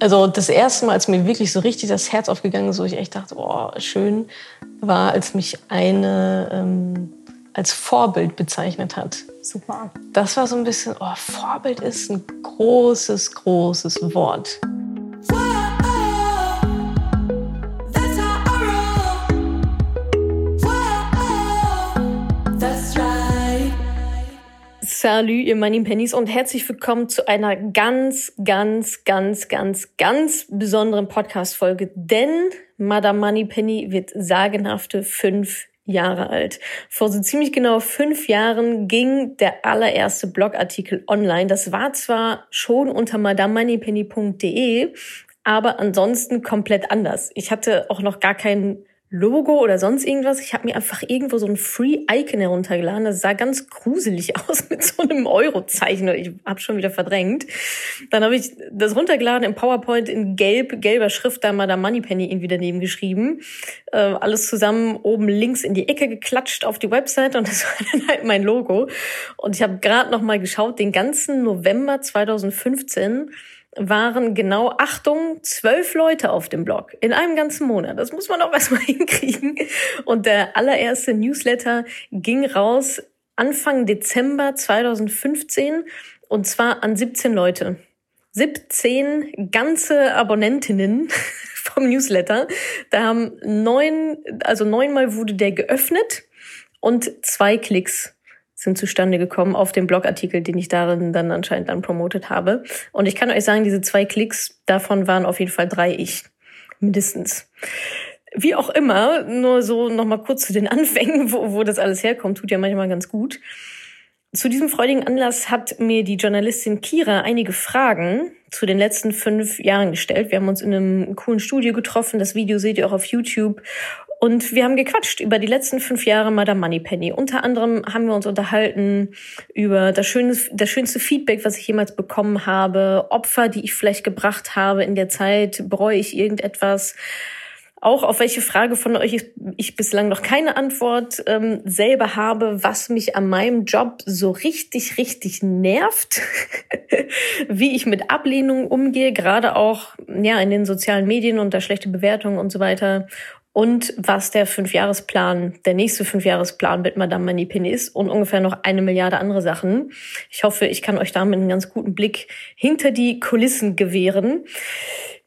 Also das erste Mal, als mir wirklich so richtig das Herz aufgegangen ist, wo ich echt dachte, oh, schön, war, als mich eine ähm, als Vorbild bezeichnet hat. Super. Das war so ein bisschen, oh, Vorbild ist ein großes, großes Wort. Salut, ihr Money Pennies und herzlich willkommen zu einer ganz, ganz, ganz, ganz, ganz besonderen Podcast-Folge, denn Madame Money Penny wird sagenhafte fünf Jahre alt. Vor so ziemlich genau fünf Jahren ging der allererste Blogartikel online. Das war zwar schon unter madamemoneypenny.de, aber ansonsten komplett anders. Ich hatte auch noch gar keinen Logo oder sonst irgendwas. Ich habe mir einfach irgendwo so ein Free-Icon heruntergeladen. Das sah ganz gruselig aus mit so einem Euro-Zeichen. Ich habe schon wieder verdrängt. Dann habe ich das runtergeladen im PowerPoint in gelb, gelber Schrift, da mal da Moneypenny irgendwie daneben geschrieben. Äh, alles zusammen oben links in die Ecke geklatscht auf die Website und das war dann halt mein Logo. Und ich habe gerade noch mal geschaut, den ganzen November 2015 waren genau, Achtung, zwölf Leute auf dem Blog in einem ganzen Monat. Das muss man auch erstmal hinkriegen. Und der allererste Newsletter ging raus Anfang Dezember 2015 und zwar an 17 Leute. 17 ganze Abonnentinnen vom Newsletter. Da haben neun, also neunmal wurde der geöffnet und zwei Klicks sind zustande gekommen auf dem Blogartikel, den ich darin dann anscheinend dann promotet habe. Und ich kann euch sagen, diese zwei Klicks, davon waren auf jeden Fall drei ich. Mindestens. Wie auch immer, nur so nochmal kurz zu den Anfängen, wo, wo das alles herkommt, tut ja manchmal ganz gut. Zu diesem freudigen Anlass hat mir die Journalistin Kira einige Fragen zu den letzten fünf Jahren gestellt. Wir haben uns in einem coolen Studio getroffen. Das Video seht ihr auch auf YouTube. Und wir haben gequatscht über die letzten fünf Jahre Madame Moneypenny. Unter anderem haben wir uns unterhalten über das, schöne, das schönste Feedback, was ich jemals bekommen habe, Opfer, die ich vielleicht gebracht habe in der Zeit, bereue ich irgendetwas. Auch auf welche Frage von euch ich, bislang noch keine Antwort ähm, selber habe, was mich an meinem Job so richtig, richtig nervt, wie ich mit Ablehnung umgehe, gerade auch ja in den sozialen Medien und da schlechte Bewertungen und so weiter und was der Fünfjahresplan, der nächste Fünfjahresplan mit Madame Manipini ist und ungefähr noch eine Milliarde andere Sachen. Ich hoffe, ich kann euch damit einen ganz guten Blick hinter die Kulissen gewähren.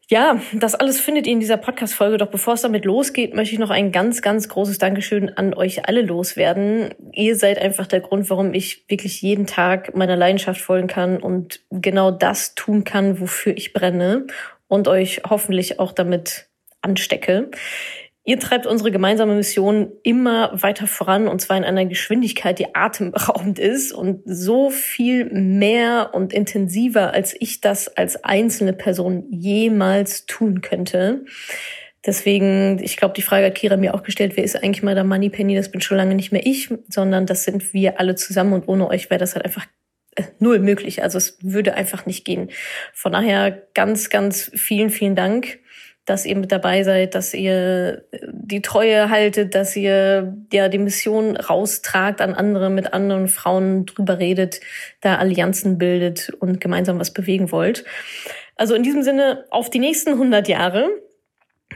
Ja, das alles findet ihr in dieser Podcast-Folge. Doch bevor es damit losgeht, möchte ich noch ein ganz, ganz großes Dankeschön an euch alle loswerden. Ihr seid einfach der Grund, warum ich wirklich jeden Tag meiner Leidenschaft folgen kann und genau das tun kann, wofür ich brenne und euch hoffentlich auch damit anstecke. Ihr treibt unsere gemeinsame Mission immer weiter voran und zwar in einer Geschwindigkeit, die atemberaubend ist und so viel mehr und intensiver, als ich das als einzelne Person jemals tun könnte. Deswegen, ich glaube, die Frage hat Kira mir auch gestellt, wer ist eigentlich mal der Moneypenny? Das bin schon lange nicht mehr ich, sondern das sind wir alle zusammen und ohne euch wäre das halt einfach äh, null möglich. Also es würde einfach nicht gehen. Von daher ganz, ganz vielen, vielen Dank dass ihr mit dabei seid, dass ihr die Treue haltet, dass ihr ja die Mission raustragt an andere, mit anderen Frauen drüber redet, da Allianzen bildet und gemeinsam was bewegen wollt. Also in diesem Sinne auf die nächsten 100 Jahre.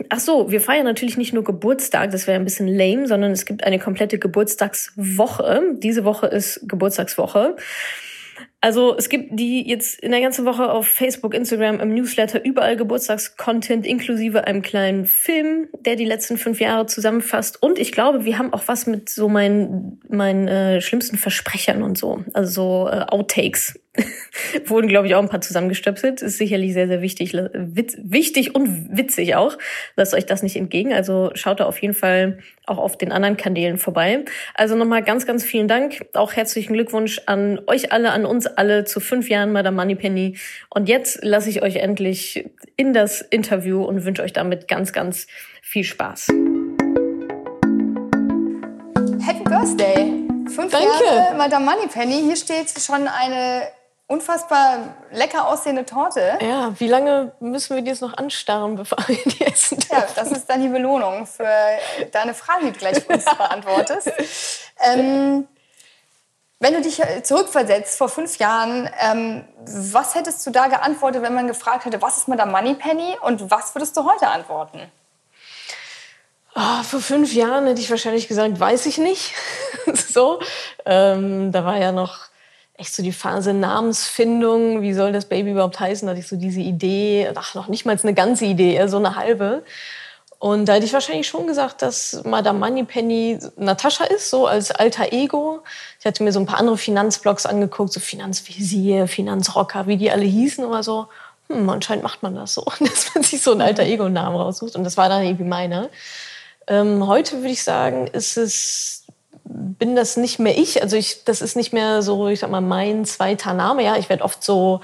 Ach so, wir feiern natürlich nicht nur Geburtstag, das wäre ein bisschen lame, sondern es gibt eine komplette Geburtstagswoche. Diese Woche ist Geburtstagswoche. Also es gibt die jetzt in der ganzen Woche auf Facebook, Instagram, im Newsletter überall Geburtstagscontent inklusive einem kleinen Film, der die letzten fünf Jahre zusammenfasst. Und ich glaube, wir haben auch was mit so meinen meinen äh, schlimmsten Versprechern und so, also so äh, Outtakes. Wurden, glaube ich, auch ein paar zusammengestöpselt. Ist sicherlich sehr, sehr wichtig, witz, wichtig und witzig auch. Lasst euch das nicht entgegen. Also schaut da auf jeden Fall auch auf den anderen Kanälen vorbei. Also nochmal ganz, ganz vielen Dank. Auch herzlichen Glückwunsch an euch alle, an uns alle zu fünf Jahren Madame Moneypenny. Und jetzt lasse ich euch endlich in das Interview und wünsche euch damit ganz, ganz viel Spaß. Happy Birthday! Fünf Danke. Jahre Madame Moneypenny. Hier steht schon eine unfassbar lecker aussehende Torte. Ja, wie lange müssen wir die jetzt noch anstarren, bevor wir die essen dürfen? Ja, das ist dann die Belohnung für deine Fragen, die du gleich für uns beantwortest. Ähm, Wenn du dich äh, zurückversetzt vor fünf Jahren, ähm, was hättest du da geantwortet, wenn man gefragt hätte, was ist mit der Moneypenny und was würdest du heute antworten? Oh, vor fünf Jahren hätte ich wahrscheinlich gesagt, weiß ich nicht. so, ähm, da war ja noch echt so die Phase Namensfindung. Wie soll das Baby überhaupt heißen? Da hatte ich so diese Idee, ach, noch nicht mal eine ganze Idee, eher so eine halbe. Und da hätte ich wahrscheinlich schon gesagt, dass Madame Moneypenny Natascha ist, so als alter Ego. Ich hatte mir so ein paar andere Finanzblogs angeguckt, so Finanzvisier, Finanzrocker, wie die alle hießen, aber so, hm, anscheinend macht man das so, dass man sich so einen alter Ego-Namen raussucht. Und das war dann irgendwie meiner. Ähm, heute würde ich sagen, ist es, bin das nicht mehr ich. Also ich, das ist nicht mehr so, ich sag mal, mein zweiter Name. Ja, ich werde oft so,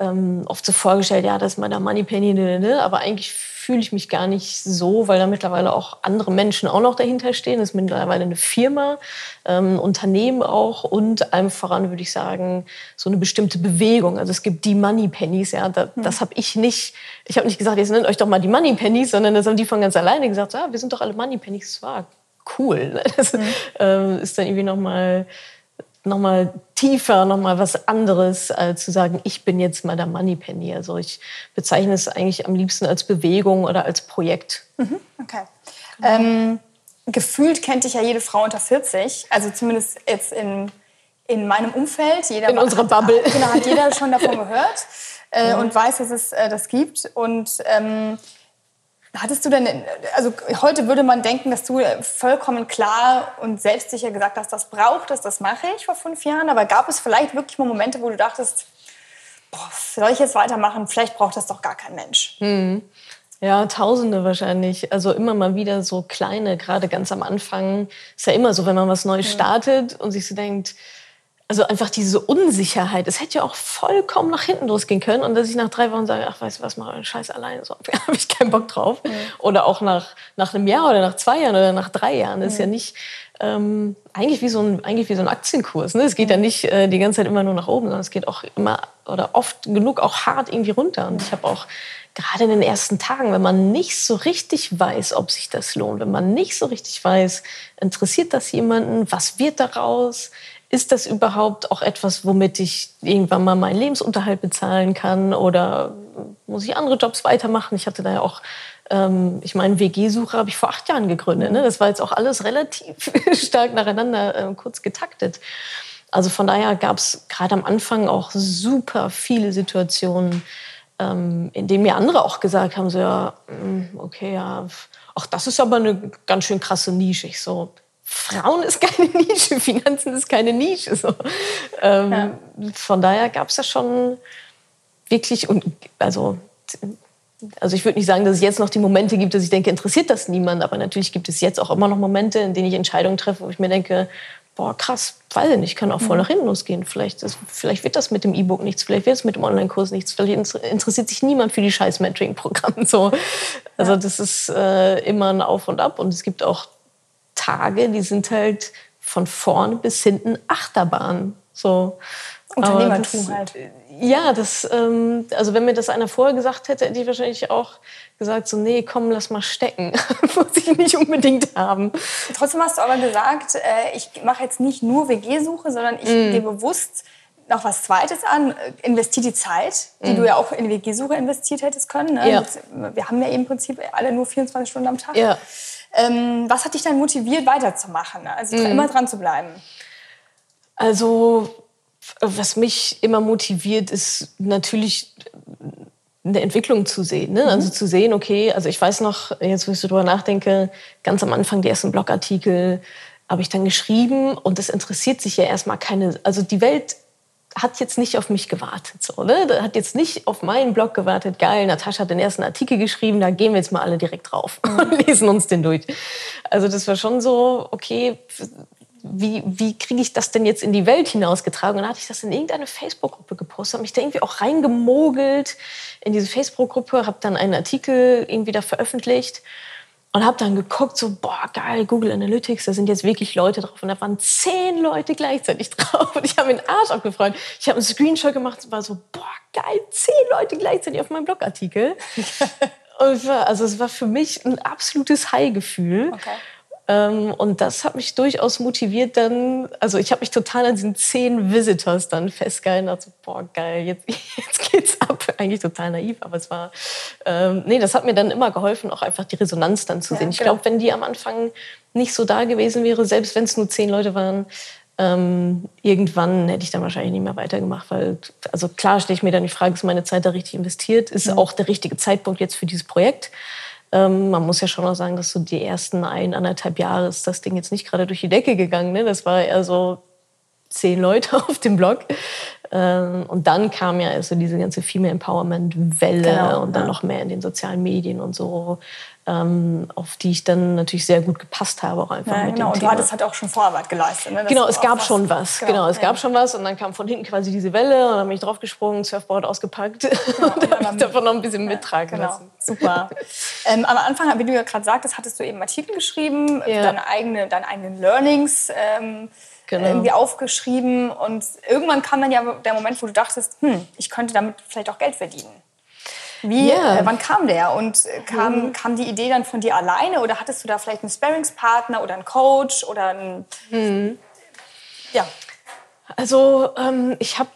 ähm, oft so vorgestellt, ja, das ist Madame Moneypenny, ne, ne, ne. aber eigentlich fühle ich mich gar nicht so, weil da mittlerweile auch andere Menschen auch noch dahinter stehen. Das ist mittlerweile eine Firma, ähm, ein Unternehmen auch und allem voran würde ich sagen, so eine bestimmte Bewegung. Also es gibt die Money Pennies, ja, da, mhm. das habe ich nicht. Ich habe nicht gesagt, jetzt nennt euch doch mal die Money Pennies, sondern das haben die von ganz alleine gesagt, ja, wir sind doch alle Money Pennies. Das war cool. Das mhm. ähm, ist dann irgendwie noch mal nochmal tiefer, nochmal was anderes, als zu sagen, ich bin jetzt mal der Moneypenny. Also ich bezeichne es eigentlich am liebsten als Bewegung oder als Projekt. Mhm, okay. Ähm, gefühlt kennt dich ja jede Frau unter 40, also zumindest jetzt in, in meinem Umfeld. Jeder in unserer Bubble. Genau, hat jeder schon davon gehört äh, mhm. und weiß, dass es äh, das gibt. Und ähm, Hattest du denn, also heute würde man denken, dass du vollkommen klar und selbstsicher gesagt hast, das braucht es, das mache ich vor fünf Jahren. Aber gab es vielleicht wirklich mal Momente, wo du dachtest, boah, soll ich jetzt weitermachen? Vielleicht braucht das doch gar kein Mensch. Hm. Ja, Tausende wahrscheinlich. Also immer mal wieder so kleine, gerade ganz am Anfang. Ist ja immer so, wenn man was Neues startet und sich so denkt, also einfach diese Unsicherheit. Es hätte ja auch vollkommen nach hinten losgehen können und dass ich nach drei Wochen sage, ach, weißt du was, mach einen Scheiß alleine, so habe ich keinen Bock drauf. Mhm. Oder auch nach, nach einem Jahr oder nach zwei Jahren oder nach drei Jahren. Das ist ja nicht ähm, eigentlich, wie so ein, eigentlich wie so ein Aktienkurs. Ne? Es geht ja mhm. nicht äh, die ganze Zeit immer nur nach oben, sondern es geht auch immer oder oft genug auch hart irgendwie runter. Und ich habe auch gerade in den ersten Tagen, wenn man nicht so richtig weiß, ob sich das lohnt, wenn man nicht so richtig weiß, interessiert das jemanden, was wird daraus, ist das überhaupt auch etwas, womit ich irgendwann mal meinen Lebensunterhalt bezahlen kann oder muss ich andere Jobs weitermachen? Ich hatte da ja auch, ähm, ich meine, WG-Suche habe ich vor acht Jahren gegründet. Ne? Das war jetzt auch alles relativ stark nacheinander äh, kurz getaktet. Also von daher gab es gerade am Anfang auch super viele Situationen, ähm, in denen mir andere auch gesagt haben, so ja, mm, okay, ja, ach, das ist aber eine ganz schön krasse Nische. Ich so, Frauen ist keine Nische, Finanzen ist keine Nische. So. Ähm, ja. Von daher gab es ja schon wirklich, und also, also ich würde nicht sagen, dass es jetzt noch die Momente gibt, dass ich denke, interessiert das niemand, aber natürlich gibt es jetzt auch immer noch Momente, in denen ich Entscheidungen treffe, wo ich mir denke, boah, krass, weiß ich nicht, kann auch voll mhm. nach hinten losgehen. Vielleicht, ist, vielleicht wird das mit dem E-Book nichts, vielleicht wird es mit dem Online-Kurs nichts, vielleicht interessiert sich niemand für die scheiß Mentoring-Programme. So. Also das ist äh, immer ein Auf und Ab und es gibt auch Tage, die sind halt von vorne bis hinten Achterbahn. So. Unternehmertum halt. Ja, das, ähm, also wenn mir das einer vorher gesagt hätte, hätte ich wahrscheinlich auch gesagt, so, nee, komm, lass mal stecken. Muss ich nicht unbedingt haben. Trotzdem hast du aber gesagt, äh, ich mache jetzt nicht nur WG-Suche, sondern ich mm. gehe bewusst noch was Zweites an, investiert die Zeit, die mm. du ja auch in WG-Suche investiert hättest können. Ne? Ja. Wir haben ja im Prinzip alle nur 24 Stunden am Tag. Ja. Ähm, was hat dich dann motiviert, weiterzumachen? Also mhm. immer dran zu bleiben? Also, was mich immer motiviert, ist natürlich eine Entwicklung zu sehen. Ne? Also mhm. Also zu sehen, okay, also ich weiß noch, jetzt wo ich so drüber nachdenke, ganz am Anfang die ersten Blogartikel habe ich dann geschrieben und es interessiert sich ja erstmal keine, also die Welt hat jetzt nicht auf mich gewartet. So, ne? Hat jetzt nicht auf meinen Blog gewartet. Geil, Natascha hat den ersten Artikel geschrieben, da gehen wir jetzt mal alle direkt drauf mhm. und lesen uns den durch. Also das war schon so, okay, wie, wie kriege ich das denn jetzt in die Welt hinausgetragen? Und dann hatte ich das in irgendeine Facebook-Gruppe gepostet, habe mich da irgendwie auch reingemogelt in diese Facebook-Gruppe, habe dann einen Artikel irgendwie da veröffentlicht und habe dann geguckt, so, boah, geil, Google Analytics, da sind jetzt wirklich Leute drauf. Und da waren zehn Leute gleichzeitig drauf. Und ich habe mir den Arsch abgefreut. Ich habe einen Screenshot gemacht und war so, boah, geil, zehn Leute gleichzeitig auf meinem Blogartikel. und war, also es war für mich ein absolutes High-Gefühl. Okay. Ähm, und das hat mich durchaus motiviert dann, also ich habe mich total an diesen zehn Visitors dann festgehalten, dachte, boah geil, jetzt, jetzt geht's ab. Eigentlich total naiv, aber es war, ähm, nee, das hat mir dann immer geholfen, auch einfach die Resonanz dann zu sehen. Ja, ich glaube, wenn die am Anfang nicht so da gewesen wäre, selbst wenn es nur zehn Leute waren, ähm, irgendwann hätte ich dann wahrscheinlich nicht mehr weitergemacht, weil, also klar stelle ich mir dann die Frage, ist meine Zeit da richtig investiert? Ist mhm. auch der richtige Zeitpunkt jetzt für dieses Projekt? Ähm, man muss ja schon noch sagen, dass so die ersten ein, anderthalb Jahre ist das Ding jetzt nicht gerade durch die Decke gegangen. Ne? Das war eher so zehn Leute auf dem Blog. Ähm, und dann kam ja also diese ganze Female Empowerment Welle genau, und dann ja. noch mehr in den sozialen Medien und so ähm, auf die ich dann natürlich sehr gut gepasst habe auch einfach ja, mit genau. dem und Thema. du hattest halt auch schon Vorarbeit geleistet. Ne? Genau, es gab was, schon was. Genau, genau es ja. gab schon was und dann kam von hinten quasi diese Welle und dann bin ich draufgesprungen, Surfboard ausgepackt genau, und dann habe ich davon noch ein bisschen mittragen genau. lassen. Super. ähm, am Anfang, wie du ja gerade sagtest, hattest du eben Artikel geschrieben, deine, eigene, deine eigenen Learnings ähm, genau. irgendwie aufgeschrieben und irgendwann kam dann ja der Moment, wo du dachtest, hm, ich könnte damit vielleicht auch Geld verdienen. Wie, yeah. äh, wann kam der? Und kam, mhm. kam die Idee dann von dir alleine oder hattest du da vielleicht einen Sparringspartner oder einen Coach oder einen, mhm. ja. Also ähm, ich habe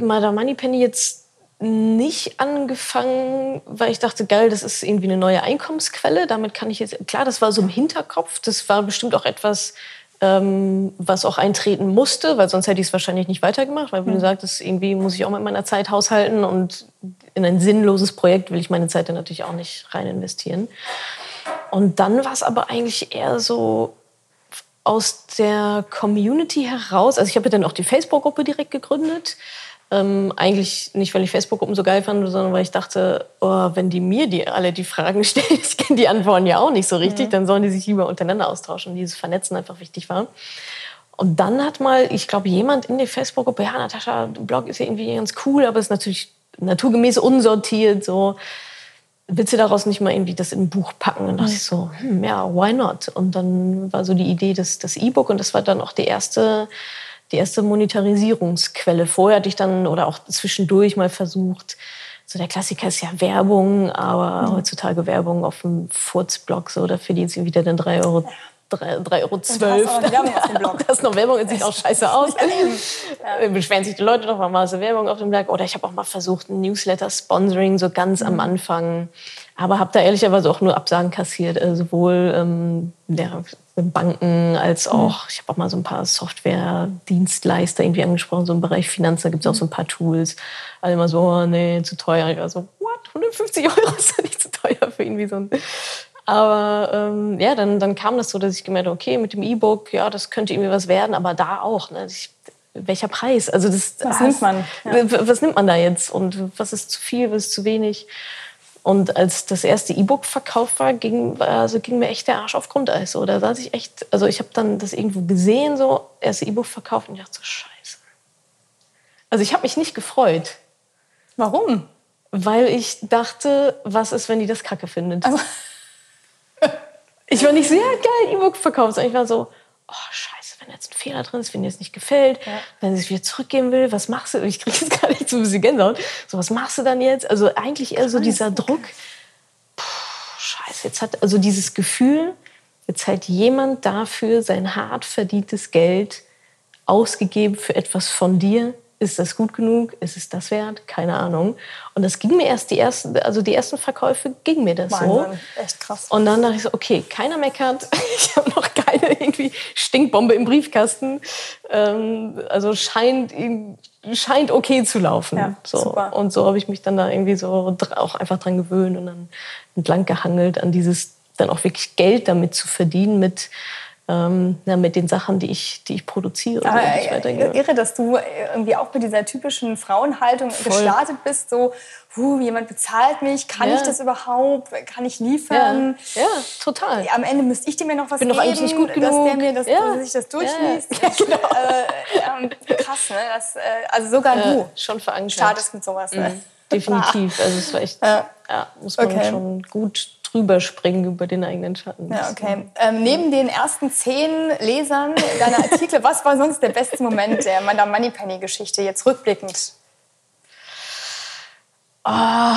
Madame Moneypenny jetzt nicht angefangen, weil ich dachte, geil, das ist irgendwie eine neue Einkommensquelle. Damit kann ich jetzt, klar, das war so im Hinterkopf. Das war bestimmt auch etwas, was auch eintreten musste, weil sonst hätte ich es wahrscheinlich nicht weitergemacht, weil wie du mhm. sagtest, irgendwie muss ich auch mit meiner Zeit haushalten und in ein sinnloses Projekt will ich meine Zeit dann natürlich auch nicht rein investieren. Und dann war es aber eigentlich eher so aus der Community heraus, also ich habe dann auch die Facebook-Gruppe direkt gegründet, ähm, eigentlich nicht, weil ich Facebook-Gruppen so geil fand, sondern weil ich dachte, oh, wenn die mir die, alle die Fragen stellen, ich kenne die Antworten ja auch nicht so richtig, mhm. dann sollen die sich lieber untereinander austauschen dieses Vernetzen einfach wichtig war. Und dann hat mal, ich glaube, jemand in der Facebook-Gruppe, ja, Natascha, Blog ist ja irgendwie ganz cool, aber ist natürlich naturgemäß unsortiert, so. Willst du daraus nicht mal irgendwie das in ein Buch packen? Und dachte mhm. ich so, hm, ja, why not? Und dann war so die Idee, das E-Book und das war dann auch die erste die erste Monetarisierungsquelle. Vorher hatte ich dann oder auch zwischendurch mal versucht, so der Klassiker ist ja Werbung, aber mhm. heutzutage Werbung auf dem Furzblog, so, da verdienst du wieder dann 3 Euro. 3,12 Euro. 12. Das ist noch Werbung, das sieht auch scheiße aus. Ja. Beschweren sich die Leute doch, warum hast du Werbung auf dem Blog? Oder ich habe auch mal versucht, ein Newsletter-Sponsoring so ganz mhm. am Anfang. Aber habe da ehrlicherweise auch nur Absagen kassiert. Also sowohl ähm, der Banken als mhm. auch, ich habe auch mal so ein paar Software-Dienstleister irgendwie angesprochen, so im Bereich Finanzen, da gibt es auch so ein paar Tools. Alle immer so, oh, nee, zu teuer. Ich war so, what? 150 Euro ist ja nicht zu teuer für irgendwie so ein. Aber ähm, ja, dann, dann kam das so, dass ich gemerkt habe, okay, mit dem E-Book, ja, das könnte irgendwie was werden, aber da auch. Ne? Ich, welcher Preis? Also das, was nimmt man? Ja. Was nimmt man da jetzt? Und was ist zu viel, was ist zu wenig? Und als das erste E-Book verkauft war, ging, also ging mir echt der Arsch auf Grundeis. Da saß ich echt, also ich habe dann das irgendwo gesehen, so erste E-Book verkauft und ich dachte so, scheiße. Also ich habe mich nicht gefreut. Warum? Weil ich dachte, was ist, wenn die das kacke findet? Also ich war nicht ja geil, E-Book verkauft. Und ich war so, oh scheiße wenn jetzt ein Fehler drin ist, wenn dir es nicht gefällt, ja. wenn sie es wieder zurückgeben will, was machst du? Ich kriege jetzt gar nicht so ein bisschen Gänsehaut. So, was machst du dann jetzt? Also eigentlich eher so dieser Druck. Puh, scheiße, jetzt hat also dieses Gefühl, jetzt hat jemand dafür sein hart verdientes Geld ausgegeben für etwas von dir, ist das gut genug? Ist es das wert? Keine Ahnung. Und das ging mir erst die ersten, also die ersten Verkäufe ging mir das Wahnsinn. so. Echt krass. Und dann dachte ich so, okay, keiner meckert. Ich habe noch keine irgendwie Stinkbombe im Briefkasten. Ähm, also scheint scheint okay zu laufen. Ja, so. Super. Und so habe ich mich dann da irgendwie so auch einfach dran gewöhnt und dann entlang gehangelt an dieses dann auch wirklich Geld damit zu verdienen mit ähm, ja, mit den Sachen, die ich, die ich produziere. Aber äh, irre, dass du irgendwie auch mit dieser typischen Frauenhaltung Voll. gestartet bist, so, huh, jemand bezahlt mich, kann ja. ich das überhaupt, kann ich liefern? Ja, ja total. Am Ende müsste ich dir mir noch was Bin geben, doch eigentlich nicht gut genug. dass der mir das, ja. dass ich das durchliest. Ja, genau. äh, äh, krass, ne? Das, äh, also sogar du schon verankert. startest mit sowas. Ne? Mhm. Definitiv. Also es war echt, ja. muss man okay. schon gut drüber springen über den eigenen Schatten. Ja, okay. Ähm, neben den ersten zehn Lesern deiner Artikel, was war sonst der beste Moment der Madame Moneypenny-Geschichte, jetzt rückblickend? Oh,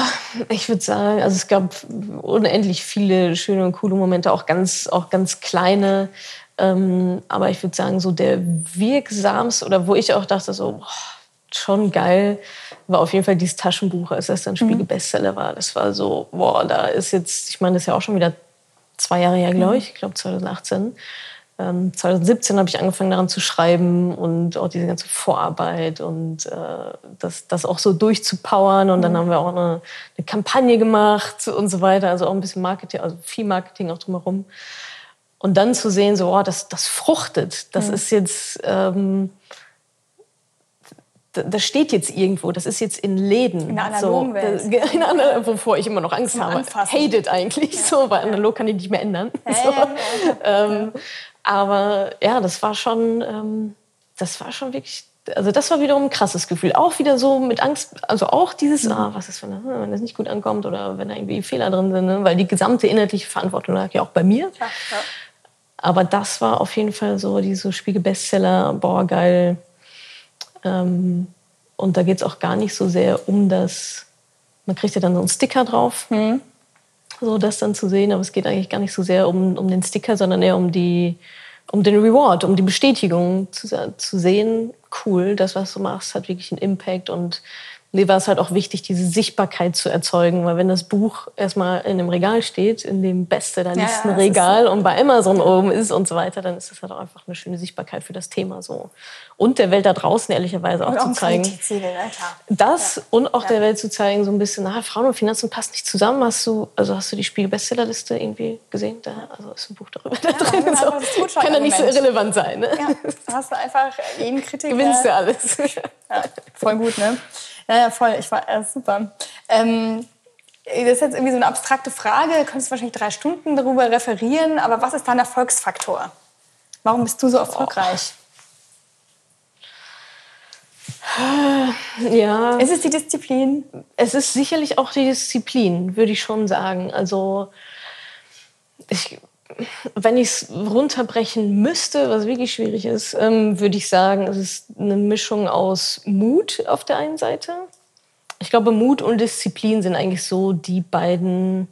Ich würde sagen, also es gab unendlich viele schöne und coole Momente, auch ganz, auch ganz kleine. Ähm, aber ich würde sagen, so der wirksamste oder wo ich auch dachte, so boah, schon geil, war auf jeden Fall dieses Taschenbuch, als das dann mhm. Spiegel-Bestseller war. Das war so, boah, da ist jetzt, ich meine, das ist ja auch schon wieder zwei Jahre her, glaube mhm. ich, ich glaube 2018. Ähm, 2017 habe ich angefangen daran zu schreiben und auch diese ganze Vorarbeit und äh, das, das auch so durchzupowern. Und dann mhm. haben wir auch eine, eine, Kampagne gemacht und so weiter. Also auch ein bisschen Marketing, also viel Marketing auch drumherum. Und dann zu sehen, so, oh, das, das fruchtet. Das mhm. ist jetzt, ähm, das steht jetzt irgendwo, das ist jetzt in Läden. In analogen so, Welt. In einer, wovor ich immer noch Angst habe. Anfassen. Hated eigentlich, ja. so, weil analog kann ich nicht mehr ändern. Ja, so. ja, ähm, aber ja, das war schon, ähm, das war schon wirklich, also das war wiederum ein krasses Gefühl. Auch wieder so mit Angst, also auch dieses, mhm. ah, was ist, wenn, wenn das nicht gut ankommt oder wenn da irgendwie Fehler drin sind, ne? weil die gesamte inhaltliche Verantwortung lag ja auch bei mir. Aber das war auf jeden Fall so diese Spiegel-Bestseller, boah, geil. Ähm, und da geht es auch gar nicht so sehr um das, man kriegt ja dann so einen Sticker drauf, mhm. so das dann zu sehen, aber es geht eigentlich gar nicht so sehr um, um den Sticker, sondern eher um die, um den Reward, um die Bestätigung zu, zu sehen, cool, das, was du machst, hat wirklich einen Impact und mir war es halt auch wichtig, diese Sichtbarkeit zu erzeugen, weil wenn das Buch erstmal in einem Regal steht, in dem Beste der nächsten ja, Regal so. und bei Amazon oben ist und so weiter, dann ist das halt auch einfach eine schöne Sichtbarkeit für das Thema so. Und der Welt da draußen ehrlicherweise auch, auch zu zeigen. Ja, das ja. und auch der Welt zu zeigen, so ein bisschen, na, Frauen und Finanzen passen nicht zusammen. Hast du, also hast du die Spiegel-Bestsellerliste irgendwie gesehen? Da, also ist ein Buch darüber da drin. So. Kann ja nicht so irrelevant sein. Ne? Ja, hast du einfach jeden Kritiker. Gewinnst du alles. voll gut, ne? Ja, ja, voll. Ich war äh, super. Ähm, das ist jetzt irgendwie so eine abstrakte Frage. Du könntest wahrscheinlich drei Stunden darüber referieren. Aber was ist dein Erfolgsfaktor? Warum bist du so erfolgreich? Ja. Ist es die Disziplin? Es ist sicherlich auch die Disziplin, würde ich schon sagen. Also ich, wenn ich es runterbrechen müsste, was wirklich schwierig ist, ähm, würde ich sagen, es ist eine Mischung aus Mut auf der einen Seite. Ich glaube, Mut und Disziplin sind eigentlich so die beiden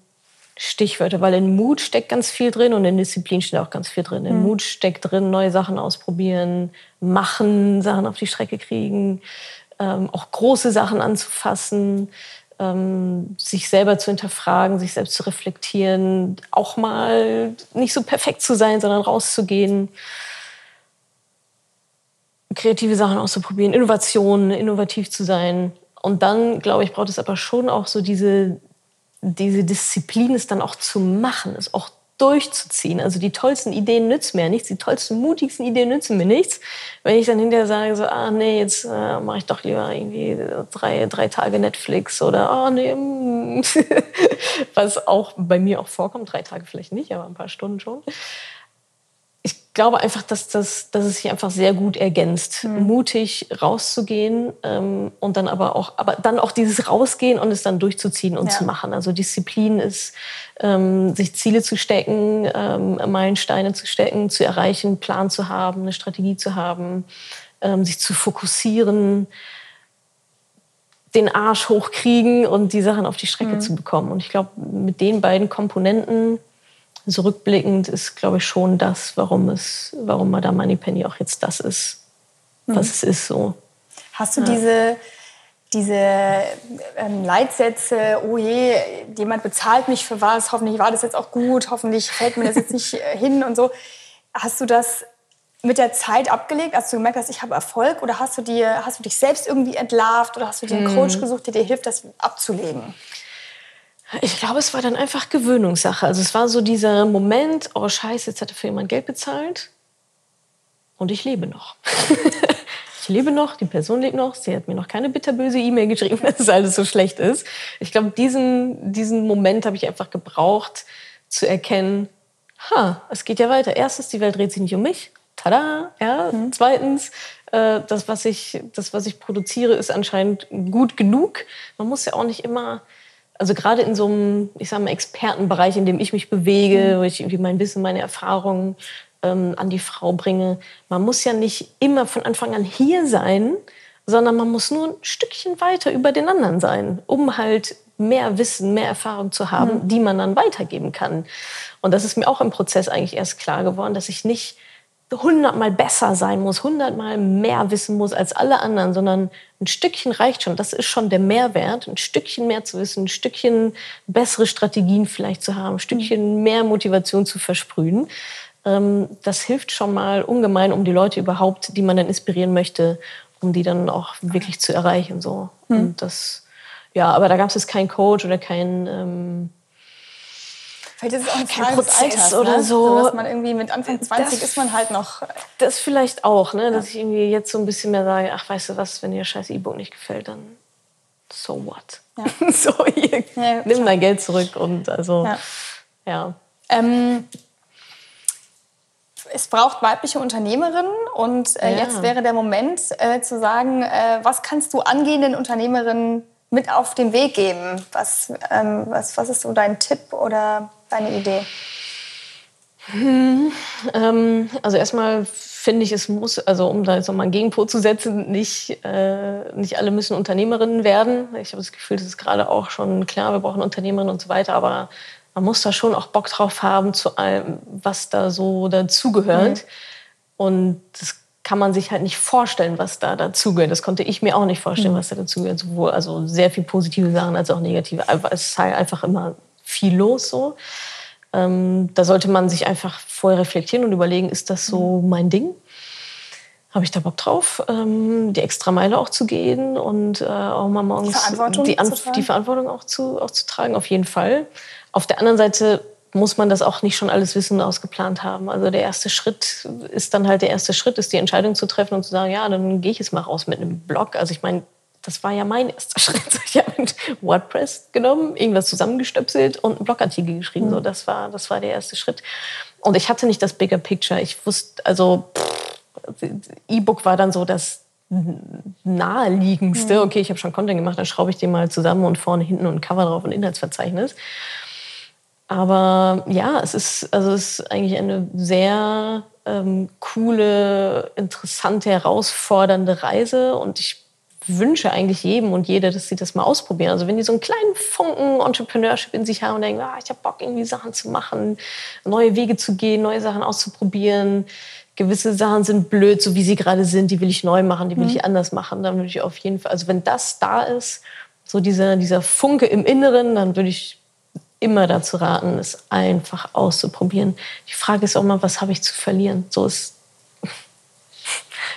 Stichwörter, weil in Mut steckt ganz viel drin und in Disziplin steht auch ganz viel drin. In mhm. Mut steckt drin, neue Sachen ausprobieren, machen, Sachen auf die Strecke kriegen, ähm, auch große Sachen anzufassen ähm, sich selber zu hinterfragen, sich selbst zu reflektieren, auch mal nicht so perfekt zu sein, sondern rauszugehen, kreative Sachen auszuprobieren, Innovationen, innovativ zu sein. Und dann, glaube ich, braucht es aber schon auch so diese, diese Disziplin, es dann auch zu machen, es auch durchzuziehen. Also die tollsten Ideen nützen mir nichts, die tollsten, mutigsten Ideen nützen mir nichts. Wenn ich dann hinterher sage, so, ah nee, jetzt äh, mache ich doch lieber irgendwie drei, drei Tage Netflix oder ah nee, mm. was auch bei mir auch vorkommt, drei Tage vielleicht nicht, aber ein paar Stunden schon glaube einfach, dass, das, dass es sich einfach sehr gut ergänzt. Mhm. Mutig rauszugehen ähm, und dann aber auch, aber dann auch dieses Rausgehen und es dann durchzuziehen und ja. zu machen. Also Disziplin ist, ähm, sich Ziele zu stecken, ähm, Meilensteine zu stecken, zu erreichen, einen Plan zu haben, eine Strategie zu haben, ähm, sich zu fokussieren, den Arsch hochkriegen und die Sachen auf die Strecke mhm. zu bekommen. Und ich glaube, mit den beiden Komponenten so rückblickend ist, glaube ich, schon das, warum es, warum Madame Moneypenny auch jetzt das ist, was mhm. es ist. So. Hast du ja. diese, diese ähm, Leitsätze, oh je, jemand bezahlt mich für was, hoffentlich war das jetzt auch gut, hoffentlich fällt mir das jetzt nicht äh, hin und so. Hast du das mit der Zeit abgelegt, als du gemerkt hast, ich habe Erfolg? Oder hast du, dir, hast du dich selbst irgendwie entlarvt oder hast du dir einen mhm. Coach gesucht, der dir hilft, das abzulegen? Ich glaube, es war dann einfach Gewöhnungssache. Also es war so dieser Moment, oh scheiße, jetzt hat er für jemand Geld bezahlt und ich lebe noch. ich lebe noch, die Person lebt noch, sie hat mir noch keine bitterböse E-Mail geschrieben, dass es alles so schlecht ist. Ich glaube, diesen, diesen Moment habe ich einfach gebraucht, zu erkennen, ha, es geht ja weiter. Erstens, die Welt dreht sich nicht um mich. Tada! Ja. Mhm. Zweitens, äh, das, was ich, das, was ich produziere, ist anscheinend gut genug. Man muss ja auch nicht immer also gerade in so einem, ich sag mal, Expertenbereich, in dem ich mich bewege, mhm. wo ich irgendwie mein Wissen, meine Erfahrungen ähm, an die Frau bringe, man muss ja nicht immer von Anfang an hier sein, sondern man muss nur ein Stückchen weiter über den anderen sein, um halt mehr Wissen, mehr Erfahrung zu haben, mhm. die man dann weitergeben kann. Und das ist mir auch im Prozess eigentlich erst klar geworden, dass ich nicht hundertmal besser sein muss, hundertmal mehr wissen muss als alle anderen, sondern ein Stückchen reicht schon. Das ist schon der Mehrwert, ein Stückchen mehr zu wissen, ein Stückchen bessere Strategien vielleicht zu haben, ein Stückchen mehr Motivation zu versprühen. Ähm, das hilft schon mal ungemein, um die Leute überhaupt, die man dann inspirieren möchte, um die dann auch wirklich zu erreichen. So. Mhm. Und das, ja, aber da gab es jetzt keinen Coach oder keinen ähm, Vielleicht ist es auch ein Frage Prozess Alters, oder ne? so. so. Dass man irgendwie mit Anfang 20 das, ist man halt noch. Das vielleicht auch, ne? dass ich irgendwie jetzt so ein bisschen mehr sage, ach, weißt du was, wenn dir scheiß E-Book nicht gefällt, dann so what? Ja. so, hier, ja, nimm dein Geld zurück und also, ja. ja. Ähm, es braucht weibliche Unternehmerinnen und äh, jetzt wäre der Moment äh, zu sagen, äh, was kannst du angehenden Unternehmerinnen mit auf den Weg geben? Was, ähm, was, was ist so dein Tipp oder deine Idee? Hm, ähm, also erstmal finde ich, es muss, also um da jetzt nochmal einen Gegenpol zu setzen, nicht, äh, nicht alle müssen Unternehmerinnen werden. Ich habe das Gefühl, das ist gerade auch schon klar, wir brauchen Unternehmerinnen und so weiter, aber man muss da schon auch Bock drauf haben zu allem, was da so dazugehört. Mhm. Und das kann man sich halt nicht vorstellen, was da dazugehört. Das konnte ich mir auch nicht vorstellen, mhm. was da dazugehört. Sowohl also sehr viel positive Sachen als auch negative. Es ist halt einfach immer viel los so. Ähm, da sollte man sich einfach vorher reflektieren und überlegen, ist das so mhm. mein Ding? Habe ich da Bock drauf, ähm, die extra Meile auch zu gehen und äh, auch mal morgens die Verantwortung, die, die Verantwortung auch, zu, auch zu tragen, auf jeden Fall. Auf der anderen Seite muss man das auch nicht schon alles wissen und ausgeplant haben. Also der erste Schritt ist dann halt der erste Schritt, ist die Entscheidung zu treffen und zu sagen, ja, dann gehe ich jetzt mal raus mit einem Blog. Also ich meine, das war ja mein erster Schritt. Ich habe WordPress genommen, irgendwas zusammengestöpselt und einen Blogartikel geschrieben. Mhm. So, das war, das war der erste Schritt. Und ich hatte nicht das Bigger Picture. Ich wusste, also E-Book war dann so das naheliegendste. Mhm. Okay, ich habe schon Content gemacht, dann schraube ich den mal zusammen und vorne, hinten und Cover drauf und Inhaltsverzeichnis. Aber ja, es ist, also es ist eigentlich eine sehr ähm, coole, interessante, herausfordernde Reise und ich wünsche eigentlich jedem und jeder, dass sie das mal ausprobieren. Also wenn die so einen kleinen Funken Entrepreneurship in sich haben und denken, ah, ich habe Bock, irgendwie Sachen zu machen, neue Wege zu gehen, neue Sachen auszuprobieren. Gewisse Sachen sind blöd, so wie sie gerade sind, die will ich neu machen, die will mhm. ich anders machen. Dann würde ich auf jeden Fall, also wenn das da ist, so dieser, dieser Funke im Inneren, dann würde ich immer dazu raten, es einfach auszuprobieren. Die Frage ist auch mal, was habe ich zu verlieren? So ist,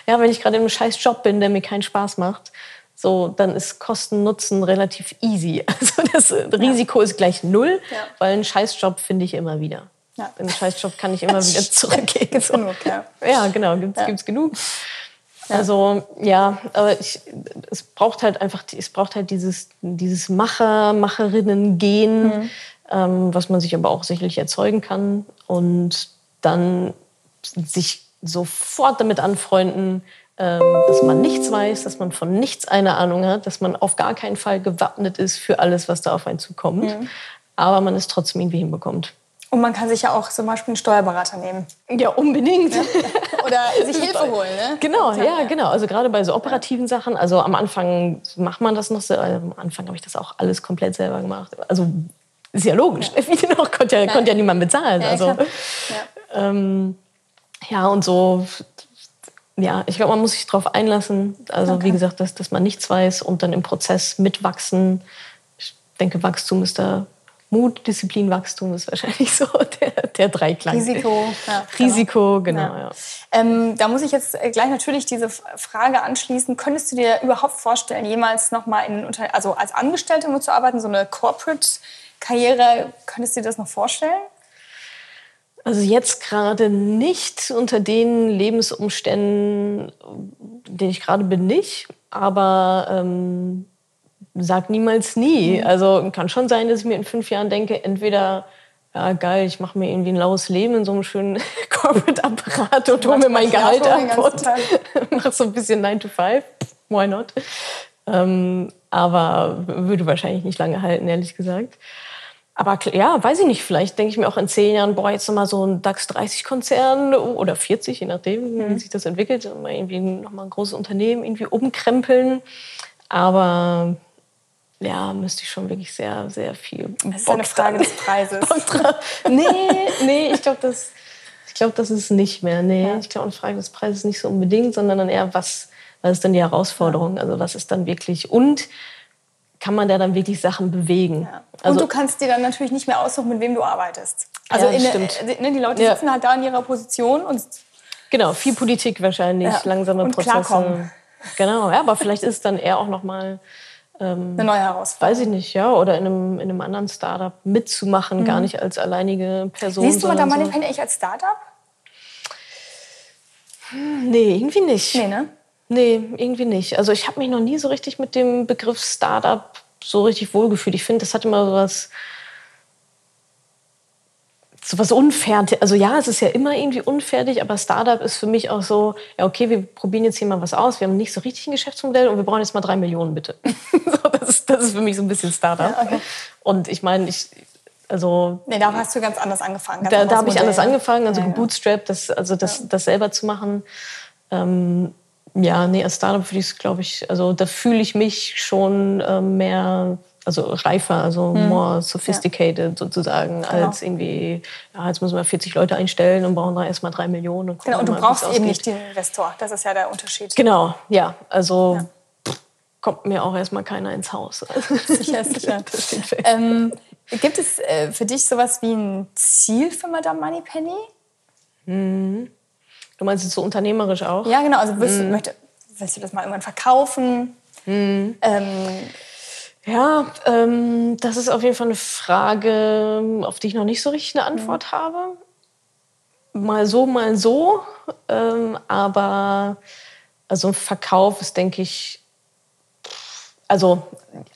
ja, wenn ich gerade in einem scheiß Job bin, der mir keinen Spaß macht, so, dann ist Kosten-Nutzen relativ easy. Also das Risiko ja. ist gleich null, ja. weil einen Scheißjob finde ich immer wieder. Ja. In einen Scheißjob kann ich immer wieder zurückgehen. Gibt's so. genug, ja. Ja, genau, gibt's, ja. gibt's genug. Also ja, aber ich, es braucht halt einfach, es braucht halt dieses, dieses Macher, Macherinnen-Gen, mhm. ähm, was man sich aber auch sicherlich erzeugen kann und dann sich sofort damit anfreunden, ähm, dass man nichts weiß, dass man von nichts eine Ahnung hat, dass man auf gar keinen Fall gewappnet ist für alles, was da auf einen zukommt, mhm. aber man es trotzdem irgendwie hinbekommt. Und man kann sich ja auch zum Beispiel einen Steuerberater nehmen. Ja, unbedingt. Ja. Oder sich Hilfe holen, ne? Genau, ja, genau. Also gerade bei so operativen. Sachen. Also am Anfang macht man das noch so. Also am Anfang habe ich das auch alles komplett selber gemacht. Also ist ja logisch. Ja. Wie noch, konnte ja, ja. konnte ja niemand bezahlen. Also. Ähm, ja, und so ja, ich glaube, man muss sich darauf einlassen. Also okay. wie gesagt, dass, dass man nichts weiß und dann im Prozess mitwachsen. Ich denke, Wachstum ist da Mut, Disziplin, Wachstum ist wahrscheinlich so der, der Dreiklang. Risiko. Ja, Risiko, genau. genau ja. Ähm, da muss ich jetzt gleich natürlich diese Frage anschließen. Könntest du dir überhaupt vorstellen, jemals nochmal in Unter also als Angestellte zu arbeiten, so eine Corporate-Karriere? Könntest du dir das noch vorstellen? Also jetzt gerade nicht unter den Lebensumständen, in denen ich gerade bin, nicht. Aber ähm, sag niemals nie. Mhm. Also kann schon sein, dass ich mir in fünf Jahren denke, entweder ja geil, ich mache mir irgendwie ein laues Leben in so einem schönen Corporate-Apparat und hole mir mein Gehalt ab und mache so ein bisschen 9 to 5. Why not? Ähm, aber würde wahrscheinlich nicht lange halten, ehrlich gesagt. Aber ja, weiß ich nicht, vielleicht denke ich mir auch in zehn Jahren, boah, jetzt nochmal so ein DAX 30-Konzern oder 40, je nachdem, mhm. wie sich das entwickelt, irgendwie nochmal ein großes Unternehmen irgendwie umkrempeln. Aber ja, müsste ich schon wirklich sehr, sehr viel. Das ist eine Frage des Preises. nee, nee, ich glaube, das, glaub, das ist nicht mehr. Nee, ja. ich glaube, eine Frage des Preises nicht so unbedingt, sondern dann eher, was, was ist denn die Herausforderung? Also was ist dann wirklich und kann man da dann wirklich Sachen bewegen? Ja. Und also, du kannst dir dann natürlich nicht mehr aussuchen, mit wem du arbeitest. Also ja, in, stimmt. Ne, die Leute sitzen halt da in ihrer Position und genau viel Politik wahrscheinlich, langsame und Prozesse. Klarkommen. Genau, ja, aber vielleicht ist es dann eher auch noch mal ähm, eine neue Herausforderung. Weiß ich nicht, ja. Oder in einem, in einem anderen Startup mitzumachen, mhm. gar nicht als alleinige Person. Siehst du mal da mal so. eigentlich als Startup? Hm, nee, irgendwie nicht. Nee, ne? Nee, irgendwie nicht. Also ich habe mich noch nie so richtig mit dem Begriff Startup so richtig wohlgefühlt. Ich finde, das hat immer so was so was unfertig. Also ja, es ist ja immer irgendwie unfertig, aber Startup ist für mich auch so, ja okay, wir probieren jetzt hier mal was aus. Wir haben nicht so richtig ein Geschäftsmodell und wir brauchen jetzt mal drei Millionen bitte. so, das, ist, das ist für mich so ein bisschen Startup. Ja, okay. Und ich meine, ich also nee, da hast du ganz anders angefangen. Ganz da da habe ich anders angefangen, also ja, gebootstrapped, das, also das, das selber zu machen. Ähm, ja, nee, als Startup würde ich es, glaube ich, also da fühle ich mich schon äh, mehr also reifer, also hm. more sophisticated ja. sozusagen, genau. als irgendwie, ja, jetzt müssen wir 40 Leute einstellen und brauchen da erstmal drei Millionen. Und genau, und du mal, brauchst eben nicht den Investor, das ist ja der Unterschied. Genau, ja, also ja. kommt mir auch erstmal keiner ins Haus. Sicher, sicher. Ähm, gibt es äh, für dich sowas wie ein Ziel für Madame Moneypenny? Mhm. Du meinst jetzt so unternehmerisch auch? Ja, genau. Also willst, du, möchte, willst du das mal irgendwann verkaufen? Mhm. Ähm, ja, ähm, das ist auf jeden Fall eine Frage, auf die ich noch nicht so richtig eine Antwort mhm. habe. Mal so, mal so. Ähm, aber also ein Verkauf ist, denke ich, also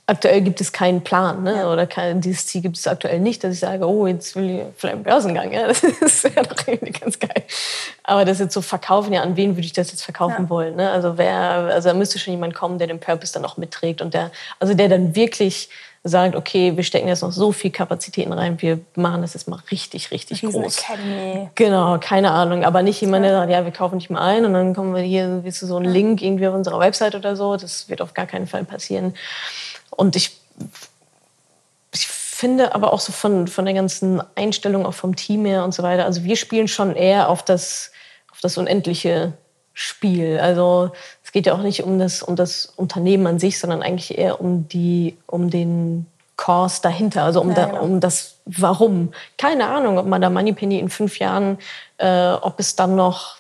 aktuell gibt es keinen Plan ne? oder kein, dieses Ziel gibt es aktuell nicht, dass ich sage, oh, jetzt will ich vielleicht einen Börsengang. Ja? Das wäre doch irgendwie ganz geil. Aber das jetzt so verkaufen, ja, an wen würde ich das jetzt verkaufen ja. wollen? Ne? Also wer, also da müsste schon jemand kommen, der den Purpose dann auch mitträgt und der, also der dann wirklich sagt, okay, wir stecken jetzt noch so viel Kapazitäten rein, wir machen das jetzt mal richtig, richtig Riesen groß. Academy. Genau, keine Ahnung. Aber nicht jemand, der sagt, ja, wir kaufen nicht mal ein und dann kommen wir hier, willst du so einen Link irgendwie auf unserer Website oder so. Das wird auf gar keinen Fall passieren. Und ich, ich finde aber auch so von, von der ganzen Einstellung, auch vom Team her und so weiter, also wir spielen schon eher auf das, auf das unendliche Spiel. Also es geht ja auch nicht um das, um das Unternehmen an sich, sondern eigentlich eher um, die, um den Kurs dahinter, also um, ja, genau. da, um das Warum. Keine Ahnung, ob man da Moneypenny in fünf Jahren, äh, ob es dann noch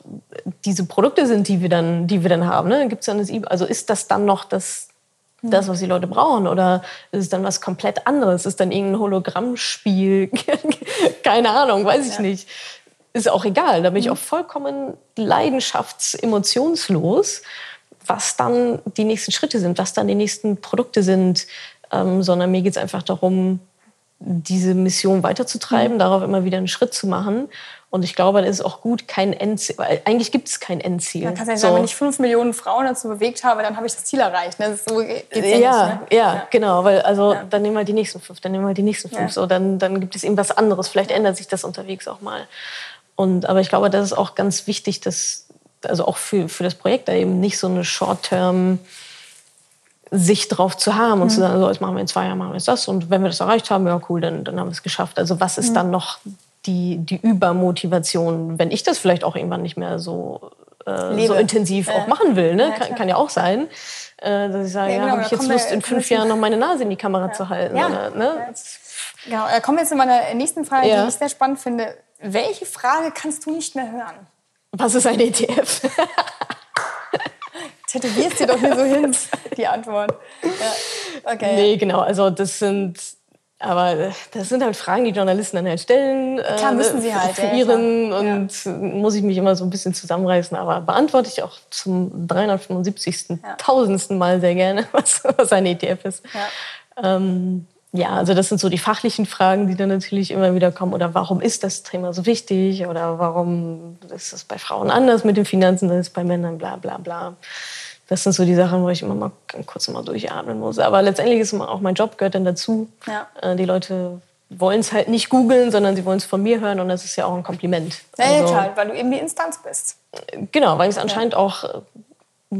diese Produkte sind, die wir dann, die wir dann haben. Ne? Gibt's dann das, also ist das dann noch das, das, was die Leute brauchen? Oder ist es dann was komplett anderes? Ist dann irgendein Hologrammspiel? Keine Ahnung, weiß ich ja. nicht ist auch egal. Da bin ich mhm. auch vollkommen leidenschaftsemotionslos, was dann die nächsten Schritte sind, was dann die nächsten Produkte sind, ähm, sondern mir geht es einfach darum, diese Mission weiterzutreiben, mhm. darauf immer wieder einen Schritt zu machen. Und ich glaube, das ist auch gut, kein Endziel, weil eigentlich gibt es kein Endziel. Man kann ja so. sagen, wenn ich fünf Millionen Frauen dazu bewegt habe, dann habe ich das Ziel erreicht. Ne? Das so ja, ja, nicht, ne? ja, ja, genau, weil also ja. dann nehmen wir die nächsten fünf, dann nehmen wir die nächsten fünf. So, dann, dann gibt es eben was anderes. Vielleicht ändert sich das unterwegs auch mal. Und, aber ich glaube, das ist auch ganz wichtig, dass, also auch für, für das Projekt da eben nicht so eine Short-Term Sicht drauf zu haben und mhm. zu sagen, so, jetzt machen wir in zwei Jahren machen wir jetzt das und wenn wir das erreicht haben, ja cool, dann, dann haben wir es geschafft. Also was ist mhm. dann noch die, die Übermotivation, wenn ich das vielleicht auch irgendwann nicht mehr so, äh, so intensiv äh. auch machen will, ne? Ja, kann, kann, ja auch sein, äh, dass ich sage, ja, genau, habe ich jetzt Lust, in fünf Jahren noch meine Nase in die Kamera ja. zu halten. Ja. Oder, ne? Genau, da kommen wir jetzt zu meiner nächsten Frage, die ich sehr spannend finde. Welche Frage kannst du nicht mehr hören? Was ist ein ETF? Tätowierst dir doch hier so hin, die Antwort. Ja. Okay. Nee, genau. Also das sind, aber das sind halt Fragen, die Journalisten dann halt stellen. Klar, müssen sie halt. Für ihren ja, und ja. muss ich mich immer so ein bisschen zusammenreißen. Aber beantworte ich auch zum 375. Ja. tausendsten Mal sehr gerne, was, was ein ETF ist. Ja. Ähm, ja, also das sind so die fachlichen Fragen, die dann natürlich immer wieder kommen. Oder warum ist das Thema so wichtig? Oder warum ist es bei Frauen anders mit den Finanzen, als bei Männern, bla bla bla. Das sind so die Sachen, wo ich immer mal kurz mal durchatmen muss. Aber letztendlich ist auch mein Job, gehört dann dazu. Ja. Äh, die Leute wollen es halt nicht googeln, sondern sie wollen es von mir hören und das ist ja auch ein Kompliment. Ja, also, ja, klar, weil du eben die Instanz bist. Genau, weil ich es anscheinend ja. auch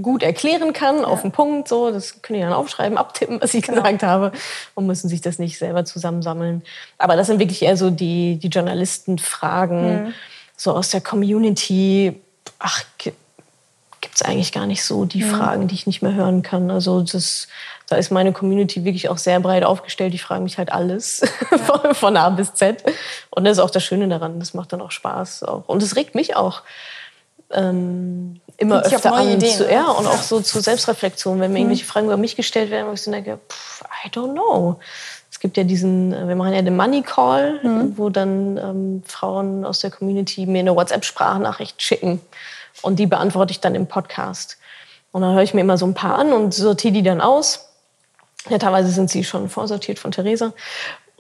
gut erklären kann, ja. auf den Punkt. So, das können die dann aufschreiben, abtippen, was ich genau. gesagt habe und müssen sich das nicht selber zusammensammeln. Aber das sind wirklich eher so die, die Journalistenfragen, mhm. so aus der Community. Ach, gibt es eigentlich gar nicht so die mhm. Fragen, die ich nicht mehr hören kann. Also das, da ist meine Community wirklich auch sehr breit aufgestellt. Die fragen mich halt alles ja. von, von, A bis Z. Und das ist auch das Schöne daran. Das macht dann auch Spaß. Auch. Und es regt mich auch ähm, immer öfter an Ideen, zu, ja, und auch so zur Selbstreflexion, wenn mir mhm. irgendwelche Fragen über mich gestellt werden, wo ich so denke, pff, I don't know. Es gibt ja diesen, äh, wir machen ja den Money Call, mhm. wo dann ähm, Frauen aus der Community mir eine WhatsApp-Sprachnachricht schicken und die beantworte ich dann im Podcast. Und dann höre ich mir immer so ein paar an und sortiere die dann aus. Ja, teilweise sind sie schon vorsortiert von Theresa.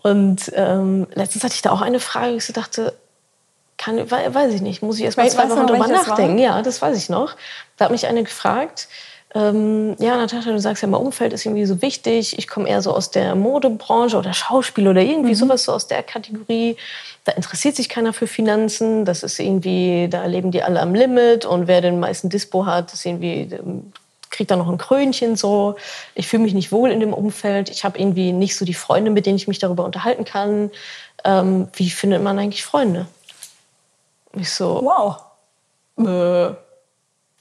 Und ähm, letztens hatte ich da auch eine Frage, ich dachte, kann, weiß ich nicht, muss ich erst mal zwei Wochen drüber nachdenken. Ja, das weiß ich noch. Da hat mich eine gefragt, ähm, ja, Natascha, du sagst ja mal, Umfeld ist irgendwie so wichtig. Ich komme eher so aus der Modebranche oder Schauspiel oder irgendwie mhm. sowas so aus der Kategorie. Da interessiert sich keiner für Finanzen. Das ist irgendwie, da leben die alle am Limit und wer den meisten Dispo hat, ist irgendwie ähm, kriegt da noch ein Krönchen so. Ich fühle mich nicht wohl in dem Umfeld. Ich habe irgendwie nicht so die Freunde, mit denen ich mich darüber unterhalten kann. Ähm, wie findet man eigentlich Freunde? Ich so, wow. Äh,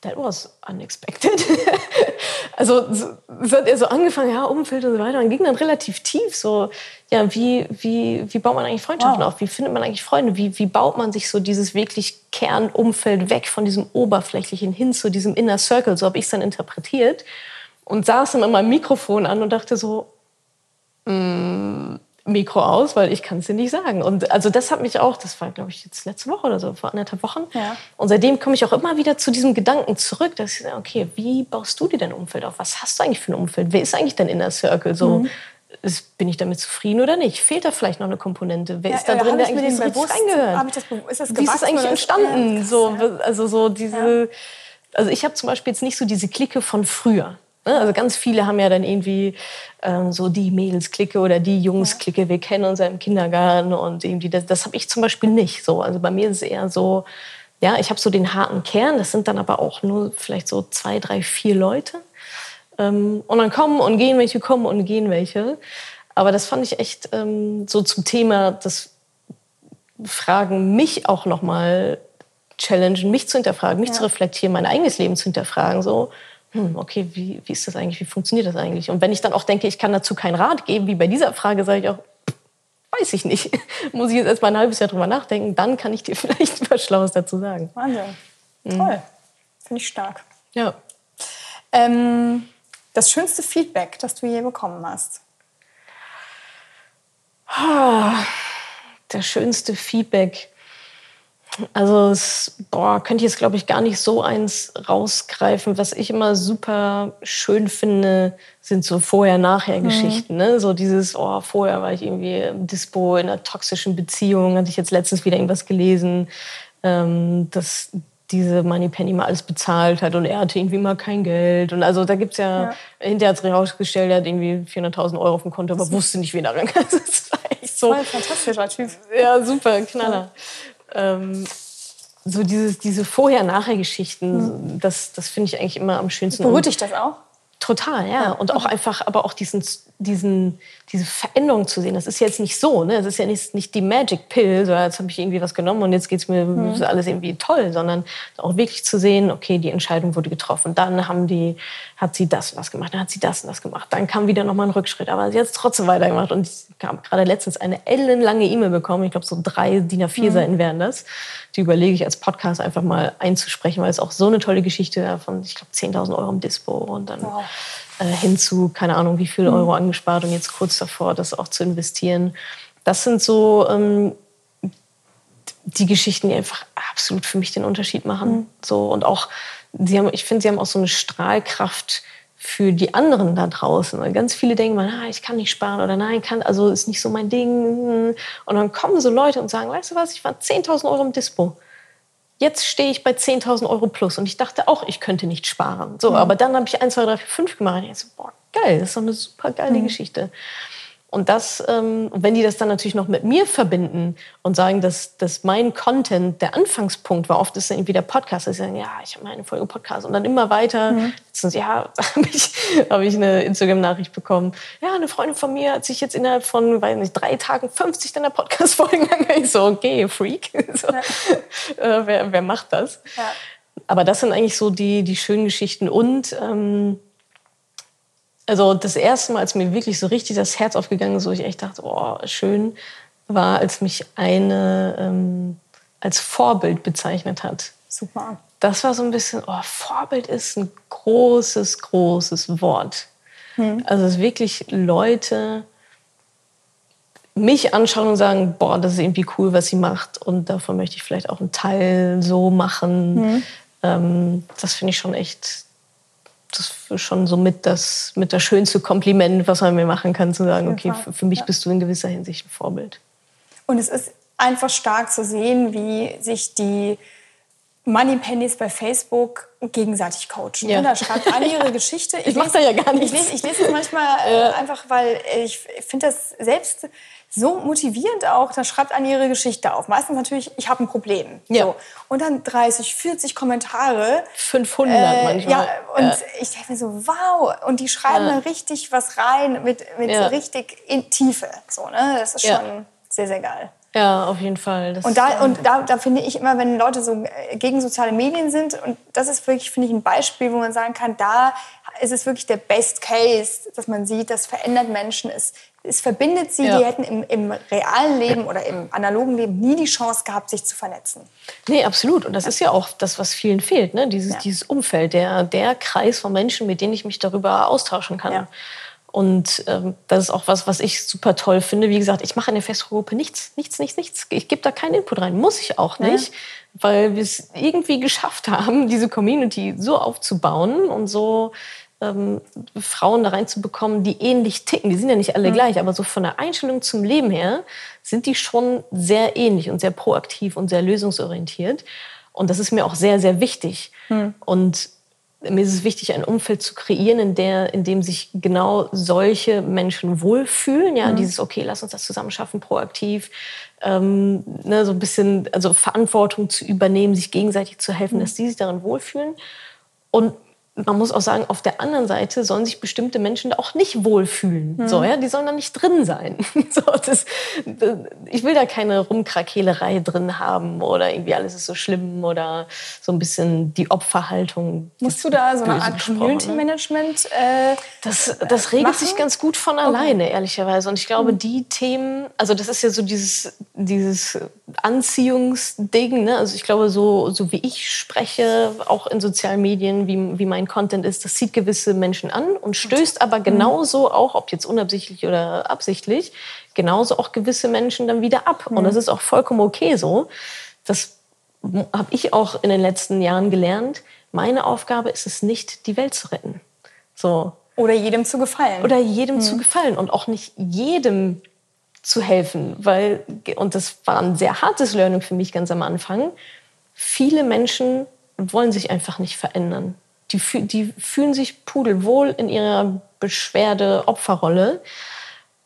that was unexpected. also so hat er so angefangen, ja, Umfeld und so weiter, und ging dann relativ tief so, ja, wie, wie, wie baut man eigentlich Freundschaften wow. auf? Wie findet man eigentlich Freunde? Wie, wie baut man sich so dieses wirklich Kernumfeld weg von diesem Oberflächlichen hin zu diesem Inner Circle? So habe ich es dann interpretiert und saß dann mit meinem Mikrofon an und dachte so, mm, Mikro aus, weil ich kann es dir nicht sagen. Und also das hat mich auch, das war glaube ich jetzt letzte Woche oder so, vor anderthalb Wochen. Ja. Und seitdem komme ich auch immer wieder zu diesem Gedanken zurück, dass ich sage, okay, wie baust du dir dein Umfeld auf? Was hast du eigentlich für ein Umfeld? Wer ist eigentlich dein Inner Circle? So, mhm. ist, bin ich damit zufrieden oder nicht? Fehlt da vielleicht noch eine Komponente? Wer ja, ist da drin, der eigentlich nicht so reingehört? ist das wie ist das eigentlich entstanden? Ja, so, also so diese, also ich habe zum Beispiel jetzt nicht so diese Clique von früher. Ne? Also ganz viele haben ja dann irgendwie ähm, so die Mädelsklicke oder die Jungsklicke. Wir kennen uns ja im Kindergarten und irgendwie das, das habe ich zum Beispiel nicht so. Also bei mir ist es eher so, ja, ich habe so den harten Kern. Das sind dann aber auch nur vielleicht so zwei, drei, vier Leute. Ähm, und dann kommen und gehen welche, kommen und gehen welche. Aber das fand ich echt ähm, so zum Thema, das Fragen mich auch noch mal challengen, mich zu hinterfragen, mich ja. zu reflektieren, mein eigenes Leben zu hinterfragen. So, hm, okay, wie, wie ist das eigentlich, wie funktioniert das eigentlich? Und wenn ich dann auch denke, ich kann dazu keinen Rat geben, wie bei dieser Frage, sage ich auch, weiß ich nicht. Muss ich jetzt erst mal ein halbes Jahr drüber nachdenken, dann kann ich dir vielleicht was Schlaues dazu sagen. Wahnsinn. Mhm. Toll. Finde ich stark. Ja. Ähm, das schönste Feedback, das du je bekommen hast? Ah, das schönste Feedback. Also es, boah, könnte ich jetzt, glaube ich, gar nicht so eins rausgreifen. Was ich immer super schön finde, sind so Vorher-Nachher-Geschichten. Mhm. Ne? So dieses, oh, vorher war ich irgendwie im Dispo in einer toxischen Beziehung, hatte ich jetzt letztens wieder irgendwas gelesen, ähm, dass diese Moneypenny mal alles bezahlt hat und er hatte irgendwie mal kein Geld. Und also da gibt's ja, ja. hinterher hat sich herausgestellt, er hat irgendwie 400.000 Euro auf dem Konto, aber wusste nicht, wie daran Das ist echt so. Voll fantastischer Typ. Ja, super, Knaller. Ja ähm, so dieses, diese Vorher-Nachher-Geschichten, mhm. das, das finde ich eigentlich immer am schönsten. Beruhigt dich das auch? Total, ja. ja. Und auch einfach, aber auch diesen, diesen, diese Veränderung zu sehen. Das ist jetzt nicht so, ne? Das ist ja nicht, nicht die Magic Pill, so jetzt habe ich irgendwie was genommen und jetzt geht's mir mhm. alles irgendwie toll, sondern auch wirklich zu sehen, okay, die Entscheidung wurde getroffen. Dann haben die, hat sie das und das gemacht, dann hat sie das und das gemacht. Dann kam wieder nochmal ein Rückschritt, aber sie hat es trotzdem weitergemacht. Und ich habe gerade letztens eine ellenlange E-Mail bekommen. Ich glaube, so drei DIN A4-Seiten mhm. wären das. Die überlege ich als Podcast einfach mal einzusprechen, weil es auch so eine tolle Geschichte von, ich glaube, 10.000 Euro im Dispo und dann wow. Äh, hin keine Ahnung, wie viel mhm. Euro angespart und jetzt kurz davor, das auch zu investieren. Das sind so ähm, die Geschichten, die einfach absolut für mich den Unterschied machen. Mhm. So und auch sie haben, ich finde, sie haben auch so eine Strahlkraft für die anderen da draußen. Weil ganz viele denken mal, ah, ich kann nicht sparen oder nein, kann, also ist nicht so mein Ding. Und dann kommen so Leute und sagen, weißt du was, ich war 10.000 Euro im Dispo. Jetzt stehe ich bei 10.000 Euro plus und ich dachte auch, ich könnte nicht sparen. So, mhm. aber dann habe ich 1, 2, 3, 4, 5 gemacht und ich so, boah, geil, das ist doch eine super geile mhm. Geschichte. Und das, ähm, wenn die das dann natürlich noch mit mir verbinden und sagen, dass, dass mein Content der Anfangspunkt war, oft ist es irgendwie der Podcast, dass sie sagen, ja, ich habe mal eine Folge Podcast und dann immer weiter. Mhm. Letztens, ja, habe ich, hab ich eine Instagram-Nachricht bekommen. Ja, eine Freundin von mir hat sich jetzt innerhalb von, weiß nicht, drei Tagen 50 deiner Podcast-Folgen angehört. Ich so, okay, Freak. So, ja. äh, wer, wer macht das? Ja. Aber das sind eigentlich so die, die schönen Geschichten und ähm, also das erste Mal, als mir wirklich so richtig das Herz aufgegangen ist, wo ich echt dachte, oh, schön, war, als mich eine ähm, als Vorbild bezeichnet hat. Super. Das war so ein bisschen, oh, Vorbild ist ein großes, großes Wort. Hm. Also es wirklich Leute mich anschauen und sagen, boah, das ist irgendwie cool, was sie macht und davon möchte ich vielleicht auch einen Teil so machen. Hm. Ähm, das finde ich schon echt das ist schon so mit das, mit das schönste Kompliment, was man mir machen kann, zu sagen, okay, für, für mich ja. bist du in gewisser Hinsicht ein Vorbild. Und es ist einfach stark zu sehen, wie sich die Money Pennies bei Facebook gegenseitig coachen. Ja. Da schreibt alle ihre Geschichte. Ich, ich mache da ja gar nichts. Ich lese, ich lese es manchmal äh, einfach, weil ich finde das selbst so motivierend auch, da schreibt Annie ihre Geschichte auf. Meistens natürlich, ich habe ein Problem. Ja. So. Und dann 30, 40 Kommentare. 500 äh, manchmal. Ja, und ja. ich denke mir so, wow. Und die schreiben ja. dann richtig was rein mit, mit ja. richtig in Tiefe. So, ne? Das ist schon sehr, sehr geil. Ja, auf jeden Fall. Das und da, und da, da finde ich immer, wenn Leute so äh, gegen soziale Medien sind, und das ist wirklich, finde ich, ein Beispiel, wo man sagen kann, da ist es wirklich der Best Case, dass man sieht, das verändert Menschen. Es, es verbindet sie, ja. die hätten im, im, realen Leben oder im analogen Leben nie die Chance gehabt, sich zu vernetzen. Nee, absolut. Und das ja. ist ja auch das, was vielen fehlt, ne? dieses, ja. dieses Umfeld, der, der Kreis von Menschen, mit denen ich mich darüber austauschen kann. Und ähm, das ist auch was, was ich super toll finde. Wie gesagt, ich mache in der Facebook-Gruppe nichts, nichts, nichts, nichts. Ich gebe da keinen Input rein. Muss ich auch nicht, weil wir es irgendwie geschafft haben, diese Community so aufzubauen und so ähm, Frauen da reinzubekommen, die ähnlich ticken. Die sind ja nicht alle mhm. gleich, aber so von der Einstellung zum Leben her sind die schon sehr ähnlich und sehr proaktiv und sehr lösungsorientiert. Und das ist mir auch sehr, sehr wichtig. Mhm. Und mir ist es wichtig, ein Umfeld zu kreieren, in, der, in dem sich genau solche Menschen wohlfühlen. Ja, mhm. dieses, okay, lass uns das zusammen schaffen, proaktiv, ähm, ne, so ein bisschen, also Verantwortung zu übernehmen, sich gegenseitig zu helfen, mhm. dass die sich darin wohlfühlen. Und man muss auch sagen, auf der anderen Seite sollen sich bestimmte Menschen auch nicht wohlfühlen. Mhm. So, ja? Die sollen da nicht drin sein. so, das, das, ich will da keine Rumkrakehlerei drin haben oder irgendwie alles ist so schlimm oder so ein bisschen die Opferhaltung. Musst du da so eine Art Community-Management äh, das, das regelt machen? sich ganz gut von alleine, okay. ehrlicherweise. Und ich glaube, mhm. die Themen, also das ist ja so dieses, dieses Anziehungsding. Ne? Also ich glaube, so, so wie ich spreche, auch in sozialen Medien, wie, wie mein Content ist, das zieht gewisse Menschen an und stößt aber mhm. genauso auch, ob jetzt unabsichtlich oder absichtlich, genauso auch gewisse Menschen dann wieder ab. Und das ist auch vollkommen okay so. Das habe ich auch in den letzten Jahren gelernt. Meine Aufgabe ist es nicht, die Welt zu retten. So. Oder jedem zu gefallen. Oder jedem mhm. zu gefallen und auch nicht jedem zu helfen, weil, und das war ein sehr hartes Learning für mich ganz am Anfang, viele Menschen wollen sich einfach nicht verändern. Die, die fühlen sich pudelwohl in ihrer Beschwerde-Opferrolle.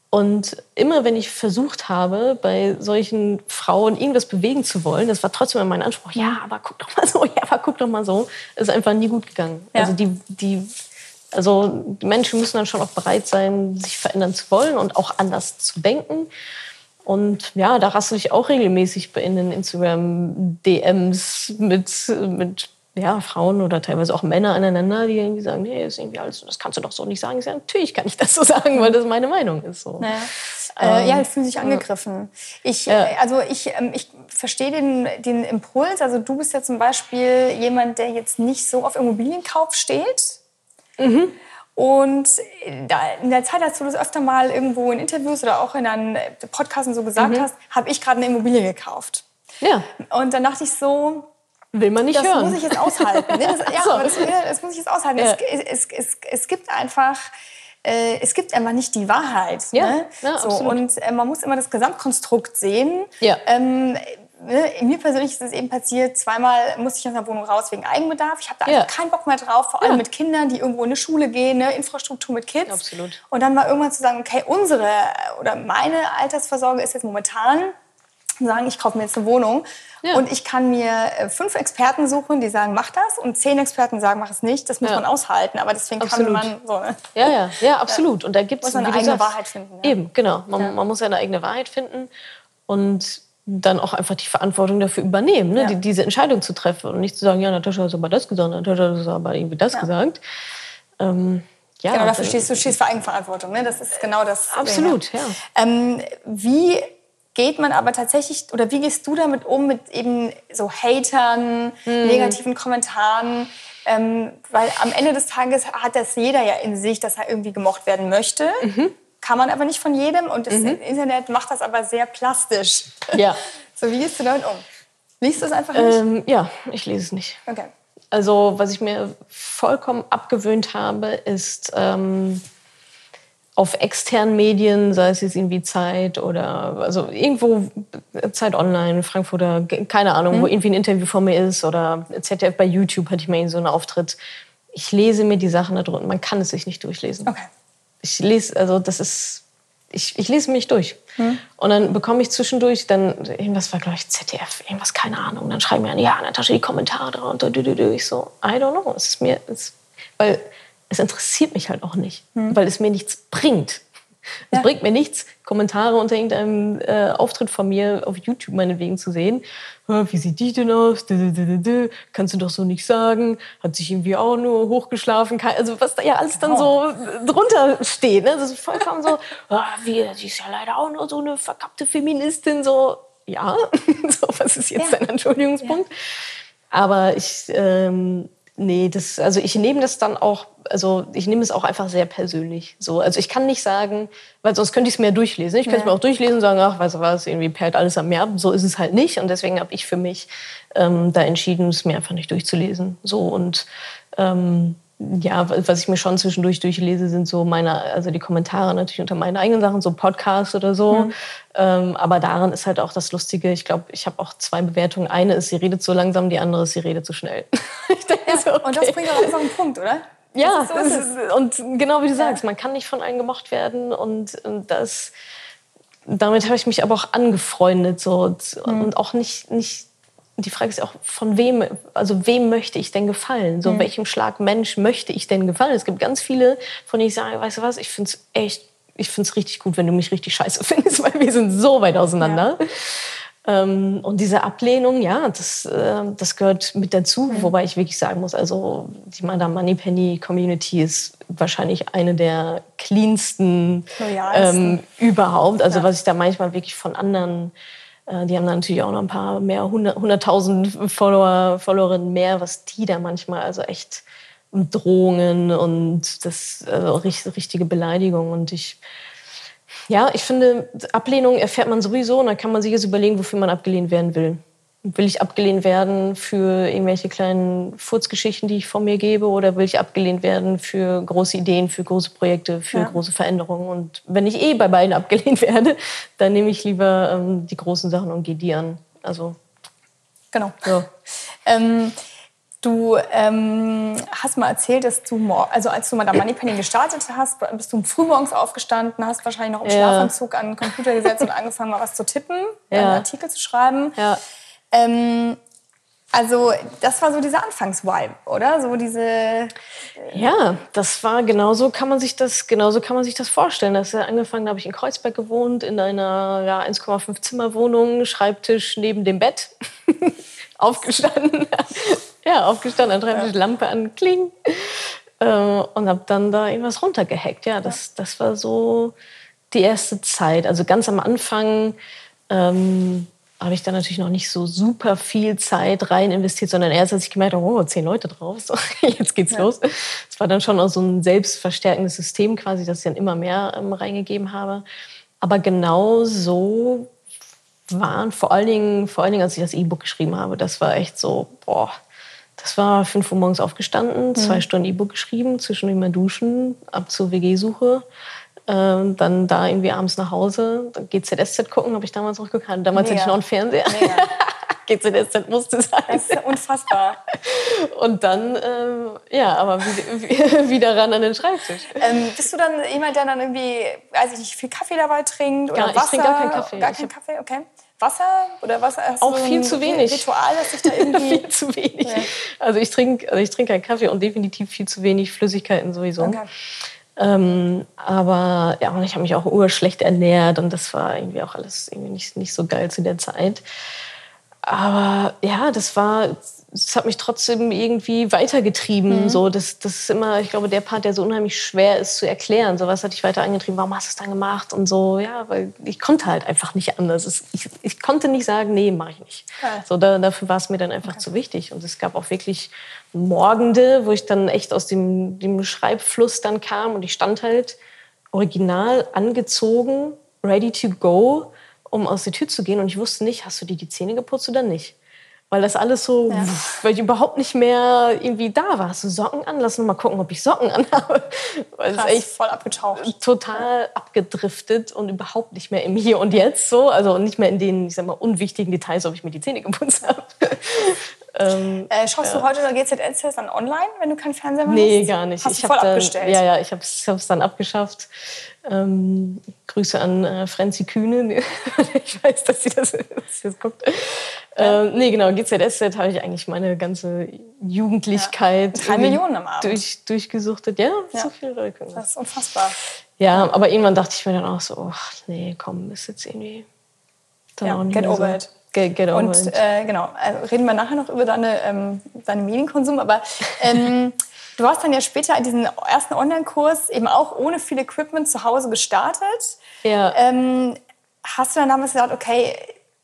Und immer wenn ich versucht habe, bei solchen Frauen irgendwas bewegen zu wollen, das war trotzdem mein Anspruch, ja, aber guck doch mal so, ja, aber guck doch mal so, ist einfach nie gut gegangen. Ja. Also die, die also die Menschen müssen dann schon auch bereit sein, sich verändern zu wollen und auch anders zu denken. Und ja, da rassel ich auch regelmäßig in den Instagram-DMs mit, mit ja, Frauen oder teilweise auch Männer aneinander, die irgendwie sagen, nee, ist irgendwie alles, das kannst du doch so nicht sagen. Ich sage, natürlich kann ich das so sagen, weil das meine Meinung ist. So. Naja. Äh, ähm, ja, ich fühle sich angegriffen. Ich, ja. äh, also ich, ähm, ich verstehe den, den Impuls. Also du bist ja zum Beispiel jemand, der jetzt nicht so auf Immobilienkauf steht. Mhm. Und in der Zeit, als du das öfter mal irgendwo in Interviews oder auch in einem Podcast so gesagt mhm. hast, habe ich gerade eine Immobilie gekauft. Ja. Und dann dachte ich so, Will man nicht das hören. Das muss ich jetzt aushalten. Ne? Das, ja, so. aber das, das, muss ich jetzt aushalten. Ja. Es, es, es, es, gibt einfach, äh, es gibt einfach nicht die Wahrheit. Ja, ne? ja so, Und äh, man muss immer das Gesamtkonstrukt sehen. Ja. Ähm, ne, mir persönlich ist es eben passiert, zweimal musste ich aus der Wohnung raus wegen Eigenbedarf. Ich habe da einfach keinen Bock mehr drauf, vor allem mit Kindern, die irgendwo in eine Schule gehen, ne, Infrastruktur mit Kids. Absolut. Und dann mal irgendwann zu sagen, okay, unsere oder meine Altersvorsorge ist jetzt momentan, sagen, ich kaufe mir jetzt eine Wohnung Ja. und ich kann mir äh, fünf Experten suchen, die sagen, mach das und zehn Experten sagen, mach es nicht. Das muss Ja. man aushalten, aber deswegen Absolut. kann man so, ne? Ja, ja, ja, absolut. Und da gibt es eine eigene sagst, Wahrheit finden, ja. Eben, genau. Man, man muss seine eigene Wahrheit finden und dann auch einfach die Verantwortung dafür übernehmen, ne? Die, diese Entscheidung zu treffen und nicht zu sagen, ja, Natascha hat aber das gesagt, Natascha hat aber irgendwie das gesagt. Ähm, ja, Genau, dafür stehst du stehst für Eigenverantwortung. Ne? Das ist genau das. Ding, Absolut, ja. Ähm, wie geht man aber tatsächlich, oder wie gehst du damit um, mit eben so Hatern, Hm. negativen Kommentaren? Ähm, weil am Ende des Tages hat das jeder ja in sich, dass er irgendwie gemocht werden möchte. Mhm. Kann man aber nicht von jedem. Und das Internet macht das aber sehr plastisch. Ja. So, wie gehst du damit um? Liest du es einfach nicht? Ähm, ja, ich lese es nicht. Okay. Also, was ich mir vollkommen abgewöhnt habe, ist ähm, auf externen Medien, sei es jetzt irgendwie Zeit oder also irgendwo Zeit Online, Frankfurter, keine Ahnung, wo irgendwie ein Interview von mir ist oder ZDF bei YouTube hatte ich mal so einen Auftritt. Ich lese mir die Sachen da drunter. Man kann es sich nicht durchlesen. Okay. Ich lese, also das ist, ich, ich lese mich durch. Und dann bekomme ich zwischendurch, dann, irgendwas war, glaube ich, ZDF, irgendwas, keine Ahnung. Dann schreiben mir an, ja, Natascha, die Kommentare drunter, dü, dü, dü. Ich so, I don't know. Es ist mir, es, weil es interessiert mich halt auch nicht, weil es mir nichts bringt. Es Ja. bringt mir nichts, Kommentare unter irgendeinem äh, Auftritt von mir auf YouTube meinetwegen zu sehen. "Hä, Wie sieht die denn aus? Dü, dü, dü. Kannst du doch so nicht sagen. Hat sich irgendwie auch nur hochgeschlafen. Also was da ja alles dann so drunter steht. Ne? Das ist vollkommen so, "Ah, wie, die ist ja leider auch nur so eine verkappte Feministin. So, ja, so, was ist jetzt Ja. dein Entschuldigungspunkt? Aber ich, ähm, nee, das, also ich nehme das dann auch, also ich nehme es auch einfach sehr persönlich. So, also ich kann nicht sagen, weil sonst könnte ich es mir durchlesen. Ich könnte es Ja. mir auch durchlesen und sagen, ach, weißt du was, irgendwie perlt alles am Meer. So ist es halt nicht. Und deswegen habe ich für mich ähm, da entschieden, es mir einfach nicht durchzulesen. So und ähm, ja, was ich mir schon zwischendurch durchlese, sind so meine, also die Kommentare natürlich unter meinen eigenen Sachen, so Podcasts oder so. Mhm. Ähm, aber daran ist halt auch das Lustige. Ich glaube, ich habe auch zwei Bewertungen. Eine ist, sie redet so langsam, die andere ist, sie redet zu schnell. ich denke Ja, so, okay. Und das bringt auch einfach einen Punkt, oder? Ja, Das ist so, das ist und genau wie du sagst, man kann nicht von allen gemocht werden und, und das, damit habe ich mich aber auch angefreundet so und, Mhm. und auch nicht, nicht, die Frage ist auch, von wem, also wem möchte ich denn gefallen? Mhm. So, welchem Schlag Mensch möchte ich denn gefallen? Es gibt ganz viele, von denen ich sage, weißt du was, ich finde es echt, ich finde es richtig gut, wenn du mich richtig scheiße findest, weil wir sind so weit auseinander. Ähm, und diese Ablehnung, ja, das, äh, das gehört mit dazu. Wobei ich wirklich sagen muss, also die Madame Moneypenny Community ist wahrscheinlich eine der cleansten ähm, überhaupt. Also Ja. was ich da manchmal wirklich von anderen, äh, die haben da natürlich auch noch ein paar mehr, hundert- hunderttausend Follower, Followerinnen mehr, was die da manchmal, also echt Drohungen und das also richt- richtige Beleidigung. Und ich, ja, ich finde, Ablehnung erfährt man sowieso und dann kann man sich jetzt überlegen, wofür man abgelehnt werden will. Will ich abgelehnt werden für irgendwelche kleinen Furzgeschichten, die ich von mir gebe, oder will ich abgelehnt werden für große Ideen, für große Projekte, für Ja. große Veränderungen? Und wenn ich eh bei beiden abgelehnt werde, dann nehme ich lieber ähm, die großen Sachen und gehe die an. Also, Genau. ja. Ähm, du ähm, hast mal erzählt, dass du, also als du mal da Moneypenny gestartet hast, bist du frühmorgens aufgestanden, hast wahrscheinlich noch im Ja. Schlafanzug an den Computer gesetzt und angefangen, mal was zu tippen, Ja. einen Artikel zu schreiben. Ja. Ähm, also das war so dieser Anfangsvibe, oder? So diese Ja, das war genauso kann man sich das genauso kann man sich das vorstellen. Das ist angefangen, da habe ich in Kreuzberg gewohnt in einer ja, 1,5 Zimmer Wohnung, Schreibtisch neben dem Bett. aufgestanden. Ja, aufgestanden, an Schreibtisch, Lampe an, kling. Äh, und habe dann da irgendwas runtergehackt. Ja, das das war so die erste Zeit. Also ganz am Anfang ähm, habe ich da natürlich noch nicht so super viel Zeit rein investiert, sondern erst als ich gemerkt habe, oh, zehn Leute drauf, so, jetzt geht's los. Es war dann schon auch so ein selbstverstärkendes System quasi, dass ich dann immer mehr ähm, reingegeben habe. Aber genau so waren vor allen Dingen, vor allen Dingen, als ich das E-Book geschrieben habe, das war echt so, boah, das war 5 Uhr morgens aufgestanden, zwei Stunden E-Book geschrieben, zwischendurch mal duschen, ab zur WG-Suche. Ähm, dann da irgendwie abends nach Hause, dann GZSZ gucken, habe ich damals noch geguckt. Damals hatte ich noch einen Fernseher. GZSZ musste sein. Das ist unfassbar. Und dann, ähm, ja, aber wieder, wieder ran an den Schreibtisch. Ähm, bist du dann jemand, der dann irgendwie, weiß ich nicht, viel Kaffee dabei trinkt? Oder gar, Wasser? Ich trinke gar keinen Kaffee. Gar keinen Kaffee, okay. Wasser oder was? Auch viel zu wenig. Ritual, dass ich da irgendwie viel zu wenig. Ja. Also ich trinke, also ich trinke keinen Kaffee und definitiv viel zu wenig Flüssigkeiten sowieso. Okay. Ähm, aber ja, und ich habe mich auch urschlecht ernährt und das war irgendwie auch alles irgendwie nicht, nicht so geil zu der Zeit. Aber ja, das war, das hat mich trotzdem irgendwie weitergetrieben. Mhm. So, das, das ist immer, ich glaube, der Part, der so unheimlich schwer ist zu erklären. So was hat dich weiter angetrieben. Warum hast du es dann gemacht? Und so, ja, weil ich konnte halt einfach nicht anders. Ich, ich konnte nicht sagen, nee, mache ich nicht. Ja. So, da, dafür war es mir dann einfach okay. zu wichtig. Und es gab auch wirklich Morgende, wo ich dann echt aus dem, dem Schreibfluss dann kam und ich stand halt original angezogen, ready to go um aus der Tür zu gehen und ich wusste nicht, hast du dir die Zähne geputzt oder nicht? Weil das alles so, ja. weil ich überhaupt nicht mehr irgendwie da war. Hast du Socken an? Lass uns mal gucken, ob ich Socken anhabe. Weil Krass, es echt voll abgetaucht. Total ja. abgedriftet und überhaupt nicht mehr im Hier und Jetzt so. Also nicht mehr in den, ich sag mal, unwichtigen Details, ob ich mir die Zähne geputzt habe. Ähm, äh, schaust du heute oder GZSZ dann online, wenn du keinen Fernseher mehr hast? Nee, gar nicht. Hast ich du voll dann, abgestellt? Ja, ja, ich habe es dann abgeschafft. Ähm, Grüße an äh, Franzi Kühne. ich weiß, dass sie das, dass sie das guckt. Ähm, nee, genau, GZSZ habe ich eigentlich meine ganze Jugendlichkeit ja. Drei Millionen am Abend. Durch, durchgesuchtet. Ja, ja, so viel Leute. Das ist unfassbar. Ja, aber irgendwann dachte ich mir dann auch so, oh, nee, komm, ist jetzt irgendwie dann ja, auch nicht get over so. it. Get over Und. Äh, genau, also reden wir nachher noch über deine, ähm, deinen Medienkonsum, aber ähm, Du hast dann ja später diesen ersten Online-Kurs eben auch ohne viel Equipment zu Hause gestartet. Ja. Ähm, hast du dann damals gesagt, okay,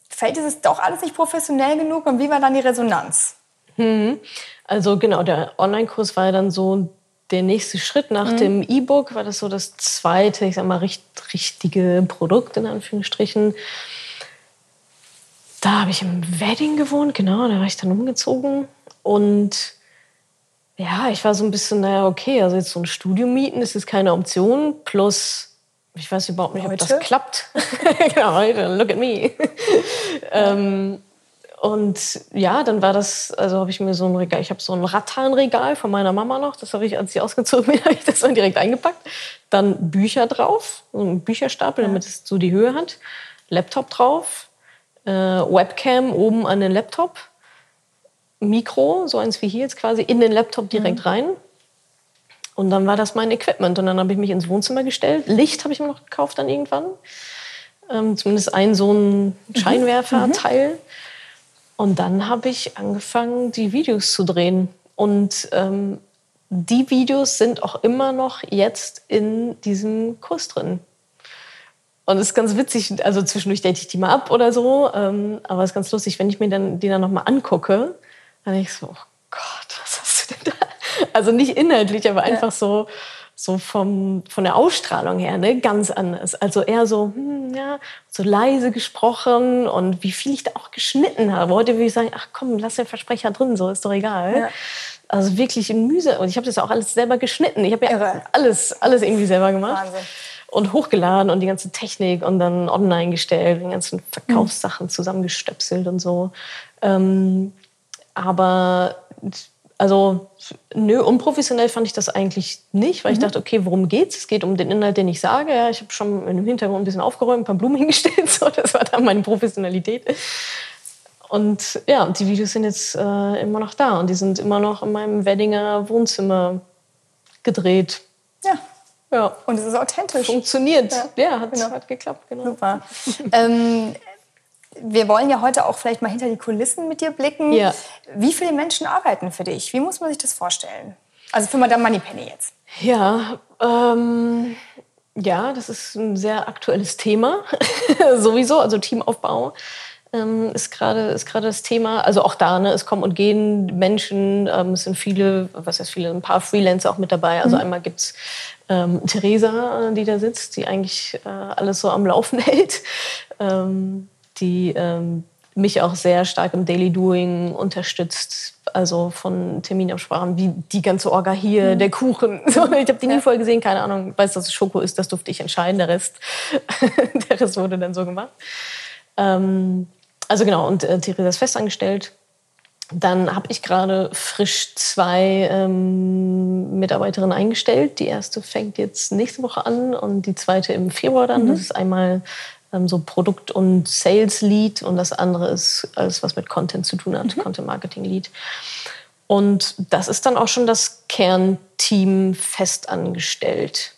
fällt es doch alles nicht professionell genug und wie war dann die Resonanz? Hm. Also genau, der Online-Kurs war dann so der nächste Schritt nach mhm. dem E-Book, war das so das zweite, ich sag mal, richt, richtige Produkt in Anführungsstrichen. Da habe ich im Wedding gewohnt, genau, da war ich dann umgezogen und ja, ich war so ein bisschen, naja, okay, also jetzt so ein Studium mieten ist jetzt keine Option. Plus, ich weiß überhaupt nicht, heute? ob das klappt. genau, heute, look at me. ähm, und ja, dann war das, also habe ich mir so ein Regal, ich habe so ein Rattanregal von meiner Mama noch, das habe ich, als ich ausgezogen bin, habe ich das dann direkt eingepackt. Dann Bücher drauf, so ein Bücherstapel, damit es so die Höhe hat. Laptop drauf, äh, Webcam oben an den Laptop Mikro, so eins wie hier jetzt quasi, in den Laptop direkt mhm. rein. Und dann war das mein Equipment. Und dann habe ich mich ins Wohnzimmer gestellt. Licht habe ich mir noch gekauft dann irgendwann. Ähm, zumindest ein so ein mhm. Scheinwerferteil. Mhm. Und dann habe ich angefangen, die Videos zu drehen. Und ähm, die Videos sind auch immer noch jetzt in diesem Kurs drin. Und es ist ganz witzig, also zwischendurch date ich die mal ab oder so. Ähm, aber es ist ganz lustig, wenn ich mir dann die dann nochmal angucke dann denke ich so, oh Gott, was hast du denn da? Also nicht inhaltlich, aber einfach ja. so, so vom, von der Ausstrahlung her, ne, ganz anders. Also eher so, hm, ja, so leise gesprochen und wie viel ich da auch geschnitten habe. Heute würde ich sagen, ach komm, lass den Versprecher drin, so ist doch egal. Ja. Also wirklich in Müse. Und ich habe das auch alles selber geschnitten. Ich habe ja Irre. alles, alles irgendwie selber gemacht. Wahnsinn. Und hochgeladen und die ganze Technik und dann online gestellt, die ganzen Verkaufssachen zusammengestöpselt und so. Ähm, aber also nö, unprofessionell fand ich das eigentlich nicht, weil mhm. ich dachte, okay, worum geht's? Es geht um den Inhalt, den ich sage. Ja, ich habe schon im Hintergrund ein bisschen aufgeräumt, ein paar Blumen hingestellt. So, das war dann meine Professionalität. Und ja, die Videos sind jetzt äh, immer noch da und die sind immer noch in meinem Weddinger Wohnzimmer gedreht. Ja. Ja. Und es ist authentisch. Funktioniert. Ja, ja hat, genau. hat geklappt. Genau. Super. ähm, wir wollen ja heute auch vielleicht mal hinter die Kulissen mit dir blicken. Ja. Wie viele Menschen arbeiten für dich? Wie muss man sich das vorstellen? Also für Madame Moneypenny jetzt. Ja, ähm, ja, das ist ein sehr aktuelles Thema. Sowieso, also Teamaufbau ähm, ist gerade ist gerade das Thema. Also auch da, ne, es kommen und gehen Menschen. Ähm, es sind viele, was heißt viele, ein paar Freelancer auch mit dabei. Also mhm. einmal gibt's ähm, Theresa, die da sitzt, die eigentlich äh, alles so am Laufen hält. Ähm, die ähm, mich auch sehr stark im Daily Doing unterstützt. Also von Terminabsprachen, wie die ganze Orga hier, mhm. der Kuchen. So, ich habe die nie voll gesehen, keine Ahnung. Weiß, dass es Schoko ist, das durfte ich entscheiden. Der Rest, der Rest wurde dann so gemacht. Ähm, also genau, und äh, Theresa ist festangestellt. Dann habe ich gerade frisch zwei ähm, Mitarbeiterinnen eingestellt. Die erste fängt jetzt nächste Woche an und die zweite im Februar dann. Mhm. Das ist einmal ähm, so Produkt- und Sales-Lead und das andere ist alles, was mit Content zu tun hat, mhm. Content-Marketing-Lead. Und das ist dann auch schon das Kernteam festangestellt.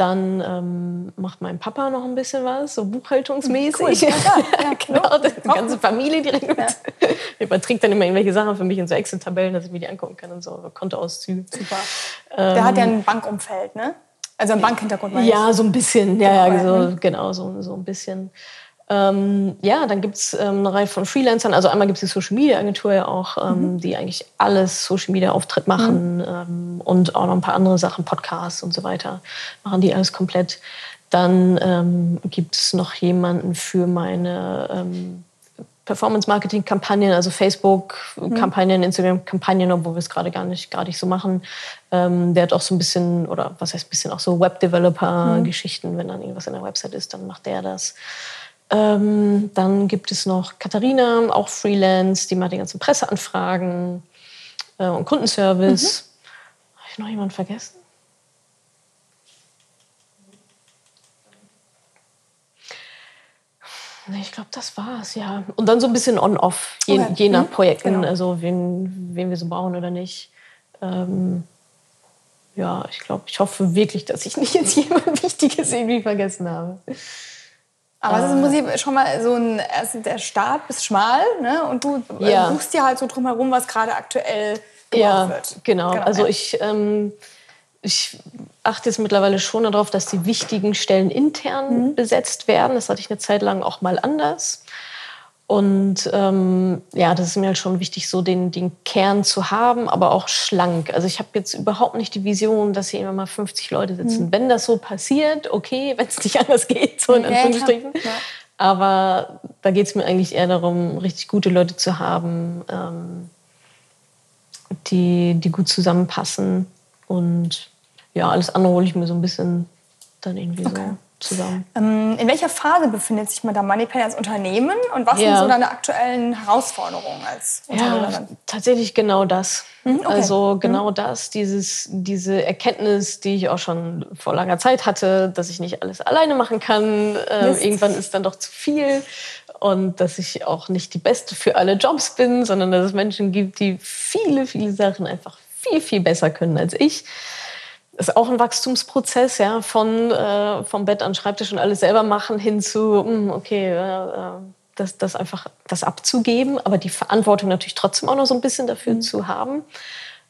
Dann ähm, macht mein Papa noch ein bisschen was, so buchhaltungsmäßig. Cool. Ja, ja, genau, die ganze Familie direkt mit. Ja. Überträgt dann immer irgendwelche Sachen für mich in so Excel-Tabellen, dass ich mir die angucken kann und so, Kontoauszüge. Super. Ähm, Der hat ja ein Bankumfeld, ne? Also ein Bankhintergrund. Ja, so ein bisschen. Ja, genau, ja, so, genau, so, so ein bisschen. Ähm, ja, dann gibt es ähm, eine Reihe von Freelancern. Also einmal gibt es die Social Media Agentur ja auch, ähm, mhm. die eigentlich alles Social Media Auftritt machen mhm. Ähm, und auch noch ein paar andere Sachen, Podcasts und so weiter, machen die alles komplett. Dann ähm, gibt es noch jemanden für meine ähm, Performance-Marketing-Kampagnen, also Facebook-Kampagnen, mhm. Instagram-Kampagnen, obwohl wir es gerade gar nicht, gar nicht so machen. Ähm, der hat auch so ein bisschen, oder was heißt ein bisschen, auch so Web-Developer-Geschichten. Mhm. Wenn dann irgendwas in der Website ist, dann macht der das. Ähm, dann gibt es noch Katharina, auch Freelance, die macht die ganzen Presseanfragen äh, und Kundenservice. Mhm. Habe ich noch jemanden vergessen? Nee, ich glaube, das war's, ja. Und dann so ein bisschen on-off, je, okay. je, nach mhm. Projekten, genau. also wen, wen wir so brauchen oder nicht. Ähm, ja, ich glaube, ich hoffe wirklich, dass ich nicht jetzt jemand Wichtiges irgendwie vergessen habe. Aber es ist im Prinzip schon mal so ein, also der Start ist schmal, ne? Und du äh, ja. suchst dir halt so drumherum, was gerade aktuell gemacht ja, wird. Genau. genau. Also ich, ähm, ich achte jetzt mittlerweile schon darauf, dass die wichtigen Stellen intern mhm. besetzt werden. Das hatte ich eine Zeit lang auch mal anders. Und ähm, ja, das ist mir halt schon wichtig, so den, den Kern zu haben, aber auch schlank. Also ich habe jetzt überhaupt nicht die Vision, dass hier immer mal 50 Leute sitzen. Mhm. Wenn das so passiert, okay, wenn es nicht anders geht, so in Anführungsstrichen. Ja, aber da geht es mir eigentlich eher darum, richtig gute Leute zu haben, ähm, die, die gut zusammenpassen. Und ja, alles andere hole ich mir so ein bisschen dann irgendwie okay. so zusammen. Ähm, in welcher Phase befindet sich Madame Moneypenny als Unternehmen und was ja. sind so deine aktuellen Herausforderungen als Unternehmerin? Ja, tatsächlich genau das. Mhm, okay. Also mhm. genau mhm. das, dieses, diese Erkenntnis, die ich auch schon vor langer Zeit hatte, dass ich nicht alles alleine machen kann. Ähm, irgendwann ist dann doch zu viel und dass ich auch nicht die Beste für alle Jobs bin, sondern dass es Menschen gibt, die viele, viele Sachen einfach viel, viel besser können als ich ist auch ein Wachstumsprozess, ja, von äh, vom Bett an Schreibtisch und alles selber machen hin zu, mh, hm, okay, äh, das, das einfach das abzugeben, aber die Verantwortung natürlich trotzdem auch noch so ein bisschen dafür mhm. zu haben.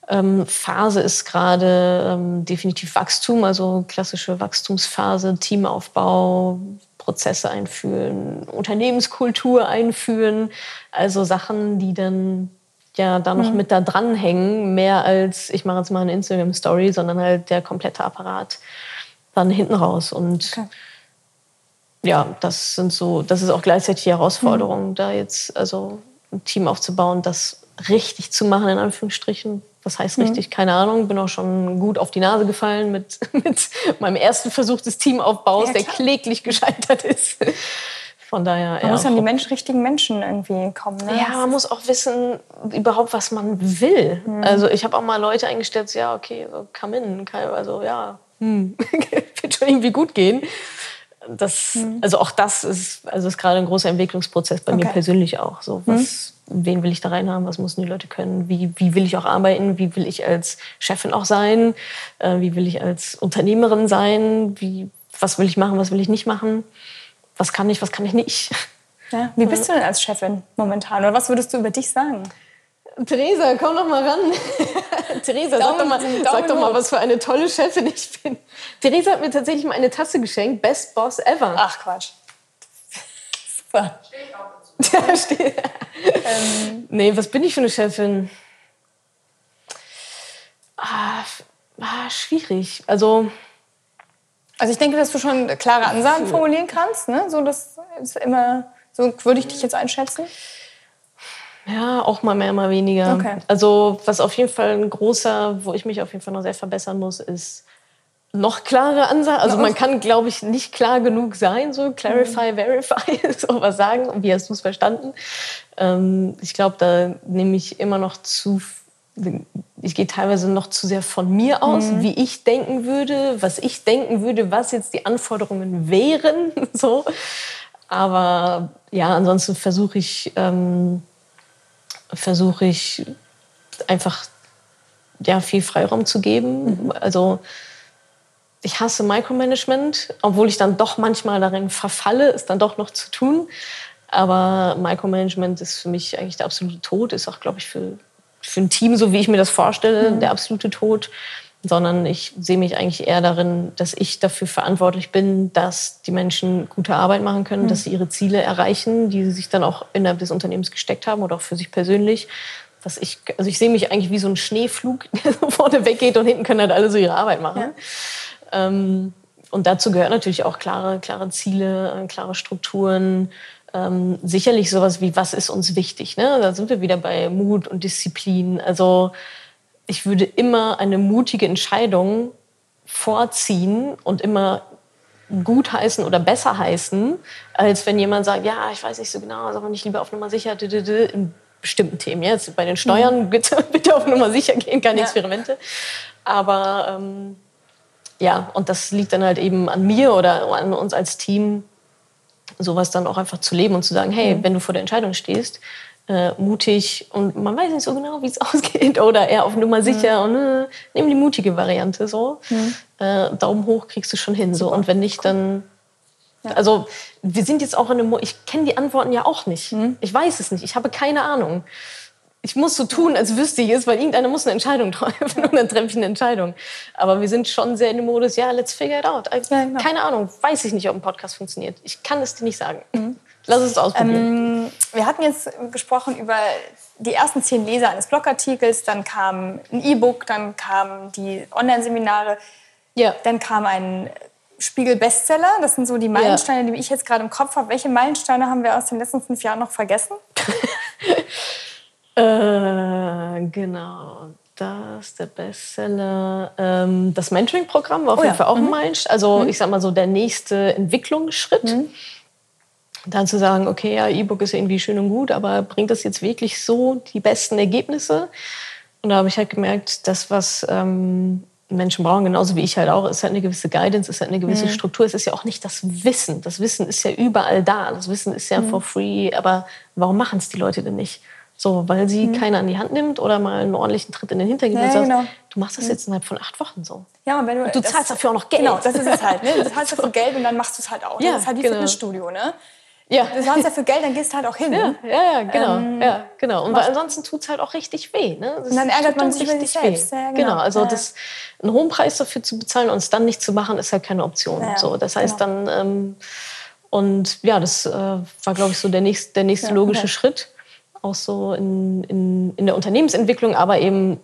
Ähm, Phase ist gerade ähm, definitiv Wachstum, also klassische Wachstumsphase, Teamaufbau, Prozesse einführen, Unternehmenskultur einführen, also Sachen, die dann ja da noch mhm. mit da dranhängen, mehr als ich mache jetzt mal eine Instagram-Story, sondern halt der komplette Apparat dann hinten raus. Und okay. ja, das sind so, das ist auch gleichzeitig die Herausforderung, mhm. da jetzt also ein Team aufzubauen, das richtig zu machen, in Anführungsstrichen. Was heißt mhm. richtig? Keine Ahnung. Bin auch schon gut auf die Nase gefallen mit, mit meinem ersten Versuch des Teamaufbaus, ja, der kläglich gescheitert ist. Von daher. Man muss an die Mensch, richtigen Menschen irgendwie kommen. Ne? Ja, man muss auch wissen, überhaupt, was man will. Mhm. Also ich habe auch mal Leute eingestellt, ja, okay, so come in. Also ja, hm. wird schon irgendwie gut gehen. Das, mhm. Also auch das ist, also ist gerade ein großer Entwicklungsprozess bei okay. mir persönlich auch. So, mhm. was, mhm. Wen will ich da reinhaben? Was müssen die Leute können? Wie, wie will ich auch arbeiten? Wie will ich als Chefin auch sein? Äh, wie will ich als Unternehmerin sein? Wie, was will ich machen? Was will ich nicht machen? Was kann ich, was kann ich nicht. Ja, wie bist du denn als Chefin momentan? Oder was würdest du über dich sagen? Theresa, komm doch mal ran. Theresa, sag, doch mal, sag doch mal, was für eine tolle Chefin ich bin. Theresa hat mir tatsächlich mal eine Tasse geschenkt. Best Boss ever. Ach, Quatsch. Super. Stehe ich auch dazu. Ja, ähm. Nee, was bin ich für eine Chefin? Ah, ah, schwierig. Also, also ich denke, dass du schon klare Ansagen formulieren kannst. Ne? So, das ist immer So würde ich dich jetzt einschätzen. Ja, auch mal mehr, mal weniger. Okay. Also was auf jeden Fall ein großer, wo ich mich auf jeden Fall noch sehr verbessern muss, ist noch klare Ansagen. Also man kann, glaube ich, nicht klar genug sein, so clarify, verify, so was sagen. Wie hast du es verstanden? Ähm, ich glaube, da nehme ich immer noch zu, ich gehe teilweise noch zu sehr von mir aus, mhm. wie ich denken würde, was ich denken würde, was jetzt die Anforderungen wären, so. Aber ja, ansonsten versuche ich, ähm, versuche ich einfach ja, viel Freiraum zu geben. Mhm. Also ich hasse Micromanagement, obwohl ich dann doch manchmal darin verfalle, es dann doch noch zu tun. Aber Micromanagement ist für mich eigentlich der absolute Tod, ist auch, glaube ich, für, für ein Team, so wie ich mir das vorstelle, mhm. der absolute Tod. Sondern ich sehe mich eigentlich eher darin, dass ich dafür verantwortlich bin, dass die Menschen gute Arbeit machen können, mhm. dass sie ihre Ziele erreichen, die sie sich dann auch innerhalb des Unternehmens gesteckt haben oder auch für sich persönlich. Dass ich, also ich sehe mich eigentlich wie so ein Schneeflug, der so vorne weggeht und hinten können halt alle so ihre Arbeit machen. Ja. Ähm, und dazu gehört natürlich auch klare, klare Ziele, äh, klare Strukturen. Ähm, sicherlich sowas wie, was ist uns wichtig? Ne? Da sind wir wieder bei Mut und Disziplin. Also ich würde immer eine mutige Entscheidung vorziehen und immer gut heißen oder besser heißen, als wenn jemand sagt, ja, ich weiß nicht so genau, soll man nicht lieber auf Nummer sicher, in bestimmten Themen. Jetzt bei den Steuern mhm. bitte, auf Nummer sicher gehen, keine ja. Experimente. Aber ähm, ja, und das liegt dann halt eben an mir oder an uns als Team, sowas dann auch einfach zu leben und zu sagen, hey, mhm. wenn du vor der Entscheidung stehst, äh, mutig und man weiß nicht so genau, wie es ausgeht oder eher auf Nummer sicher mhm. und äh, nimm die mutige Variante so. Mhm. Äh, Daumen hoch kriegst du schon hin so und wenn nicht, dann ja. Also wir sind jetzt auch in einem, ich kenne die Antworten ja auch nicht. Mhm. Ich weiß es nicht, ich habe keine Ahnung ich muss so tun, als wüsste ich es, weil irgendeiner muss eine Entscheidung treffen und dann treffe ich eine Entscheidung. Aber wir sind schon sehr in dem Modus, ja, let's figure it out. Ja, genau. Keine Ahnung, weiß ich nicht, ob ein Podcast funktioniert. Ich kann es dir nicht sagen. Mhm. Lass es ausprobieren. Ähm, wir hatten jetzt gesprochen über die ersten zehn Leser eines Blogartikels, dann kam ein E-Book, dann kamen die Online-Seminare, ja. dann kam ein Spiegel-Bestseller. Das sind so die Meilensteine, ja. die ich jetzt gerade im Kopf habe. Welche Meilensteine haben wir aus den letzten fünf Jahren noch vergessen? Äh, genau. Das, der Bestseller. Ähm, das Mentoring-Programm war auf oh jeden ja. Fall auch mhm. ein Also mhm. ich sag mal so der nächste Entwicklungsschritt. Mhm. Dann zu sagen, okay, ja, E-Book ist irgendwie schön und gut, aber bringt das jetzt wirklich so die besten Ergebnisse? Und da habe ich halt gemerkt, das, was ähm, Menschen brauchen, genauso wie ich halt auch, ist halt eine gewisse Guidance, ist halt eine gewisse mhm. Struktur. Es ist ja auch nicht das Wissen. Das Wissen ist ja überall da. Das Wissen ist ja mhm. for free. Aber warum machen es die Leute denn nicht? So, weil sie mhm. keiner an die Hand nimmt oder mal einen ordentlichen Tritt in den Hintern gibt ja, und sagt, genau. du machst das mhm. jetzt innerhalb von acht Wochen so. Ja, und wenn du, und du zahlst dafür auch noch Geld. Genau, das ist es halt. Ne? Du zahlst dafür Geld und dann machst du es halt auch. Ja, das ist halt wie genau. Fitnessstudio, ne? Ja. Du zahlst dafür Geld, dann gehst du halt auch hin. Ja, ja, ja genau. Ähm, ja, genau. Und weil ansonsten tut es halt auch richtig weh. Ne? und dann ärgert man sich sich selbst. Ja, genau. genau. also das, einen hohen Preis dafür zu bezahlen und es dann nicht zu machen, ist halt keine Option. so, das heißt genau. dann, ähm, und ja, das äh, war, glaube ich, so der nächste, der nächste logische. Schritt auch so in, in, in der Unternehmensentwicklung, aber eben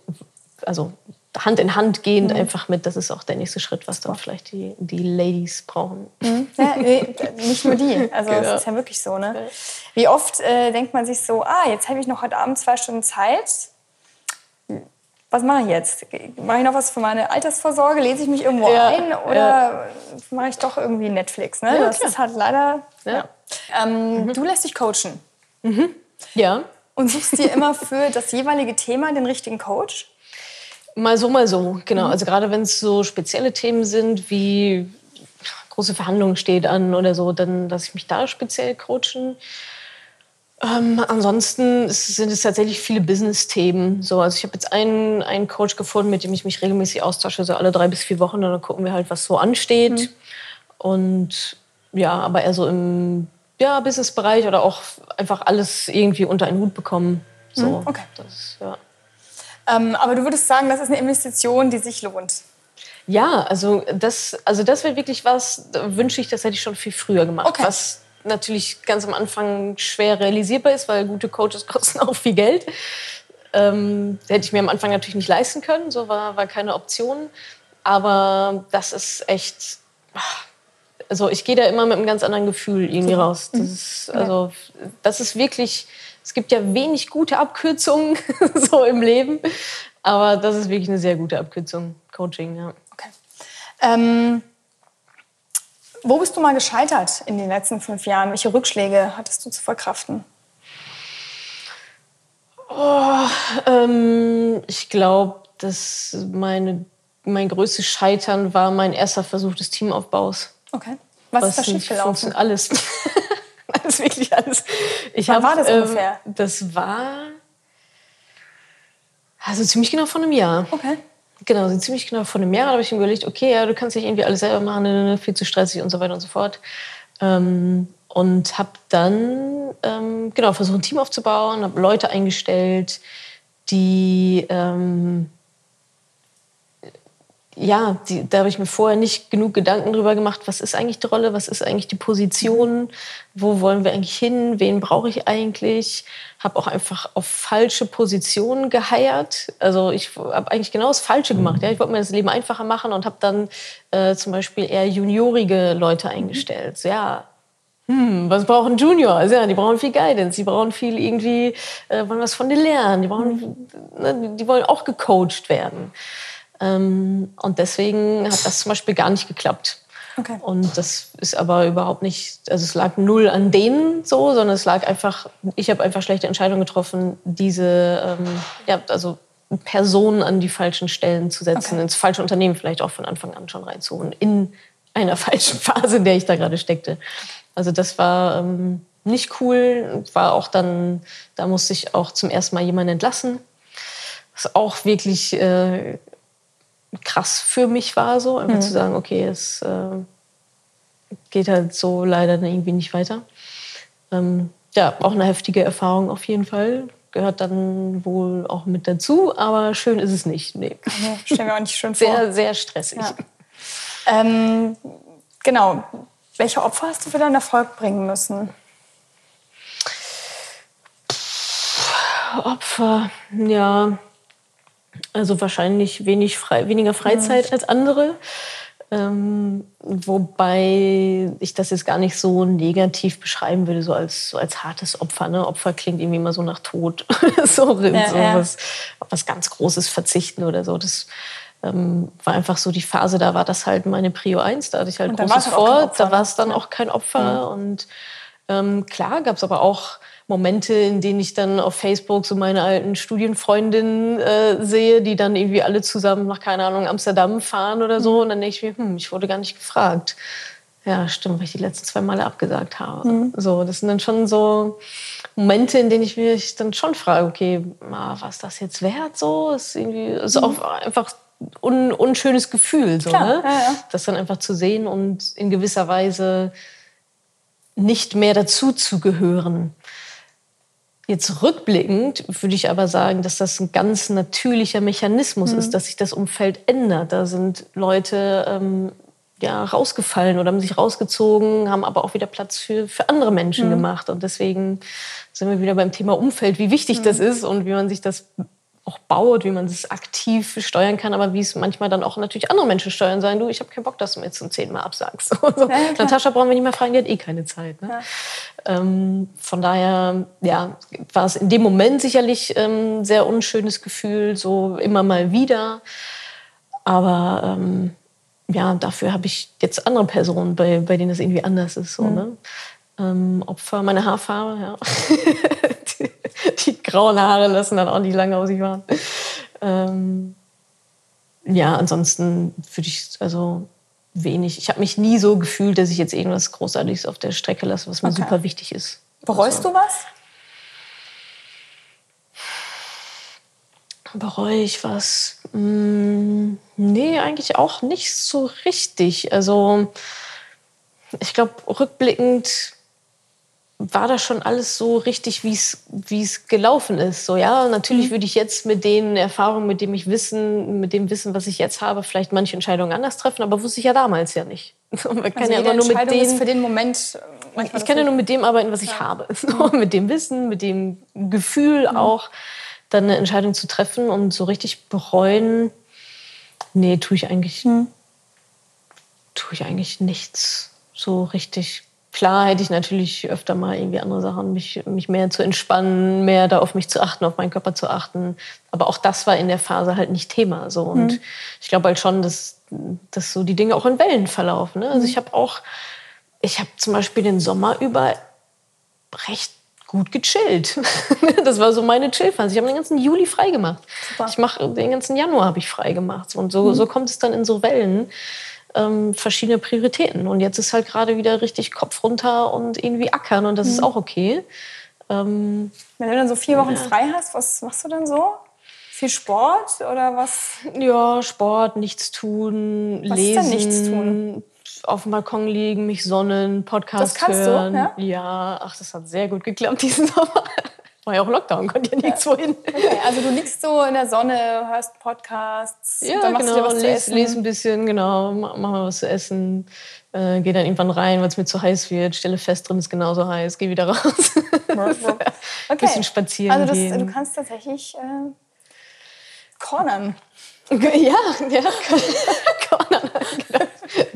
also Hand in Hand gehend mhm. einfach mit, das ist auch der nächste Schritt, was dann vielleicht die, die Ladies brauchen. Mhm. Ja, nicht nur die, also genau. es ist ja wirklich so. Ne? Wie oft äh, denkt man sich so, ah, jetzt habe ich noch heute Abend zwei Stunden Zeit, was mache ich jetzt? Mache ich noch was für meine Altersvorsorge? Lese ich mich irgendwo ja, ein oder ja. mache ich doch irgendwie Netflix? Ne? Ja, das ist halt leider. Ähm, mhm. Du lässt dich coachen. Mhm. Ja. Und suchst dir immer für das jeweilige Thema den richtigen Coach? Mal so, mal so, genau. Mhm. Also gerade wenn es so spezielle Themen sind, wie große Verhandlungen steht an oder so, dann lasse ich mich da speziell coachen. Ähm, ansonsten sind es tatsächlich viele Business-Themen. So, also ich habe jetzt einen, einen Coach gefunden, mit dem ich mich regelmäßig austausche, so alle drei bis vier Wochen. Und dann gucken wir halt, was so ansteht. Mhm. Und ja, aber eher so im ja, Businessbereich oder auch einfach alles irgendwie unter einen Hut bekommen. So, mhm, okay. Das, ja. Ähm, aber du würdest sagen, das ist eine Investition, die sich lohnt. Ja, also das, also das wäre wirklich was, da wünsche ich, das hätte ich schon viel früher gemacht. Okay. Was natürlich ganz am Anfang schwer realisierbar ist, weil gute Coaches kosten auch viel Geld. Ähm, hätte ich mir am Anfang natürlich nicht leisten können, so war, war keine Option. Aber das ist echt, also ich gehe da immer mit einem ganz anderen Gefühl irgendwie raus. Das ist, also, das ist wirklich, es gibt ja wenig gute Abkürzungen so im Leben, aber das ist wirklich eine sehr gute Abkürzung, Coaching, ja. Okay. Ähm, wo bist du mal gescheitert in den letzten fünf Jahren? Welche Rückschläge hattest du zu verkraften? Oh, ähm, ich glaube, dass meine, mein größtes Scheitern war mein erster Versuch des Teamaufbaus. Okay. Was, Was ist da schiefgelaufen? Alles. alles, wirklich alles. Ich Wann hab, war das ähm, ungefähr? Das war also ziemlich genau vor einem Jahr. Okay. Genau, so ziemlich genau vor einem Jahr habe ich mir überlegt, okay, ja, du kannst nicht irgendwie alles selber machen, ne, ne, ne, viel zu stressig und so weiter und so fort. Ähm, und habe dann ähm, genau versucht, ein Team aufzubauen, habe Leute eingestellt, die ähm, ja, die, da habe ich mir vorher nicht genug Gedanken drüber gemacht, was ist eigentlich die Rolle, was ist eigentlich die Position, wo wollen wir eigentlich hin, wen brauche ich eigentlich. Habe auch einfach auf falsche Positionen geheiert. Also ich habe eigentlich genau das Falsche gemacht. Ja? Ich wollte mir das Leben einfacher machen und habe dann äh, zum Beispiel eher juniorige Leute eingestellt. So, ja, hm, was brauchen Juniors? Ja, die brauchen viel Guidance, die brauchen viel irgendwie, äh, wollen was von dir lernen, die, brauchen, ne, die wollen auch gecoacht werden. Ähm, und deswegen hat das zum Beispiel gar nicht geklappt. Okay. Und das ist aber überhaupt nicht, also es lag null an denen so, sondern es lag einfach, ich habe einfach schlechte Entscheidungen getroffen, diese, ähm, ja, also Personen an die falschen Stellen zu setzen, okay. ins falsche Unternehmen vielleicht auch von Anfang an schon reinzuholen, in einer falschen Phase, in der ich da gerade steckte. Also das war ähm, nicht cool, war auch dann, da musste ich auch zum ersten Mal jemanden entlassen, was auch wirklich äh, krass für mich war, so einfach mhm. zu sagen, okay, es äh, geht halt so leider irgendwie nicht weiter. Ähm, ja, auch eine heftige Erfahrung auf jeden Fall. Gehört dann wohl auch mit dazu, aber schön ist es nicht. Nee. nee stellen wir auch nicht schön vor. Sehr, sehr stressig. Ja. Ähm, genau. Welche Opfer hast du für deinen Erfolg bringen müssen? Opfer, ja. Also wahrscheinlich wenig frei, weniger Freizeit ja. als andere. Ähm, wobei ich das jetzt gar nicht so negativ beschreiben würde, so als, so als hartes Opfer. Ne? Opfer klingt irgendwie immer so nach Tod. so, ja, so ja. Was, was ganz Großes verzichten oder so. Das ähm, war einfach so die Phase, da war das halt meine Prio 1. Da hatte ich halt großes vor. Da war es dann auch kein Opfer. Und ähm, klar gab es aber auch Momente, in denen ich dann auf Facebook so meine alten Studienfreundinnen äh, sehe, die dann irgendwie alle zusammen nach, keine Ahnung, Amsterdam fahren oder so. Und dann denke ich mir, hm, ich wurde gar nicht gefragt. Ja, stimmt, weil ich die letzten zwei Male abgesagt habe. Mhm. So, das sind dann schon so Momente, in denen ich mich dann schon frage, okay, was das jetzt wert? So, ist irgendwie, ist mhm. auch einfach un, unschönes Gefühl, so, Klar, ne? Ja, ja. Das dann einfach zu sehen und in gewisser Weise nicht mehr dazu zu gehören. Jetzt rückblickend würde ich aber sagen, dass das ein ganz natürlicher Mechanismus mhm. ist, dass sich das Umfeld ändert. Da sind Leute ähm, ja, rausgefallen oder haben sich rausgezogen, haben aber auch wieder Platz für, für andere Menschen mhm. gemacht. Und deswegen sind wir wieder beim Thema Umfeld, wie wichtig mhm. das ist und wie man sich das auch baut, wie man es aktiv steuern kann, aber wie es manchmal dann auch natürlich andere Menschen steuern sein. Du, ich habe keinen Bock, dass du mir jetzt zum zehnten Mal absagst. So. Ja, Natascha brauchen wir nicht mehr fragen, die hat eh keine Zeit. Ne? Ja. Ähm, von daher ja, war es in dem Moment sicherlich ein ähm, sehr unschönes Gefühl, so immer mal wieder. Aber ähm, ja, dafür habe ich jetzt andere Personen, bei, bei denen es irgendwie anders ist. So, mhm. ne? Ähm, Opfer, meine Haarfarbe, ja. die grauen Haare lassen dann auch nicht lange aus sich warten. Ähm, ja, ansonsten würde ich, also wenig. Ich habe mich nie so gefühlt, dass ich jetzt irgendwas Großartiges auf der Strecke lasse, was mir okay. super wichtig ist. Bereust also, du was? Bereue ich was? Hm, nee, eigentlich auch nicht so richtig. Also ich glaube, rückblickend war das schon alles so richtig, wie es gelaufen ist. So ja, natürlich mhm. würde ich jetzt mit den Erfahrungen, mit dem ich Wissen, mit dem Wissen, was ich jetzt habe, vielleicht manche Entscheidungen anders treffen, aber wusste ich ja damals ja nicht. Man kann also ja immer nur mit dem, für den Moment. Ich, ich kann ja nur mit dem arbeiten, was ich ja. habe. So, mit dem Wissen, mit dem Gefühl mhm. auch, dann eine Entscheidung zu treffen und so richtig bereuen. Nee, tue ich eigentlich, mhm. tue ich eigentlich nichts so richtig Klar hätte ich natürlich öfter mal irgendwie andere Sachen, mich, mich mehr zu entspannen, mehr da auf mich zu achten, auf meinen Körper zu achten. Aber auch das war in der Phase halt nicht Thema. So. Und mhm. ich glaube halt schon, dass, dass so die Dinge auch in Wellen verlaufen. Ne? Also mhm. ich habe auch, ich habe zum Beispiel den Sommer über recht gut gechillt. das war so meine Chillphase. Ich habe den ganzen Juli frei gemacht. Super. Ich mache den ganzen Januar habe ich frei gemacht. Und so, mhm. so kommt es dann in so Wellen ähm, verschiedene Prioritäten. Und jetzt ist halt gerade wieder richtig Kopf runter und irgendwie ackern und das mhm. ist auch okay. Ähm, Wenn du dann so vier Wochen ja. frei hast, was machst du dann so? Viel Sport oder was? Ja, Sport, nichts tun, was lesen. Ist denn nichts tun? Auf dem Balkon liegen, mich sonnen, Podcast das kannst hören. Du, ja? ja, ach, das hat sehr gut geklappt diesen Sommer. War ja auch Lockdown, konnte ja nichts wohin. Okay, also du liegst so in der Sonne, hörst Podcasts, ja, dann machst genau, du dir was les, zu essen. lese ein bisschen, genau, mach mal was zu essen, äh, gehe dann irgendwann rein, weil es mir zu heiß wird, stelle fest, drin ist genauso heiß, gehe wieder raus. okay. Bisschen spazieren also das, gehen. du kannst tatsächlich äh, cornern. Ja, ja, cornern.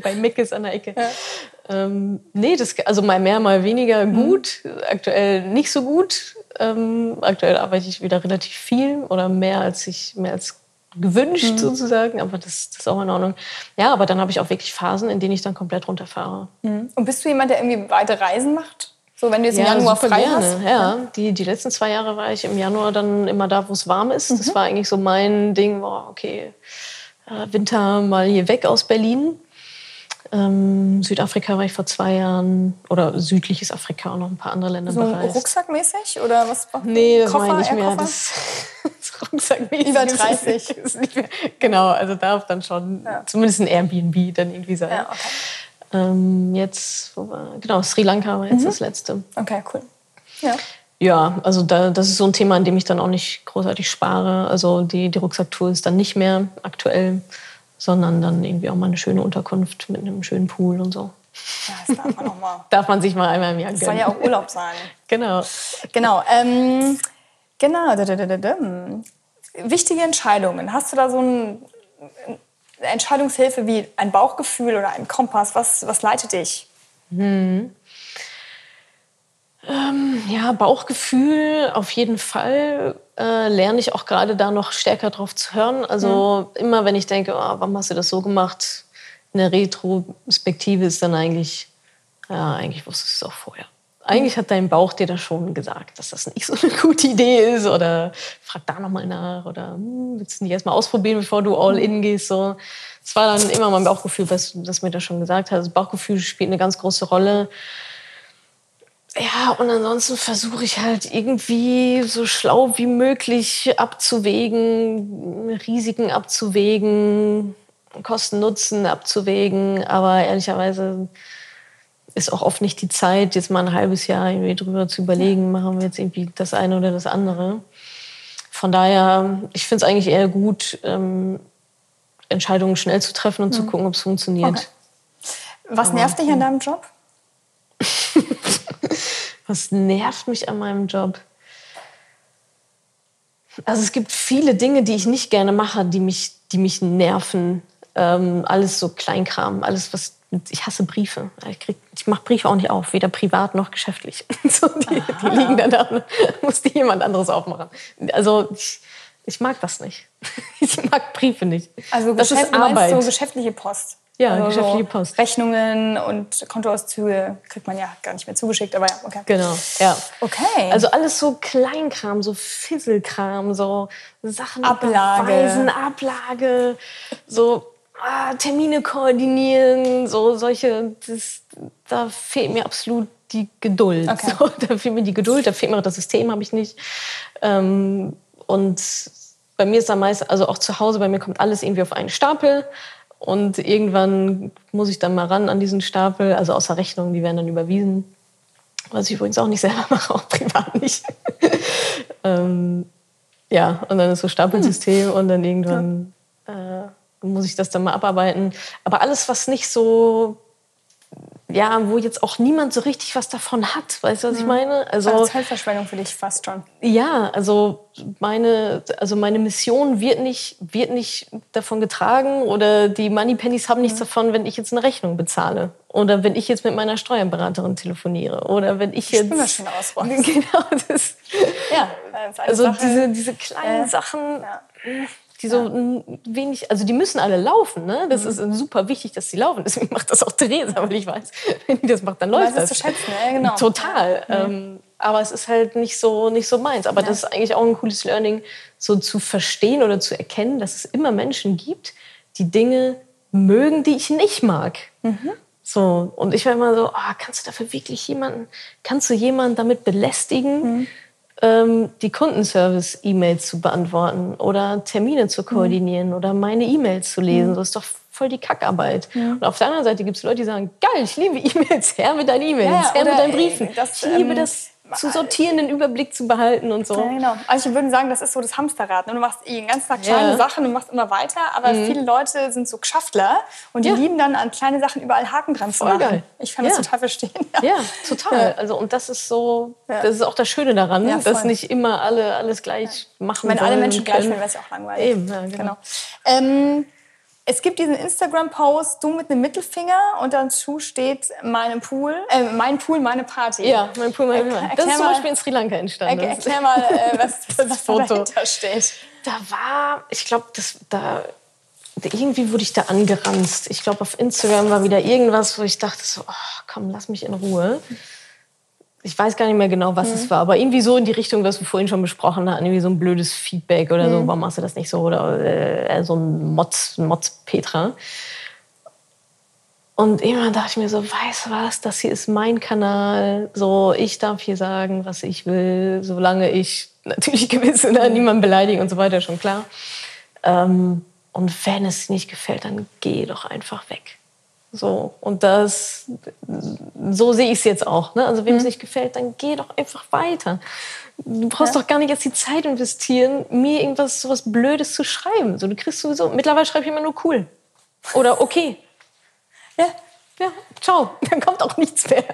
Bei Mick ist an der Ecke. Ja. Ähm, nee, das, also mal mehr, mal weniger mhm. gut. Mhm. Aktuell nicht so gut. Ähm, aktuell arbeite ich wieder relativ viel oder mehr als ich mehr als gewünscht mhm. sozusagen, aber das, das, ist auch in Ordnung. Ja, aber dann habe ich auch wirklich Phasen, in denen ich dann komplett runterfahre. Mhm. Und bist du jemand, der irgendwie weite Reisen macht? So, wenn du jetzt ja, im Januar frei gerne. hast? Ja, die, die letzten zwei Jahre war ich im Januar dann immer da, wo es warm ist. Mhm. Das war eigentlich so mein Ding, boah, okay, äh, Winter mal hier weg aus Berlin. Ähm, Südafrika war ich vor zwei Jahren oder südliches Afrika und noch ein paar andere Länder so bereist. Rucksackmäßig oder was? Nee, das Koffer, meine ich nicht mehr. Das, das Rucksackmäßig. Über 30. Ist nicht mehr, genau, also darf dann schon ja. zumindest ein Airbnb dann irgendwie sein. Ja, okay. ähm, jetzt, wo war, genau, Sri Lanka war jetzt mhm. das letzte. Okay, cool. Ja. Ja, also da, das ist so ein Thema, an dem ich dann auch nicht großartig spare. Also die, die Rucksacktour ist dann nicht mehr aktuell sondern dann irgendwie auch mal eine schöne Unterkunft mit einem schönen Pool und so. Ja, das darf man auch mal. darf man sich mal einmal im Jahr gönnen. Das soll ja auch Urlaub sein. genau. Genau. Ähm, genau. Wichtige Entscheidungen. Hast du da so ein, eine Entscheidungshilfe wie ein Bauchgefühl oder ein Kompass? Was, was leitet dich? Hm. Ähm, ja, Bauchgefühl auf jeden Fall äh, lerne ich auch gerade da noch stärker drauf zu hören. Also mhm. immer wenn ich denke, oh, warum hast du das so gemacht? In der Retrospektive ist dann eigentlich, ja, eigentlich wusstest du es auch vorher. Eigentlich hat dein Bauch dir das schon gesagt, dass das nicht so eine gute Idee ist oder frag da nochmal nach oder hm, willst du nicht erstmal ausprobieren, bevor du all in gehst. So. Das war dann immer mein Bauchgefühl, was, was mir das schon gesagt hat. Das Bauchgefühl spielt eine ganz große Rolle. Ja, und ansonsten versuche ich halt irgendwie so schlau wie möglich abzuwägen, Risiken abzuwägen, Kosten-Nutzen abzuwägen. Aber ehrlicherweise ist auch oft nicht die Zeit, jetzt mal ein halbes Jahr irgendwie drüber zu überlegen, machen wir jetzt irgendwie das eine oder das andere. Von daher, ich finde es eigentlich eher gut, ähm, Entscheidungen schnell zu treffen und mhm. zu gucken, ob es funktioniert. Okay. Was nervt dich an deinem Job? Was nervt mich an meinem Job? Also es gibt viele Dinge, die ich nicht gerne mache, die mich, die mich nerven. Ähm, alles so Kleinkram, alles was ich hasse Briefe. Ich, ich mache Briefe auch nicht auf, weder privat noch geschäftlich. so, die, die, liegen dann da, muss die jemand anderes aufmachen. Also ich, ich mag das nicht. Ich mag Briefe nicht. Also das ist Arbeit. so geschäftliche Post. Ja, also geschäftliche Post. Rechnungen und Kontoauszüge kriegt man ja gar nicht mehr zugeschickt, aber ja, okay. Genau, ja. Okay. Also alles so Kleinkram, so Fisselkram, so Sachen Ablage. Beweisen, Ablage, so ah, Termine koordinieren, so solche, das, da fehlt mir absolut die Geduld. Okay. So, da fehlt mir die Geduld, da fehlt mir auch das System, habe ich nicht. Ähm, und bei mir ist am meisten, also auch zu Hause, bei mir kommt alles irgendwie auf einen Stapel. Und irgendwann muss ich dann mal ran an diesen Stapel, also außer Rechnungen, die werden dann überwiesen. Was ich übrigens auch nicht selber mache, auch privat nicht. ähm, ja, und dann ist so Stapelsystem hm. und dann irgendwann äh, muss ich das dann mal abarbeiten. Aber alles, was nicht so ja, wo jetzt auch niemand so richtig was davon hat. Weißt du, was ich mhm. meine? Also, also Zeitverschwendung für dich fast schon. Ja, also meine, also meine Mission wird nicht, wird nicht davon getragen oder die Moneypennies haben nichts mhm. davon, wenn ich jetzt eine Rechnung bezahle. Oder wenn ich jetzt mit meiner Steuerberaterin telefoniere. Oder wenn ich jetzt. Spülmaschine ausräumen. Genau, das. Ja, das eine Also Sache. diese, diese kleinen Äh, Sachen, ja. Die so mm, wenig, also die müssen alle laufen, ne? Das Mhm. ist super wichtig, dass sie laufen. Deswegen macht das auch Theresa, weil ich weiß, wenn die das macht, dann läuft es das. zu schätzen, ja, genau. Total. Ähm, aber es ist halt nicht so, nicht so meins. Aber das ist eigentlich auch ein cooles Learning, so zu verstehen oder zu erkennen, dass es immer Menschen gibt, die Dinge mögen, die ich nicht mag. Mhm. So, und ich war immer so, ah, kannst du dafür wirklich jemanden, kannst du jemanden damit belästigen, Mhm. Ähm, die Kundenservice-E-Mails zu beantworten oder Termine zu koordinieren oder meine E-Mails zu lesen? Das ist doch voll die Kackarbeit. Und auf der anderen Seite gibt es Leute, die sagen, geil, ich liebe E-Mails, her mit deinen E-Mails, Ja, ja, her mit deinen äh, Briefen. das, ich liebe ähm, das zu sortieren, den Überblick zu behalten und so. Ja, genau. Also ich würde sagen, das ist so das Hamsterrad. ne? Du machst eh den ganzen Tag kleine Ja. Mhm. Sachen und machst immer weiter, aber viele Leute sind so Geschäftler und die Ja. lieben dann an kleine Sachen überall Haken dran zu machen. geil. Ich kann das total verstehen. Ja, total. Also und das ist so, das ist auch das Schöne daran, Ja, dass nicht immer alle alles gleich machen Wenn alle Menschen gleich wären, wäre es ja auch langweilig. Eben, ja, genau. Ähm, es gibt diesen Instagram-Post, du mit einem Mittelfinger und dazu steht meine Pool, äh, mein Pool, meine Party. Ja, mein Pool, mein Er- Pool. Das ist zum Beispiel in Sri Lanka entstanden. Er, erklär mal, äh, was, was, was da Foto. dahinter steht. Da war, ich glaube, das da irgendwie wurde ich da angeranzt. Ich glaube, auf Instagram war wieder irgendwas, wo ich dachte so, oh, komm, lass mich in Ruhe. Ich weiß gar nicht mehr genau, was es war, aber irgendwie so in die Richtung, was wir vorhin schon besprochen hatten, irgendwie so ein blödes Feedback oder so, warum machst du das nicht so? Oder äh, so ein Motz, Motz Petra. Und irgendwann dachte ich mir so, weißt du was, das hier ist mein Kanal. So, ich darf hier sagen, was ich will, solange ich natürlich gewisse ne, niemanden beleidigen und so weiter, schon klar. Ähm, und wenn es nicht gefällt, dann geh doch einfach weg. So, und das, so sehe ich es jetzt auch. Ne? Also, wem es nicht gefällt, dann geh doch einfach weiter. Du brauchst doch gar nicht jetzt die Zeit investieren, mir irgendwas so was Blödes zu schreiben. So, du kriegst sowieso, mittlerweile schreibe ich immer nur cool. Oder okay. Ja. Ja, ciao. Dann kommt auch nichts mehr.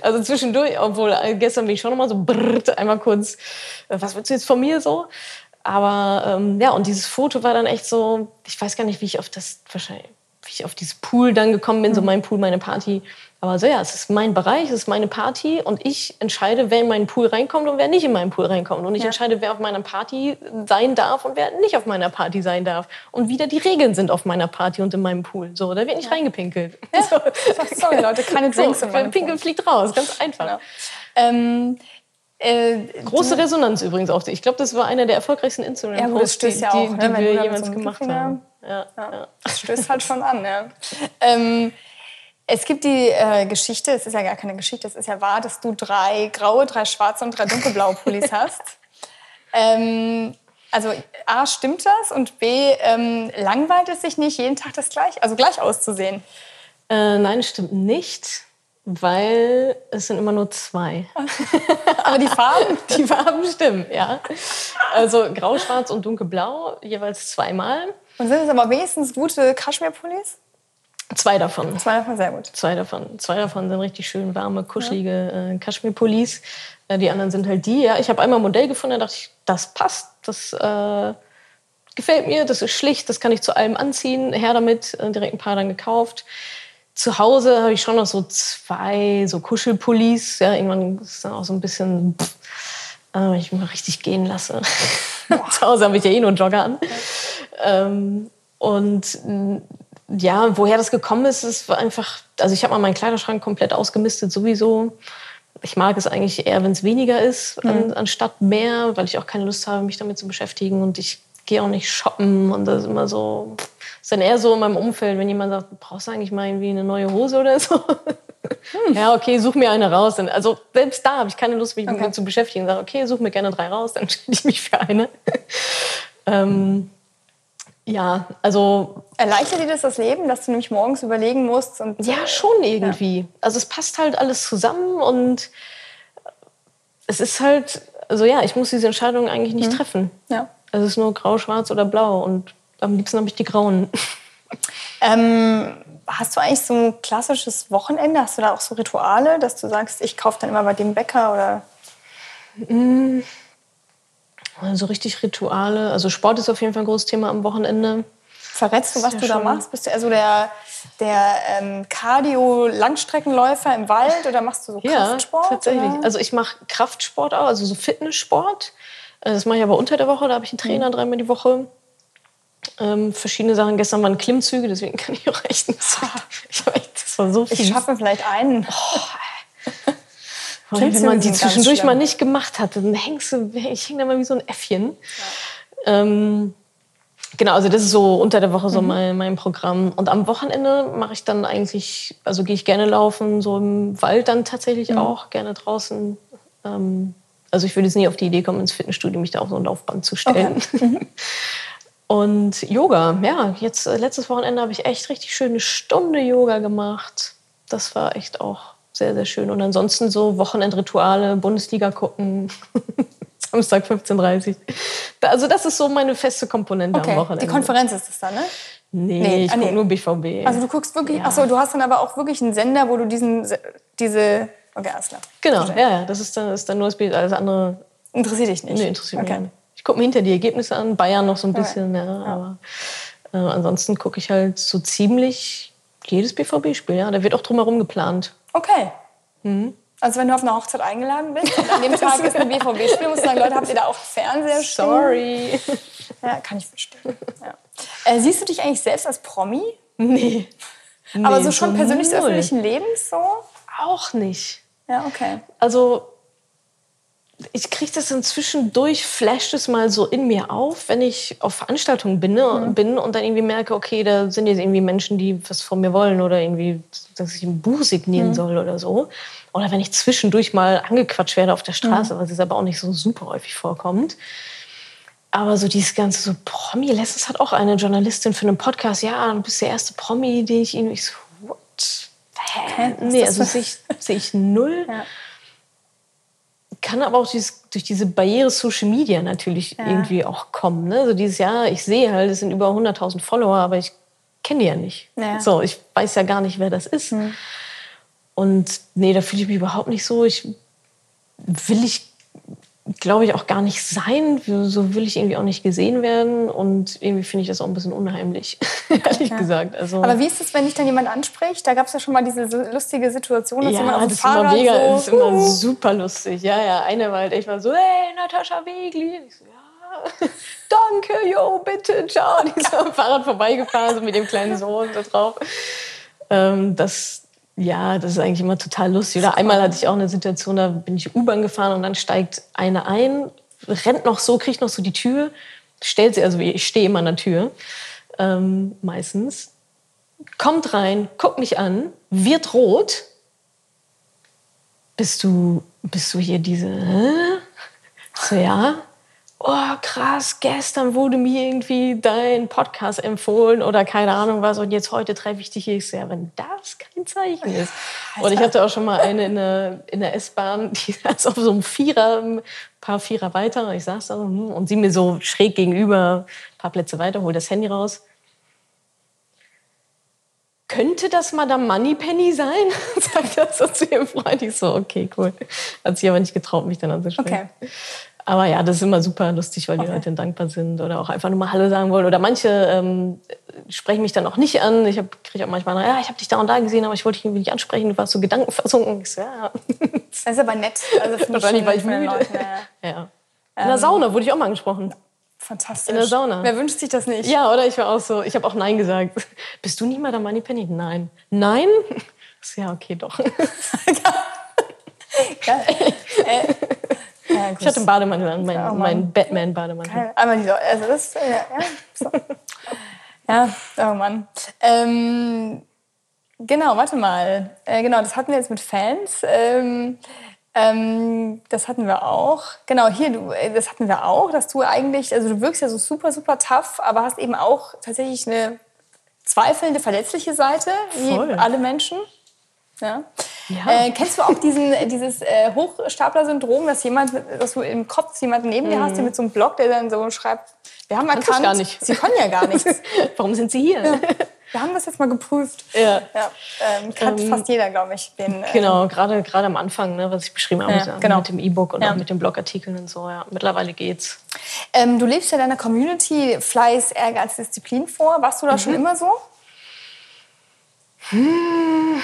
Also zwischendurch, obwohl äh, gestern bin ich schon noch mal so brrrt, einmal kurz, äh, was willst du jetzt von mir so? Aber ähm, ja, und dieses Foto war dann echt so, ich weiß gar nicht, wie ich auf das, wahrscheinlich, wie ich auf dieses Pool dann gekommen bin, so mein Pool, meine Party. Aber so ja, es ist mein Bereich, es ist meine Party und ich entscheide, wer in meinen Pool reinkommt und wer nicht in meinen Pool reinkommt. Und ich Ja. entscheide, wer auf meiner Party sein darf und wer nicht auf meiner Party sein darf. Und wie da die Regeln sind auf meiner Party und in meinem Pool. So, da wird nicht reingepinkelt. So. Sorry, Leute, keine Drinks So, in meinem Pinkel Pool. fliegt raus, ganz einfach. Genau. Ähm, äh, Große Resonanz übrigens auf dich. Ich glaube, das war einer der erfolgreichsten Ja, Instagram-Posts, stößt die, ja auch, die, ne, die wir jemals so gemacht haben. Ja, ja. Das stößt halt schon an. Ja. Ähm, es gibt die äh, Geschichte, es ist ja gar keine Geschichte, es ist ja wahr, dass du drei graue, drei schwarze und drei dunkelblaue Pullis hast. Ähm, also A, stimmt das? Und B, ähm, langweilt es sich nicht, jeden Tag das gleich, also gleich auszusehen? Äh, nein, stimmt nicht, weil es sind immer nur zwei. Aber die Farben? Die Farben stimmen, ja. Also grau, schwarz und dunkelblau, jeweils zweimal. Und sind es aber wenigstens gute Kaschmir-Pullis? Zwei davon. Zwei davon sehr gut. Zwei davon. Zwei davon sind richtig schön warme, kuschelige äh, Kaschmir-Pullis. Äh, die anderen sind halt die. Ja, ich habe einmal ein Modell gefunden, da dachte ich, das passt, das äh, gefällt mir, das ist schlicht, das kann ich zu allem anziehen. Her damit, äh, direkt ein paar dann gekauft. Zu Hause habe ich schon noch so zwei so Kuschelpullis. Ja, irgendwann ist dann auch so ein bisschen, pff, äh, wenn ich mich mal richtig gehen lasse. Zu Hause habe ich ja eh nur einen Jogger an. Ähm, und mh, ja, woher das gekommen ist, war einfach, also ich habe mal meinen Kleiderschrank komplett ausgemistet sowieso. Ich mag es eigentlich eher, wenn es weniger ist, an, anstatt mehr, weil ich auch keine Lust habe, mich damit zu beschäftigen. Und ich gehe auch nicht shoppen und das ist immer so, ist dann eher so in meinem Umfeld, wenn jemand sagt, brauchst du eigentlich mal irgendwie eine neue Hose oder so? Ja, okay, such mir eine raus. Also selbst da habe ich keine Lust, mich Okay. damit zu beschäftigen. Sage, okay, such mir gerne drei raus, dann stelle ich mich für eine. ähm, ja, also Erleichtert dir das das Leben, dass du nämlich morgens überlegen musst? Und ja, schon irgendwie. Also es passt halt alles zusammen und es ist halt, also ja, ich muss diese Entscheidung eigentlich nicht treffen. Ja. Es ist nur grau, schwarz oder blau und am liebsten habe ich die grauen. Ähm, hast du eigentlich so ein klassisches Wochenende? Hast du da auch so Rituale, dass du sagst, ich kaufe dann immer bei dem Bäcker oder? Also richtig Rituale. Also Sport ist auf jeden Fall ein großes Thema am Wochenende. Verrätst du, was ja du da machst? Bist du eher so der, der ähm, Cardio-Langstreckenläufer im Wald oder machst du so Ja, Kraftsport? tatsächlich. Oder? Also ich mache Kraftsport auch, also so Fitnesssport. Äh, Das mache ich aber unter der Woche, da habe ich einen Mhm. Trainer dreimal die Woche. Ähm, verschiedene Sachen. Gestern waren Klimmzüge, deswegen kann ich auch echt nicht so. Ich echt, das war so ich viel. schaffe vielleicht einen. Vor allem, wenn man die zwischendurch mal nicht gemacht hat, dann hängst du, ich hänge da mal wie so ein Äffchen. Ähm, genau, also das ist so unter der Woche so Mhm. mein, mein Programm. Und am Wochenende mache ich dann eigentlich, also gehe ich gerne laufen, so im Wald dann tatsächlich Mhm. auch, gerne draußen. Ähm, also ich würde jetzt nie auf die Idee kommen, ins Fitnessstudio mich da auf so ein Laufband zu stellen. Mhm. Und Yoga, ja, jetzt äh, letztes Wochenende habe ich echt richtig schön eine Stunde Yoga gemacht. Das war echt auch sehr, sehr schön. Und ansonsten so Wochenendrituale, Bundesliga gucken, Samstag 15.30 Uhr. Also das ist so meine feste Komponente am Okay, Wochenende. die Konferenz ist das dann, ne? Nee, Nee, ich ah, gucke nee. nur BVB. Also du guckst wirklich, Ja. achso, du hast dann aber auch wirklich einen Sender, wo du diesen, diese, okay, alles klar. genau, Verstehe. ja, ja, das ist dann, ist dann nur das Bild. Alles andere Interessiert dich nicht? nee, interessiert mich okay. nicht. Ich gucke mir hinter die Ergebnisse an, Bayern noch so ein bisschen, ja, aber äh, ansonsten gucke ich halt so ziemlich jedes BVB-Spiel. Ja, da wird auch drumherum geplant. Okay. Mhm. Also wenn du auf eine Hochzeit eingeladen bist und an dem Tag ist ein BVB-Spiel, musst du sagen, Leute, habt ihr da auch Fernseher stehen? Sorry. Ja, kann ich verstehen. Ja. Äh, siehst du dich eigentlich selbst als Promi? Nee. Aber Nee, so schon persönlich des öffentlichen Lebens so? Auch nicht. Ja, okay. Also ich kriege das inzwischen durch, flasht es mal so in mir auf, wenn ich auf Veranstaltungen bin, ne, bin und dann irgendwie merke, okay, da sind jetzt irgendwie Menschen, die was von mir wollen oder irgendwie, dass ich ein Buch signieren soll oder so. Oder wenn ich zwischendurch mal angequatscht werde auf der Straße, was jetzt aber auch nicht so super häufig vorkommt. Aber so dieses ganze so Promi, letztens hat auch eine Journalistin für einen Podcast, ja, du bist der erste Promi, den ich ich so, what? Hä? Nee, also sehe ich, sehe ich null. Ja. Kann aber auch dieses, durch diese Barriere Social Media natürlich irgendwie auch kommen. Ne? Also dieses Jahr, ich sehe halt, es sind über 100.000 Follower, aber ich kenne die ja nicht. Ja. So, ich weiß ja gar nicht, wer das ist. Und nee, da fühle ich mich überhaupt nicht so. Ich will ich, glaube ich, auch gar nicht sein. So will ich irgendwie auch nicht gesehen werden. Und irgendwie finde ich das auch ein bisschen unheimlich, ehrlich gesagt. Also, Aber wie ist es, wenn dich dann jemand anspricht? Da gab es ja schon mal diese lustige Situation, dass jemand ja, auf dem das ist immer Fahrrad mega, so... das ist immer super lustig. Ja, ja, eine war halt echt mal so, hey, Natascha Wegli. Ich so, ja, danke, jo, bitte, ciao. Die ist am Fahrrad vorbeigefahren, so mit dem kleinen Sohn da drauf. Ähm, das, ja, das ist eigentlich immer total lustig. Oder einmal hatte ich auch eine Situation, da bin ich U-Bahn gefahren und dann steigt eine ein, rennt noch so, kriegt noch so die Tür, stellt sie, also ich stehe immer an der Tür, ähm, meistens, kommt rein, guckt mich an, wird rot. Bist du, bist du hier diese, hä? So, ja. Oh, krass, gestern wurde mir irgendwie dein Podcast empfohlen oder keine Ahnung was und jetzt heute treffe ich dich hier. Ich ja, wenn das kein Zeichen ist. Und ich hatte auch schon mal eine in der, in der S-Bahn, die saß auf so einem Vierer, ein paar Vierer weiter. Und ich saß da so, hm, und sie mir so schräg gegenüber, ein paar Plätze weiter, holt das Handy raus. Könnte das Madame Moneypenny sein? Sagt das so zu ihrem Freund. Ich so, okay, cool. Hat sich aber nicht getraut, mich dann anzusprechen. Okay. Aber ja, das ist immer super lustig, weil die Okay. Leute dann dankbar sind oder auch einfach nur mal Hallo sagen wollen. Oder manche ähm, sprechen mich dann auch nicht an. Ich kriege auch manchmal, ja, ich habe dich da und da gesehen, aber ich wollte dich irgendwie nicht ansprechen. Du warst so gedankenversunken. Ich so, ja. Das ist aber nett. Also Wahrscheinlich war ich müde. Leuten, ja. ja. In der Sauna wurde ich auch mal angesprochen. Fantastisch. In der Sauna. Wer wünscht sich das nicht? Ja, oder ich war auch so, ich habe auch Nein gesagt. Bist du nicht mal der Moneypenny? Nein. Nein? So, Ja, okay, doch. Ja. Äh, ja. Ich hatte einen Bademantel an, Oh meinen Mann. mein Batman-Bademantel. Einmal die, also das, ja, ja, so. ja, oh Mann. Ähm, genau, warte mal. Äh, genau, das hatten wir jetzt mit Fans. Ähm, ähm, das hatten wir auch. Genau, hier, du, äh, das hatten wir auch, dass du eigentlich, also du wirkst ja so super, super tough, aber hast eben auch tatsächlich eine zweifelnde, verletzliche Seite, wie Voll. alle Menschen. Ja. Ja. Äh, kennst du auch diesen, dieses äh, Hochstapler-Syndrom, dass jemand, dass du im Kopf jemanden neben dir hast, der mit so einem Blog, der dann so schreibt, wir haben Mhm. erkannt, gar nicht. sie können ja gar nichts. Warum sind sie hier? Wir haben das jetzt mal geprüft. Ja. Ja, ähm, hat Ähm, fast jeder, glaube ich. Den, äh, Genau, gerade gerade am Anfang, ne, was ich beschrieben habe, Ja, mit, genau. mit dem E-Book und Ja. auch mit den Blogartikeln und so. Ja, mittlerweile geht's. Ähm, du lebst ja deiner Community Fleiß, Ehrgeiz, Disziplin vor. Warst du da mhm. schon immer so? Hm.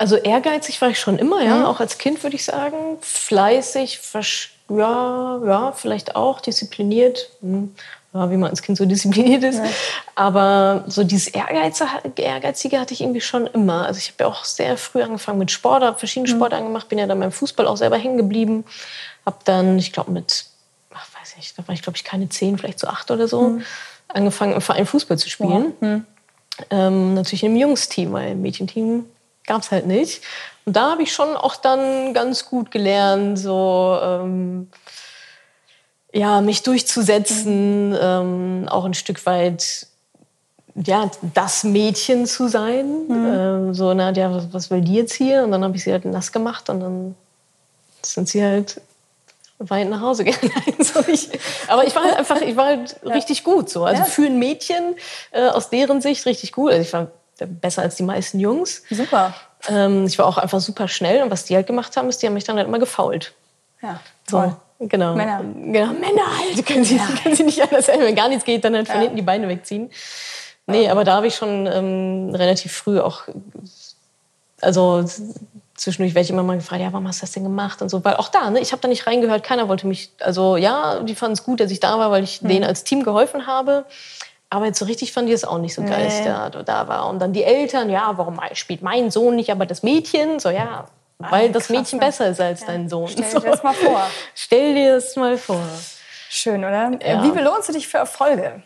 Also ehrgeizig war ich schon immer, ja, mhm. auch als Kind würde ich sagen. Fleißig, ja, ja, vielleicht auch diszipliniert. Hm. Ja, wie man als Kind so diszipliniert ist. Ja. Aber so dieses Ehrgeize, Ehrgeizige hatte ich irgendwie schon immer. Also ich habe ja auch sehr früh angefangen mit Sport, habe verschiedene mhm. Sportarten gemacht, bin ja dann beim Fußball auch selber hängen geblieben. Habe dann, ich glaube mit, ach, weiß nicht, da war ich glaube ich keine zehn, vielleicht so acht oder so, mhm. angefangen im Verein Fußball zu spielen. Ja. Mhm. Ähm, natürlich in einem Jungsteam, weil im Mädchenteam gab es halt nicht. Und da habe ich schon auch dann ganz gut gelernt, so ähm, ja, mich durchzusetzen, ähm, auch ein Stück weit ja, das Mädchen zu sein. Mhm. Ähm, so, na, ja, was, was, will die jetzt hier? Und dann habe ich sie halt nass gemacht und dann sind sie halt weit nach Hause gegangen. so ich, aber ich war halt einfach, ich war halt ja. richtig gut. So. Also ja. für ein Mädchen äh, aus deren Sicht richtig gut. Also ich war besser als die meisten Jungs. Super. Ähm, ich war auch einfach super schnell und was die halt gemacht haben, ist, die haben mich dann halt immer gefault. Ja, toll. So, genau. Männer. Genau, Männer halt. Können sie, ja. können sie nicht anders sein. Wenn gar nichts geht, dann halt von ja. hinten die Beine wegziehen. Nee, aber da habe ich schon ähm, relativ früh auch, also zwischendurch werde ich immer mal gefragt, ja, warum hast du das denn gemacht und so, weil auch da, ne, ich habe da nicht reingehört, keiner wollte mich, also ja, die fanden es gut, dass ich da war, weil ich mhm. denen als Team geholfen habe, aber jetzt so richtig fand die es auch nicht so geil, nee. da war. Und dann die Eltern, ja, warum spielt mein Sohn nicht, aber das Mädchen? So, ja, weil das Mädchen besser ist als ja. dein Sohn. Stell dir das mal vor. Stell dir das mal vor. Schön, oder? Ja. Wie belohnst du dich für Erfolge?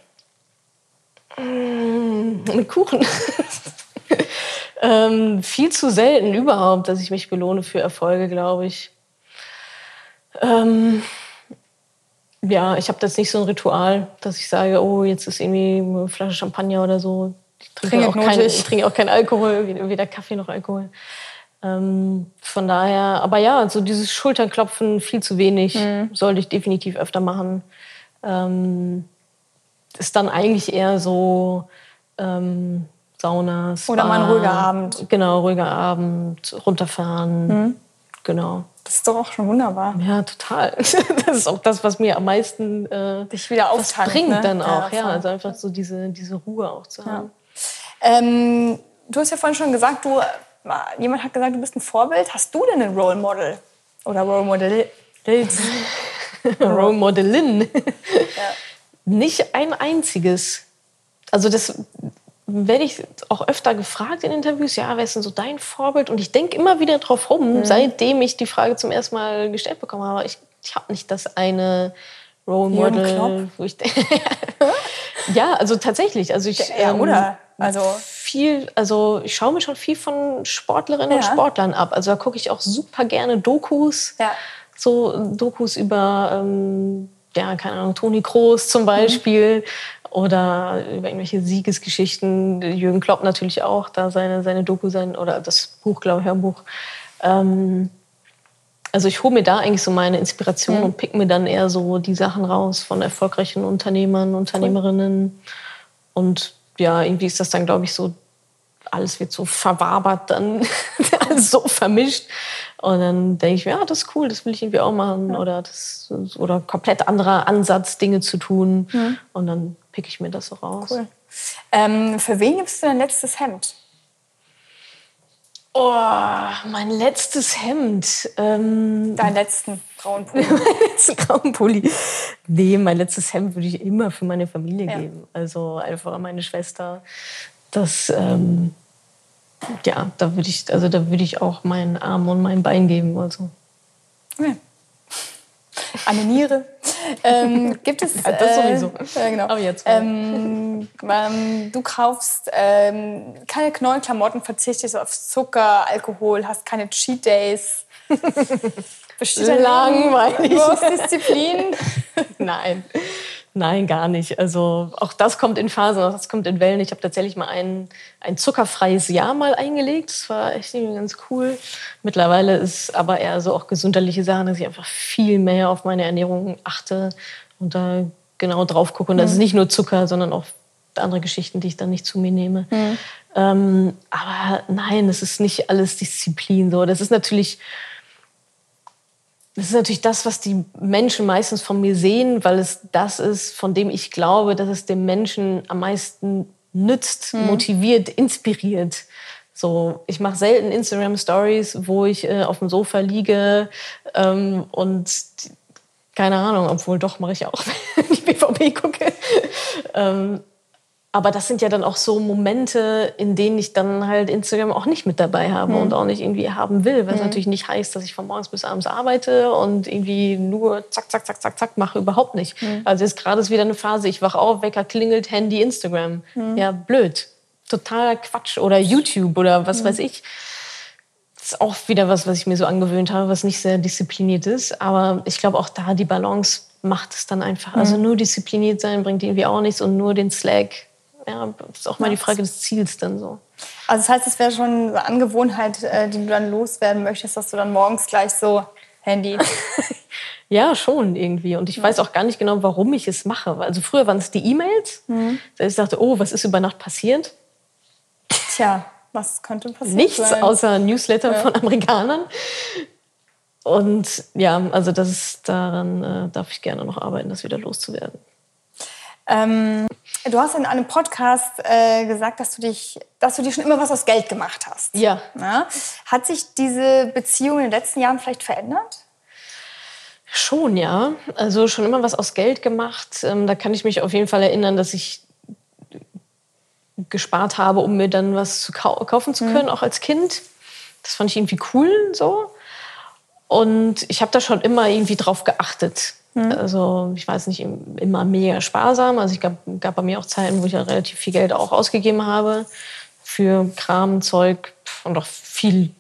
Mmh, mit Kuchen. ähm, viel zu selten überhaupt, dass ich mich belohne für Erfolge, glaube ich. Ähm, ja, ich habe das nicht so ein Ritual, dass ich sage, oh, jetzt ist irgendwie eine Flasche Champagner oder so. Ich trinke, auch kein, ich trinke auch keinen Alkohol, weder Kaffee noch Alkohol. Ähm, von daher, aber ja, so dieses Schulterklopfen viel zu wenig, mhm. sollte ich definitiv öfter machen. Ähm, ist dann eigentlich eher so ähm, Sauna, Spa, Oder mal ein ruhiger Abend. Genau, ruhiger Abend, runterfahren. Mhm. Genau. Das ist doch auch schon wunderbar. Ja, total. Das ist auch das, was mir am meisten äh, dich wieder auftankt, bringt ne? dann auch. Ja, ja, also einfach so diese, diese Ruhe auch zu haben. Ja. Ähm, du hast ja vorhin schon gesagt, du, jemand hat gesagt, du bist ein Vorbild. Hast du denn ein Role Model? Oder Role Model? Role Modelin. ja. Nicht ein einziges. Also das werde ich auch öfter gefragt in Interviews, ja, wer ist denn so dein Vorbild? Und ich denke immer wieder drauf rum, mhm. seitdem ich die Frage zum ersten Mal gestellt bekommen habe. Ich, ich habe nicht das eine Role Model, wo ich denke. ja, also tatsächlich. Also ich, ja, ähm, oder? Also viel, also ich schaue mir schon viel von Sportlerinnen ja. und Sportlern ab. Also da gucke ich auch super gerne Dokus. Ja. So Dokus über, ähm, ja, keine Ahnung, Toni Kroos zum mhm. Beispiel. Mhm oder über irgendwelche Siegesgeschichten. Jürgen Klopp natürlich auch, da seine, seine Doku sein oder das Buch, glaube ich, Hörbuch. Ähm, also ich hole mir da eigentlich so meine Inspiration mhm. und pick mir dann eher so die Sachen raus von erfolgreichen Unternehmern, Unternehmerinnen. Und ja, irgendwie ist das dann, glaube ich, so, alles wird so verwabert, dann so vermischt. Und dann denke ich mir, ja, das ist cool, das will ich irgendwie auch machen. Ja. Oder, das, oder komplett anderer Ansatz, Dinge zu tun. Mhm. Und dann pick ich mir das so raus. Cool. Ähm, für wen gibst du dein letztes Hemd? Oh, mein letztes Hemd. Ähm, Deinen letzten grauen Pulli. meinen letzten grauen Pulli. Nee, mein letztes Hemd würde ich immer für meine Familie ja. geben. Also einfach an meine Schwester. Das, ähm, ja, da würde ich, also da würde ich auch meinen Arm und mein Bein geben. Also. Okay. Eine Niere. Ähm, gibt es. Ja, das sowieso. Äh, genau. Aber jetzt. Ähm, ähm, du kaufst ähm, keine neuen Klamotten, verzichtest auf Zucker, Alkohol, hast keine Cheat Days. Besteht Langweilig. Disziplin? Nein. Nein, gar nicht. Also auch das kommt in Phasen, auch das kommt in Wellen. Ich habe tatsächlich mal ein, ein zuckerfreies Jahr mal eingelegt. Das war echt ganz cool. Mittlerweile ist aber eher so auch gesundheitliche Sachen, dass ich einfach viel mehr auf meine Ernährung achte und da genau drauf gucke. Und das mhm. ist nicht nur Zucker, sondern auch andere Geschichten, die ich dann nicht zu mir nehme. Mhm. Ähm, aber nein, das ist nicht alles Disziplin so. Das ist natürlich das ist natürlich das, was die Menschen meistens von mir sehen, weil es das ist, von dem ich glaube, dass es dem Menschen am meisten nützt, mhm. motiviert, inspiriert. So, ich mache selten Instagram Stories, wo ich äh, auf dem Sofa liege ähm, und keine Ahnung, obwohl doch mache ich auch, wenn ich BVB gucke. ähm, aber das sind ja dann auch so Momente, in denen ich dann halt Instagram auch nicht mit dabei habe mhm. und auch nicht irgendwie haben will, was mhm. natürlich nicht heißt, dass ich von morgens bis abends arbeite und irgendwie nur zack, zack, zack, zack, zack mache, überhaupt nicht. Mhm. Also jetzt gerade ist wieder eine Phase, ich wach auf, Wecker klingelt, Handy, Instagram. Mhm. Ja, blöd. Totaler Quatsch. Oder YouTube oder was mhm. weiß ich. Das ist auch wieder was, was ich mir so angewöhnt habe, was nicht sehr diszipliniert ist. Aber ich glaube auch da die Balance macht es dann einfach. Also mhm. nur diszipliniert sein bringt irgendwie auch nichts und nur den Slack ja, das ist auch mal die Frage des Ziels dann so. Also das heißt, es wäre schon eine Angewohnheit, äh, die du dann loswerden möchtest, dass du dann morgens gleich so Handy. ja, schon irgendwie. Und ich ja. weiß auch gar nicht genau, warum ich es mache. Also früher waren es die E-Mails. Mhm. Ich dachte, oh, was ist über Nacht passiert? Tja, was könnte passieren? Nichts sein? außer Newsletter ja. von Amerikanern. Und ja, also das ist, daran äh, darf ich gerne noch arbeiten, das wieder loszuwerden. Ähm, du hast in einem Podcast äh, gesagt, dass du dich, dass du dir schon immer was aus Geld gemacht hast. Ja. ja. Hat sich diese Beziehung in den letzten Jahren vielleicht verändert? Schon, ja. Also schon immer was aus Geld gemacht. Ähm, da kann ich mich auf jeden Fall erinnern, dass ich gespart habe, um mir dann was zu kau kaufen zu mhm. können, mhm. auch als Kind. Das fand ich irgendwie cool so. Und ich habe da schon immer irgendwie drauf geachtet. Mhm. Also ich weiß nicht, immer mega sparsam. Also ich gab, gab bei mir auch Zeiten, wo ich ja relativ viel Geld auch ausgegeben habe für Kram, Zeug und auch viel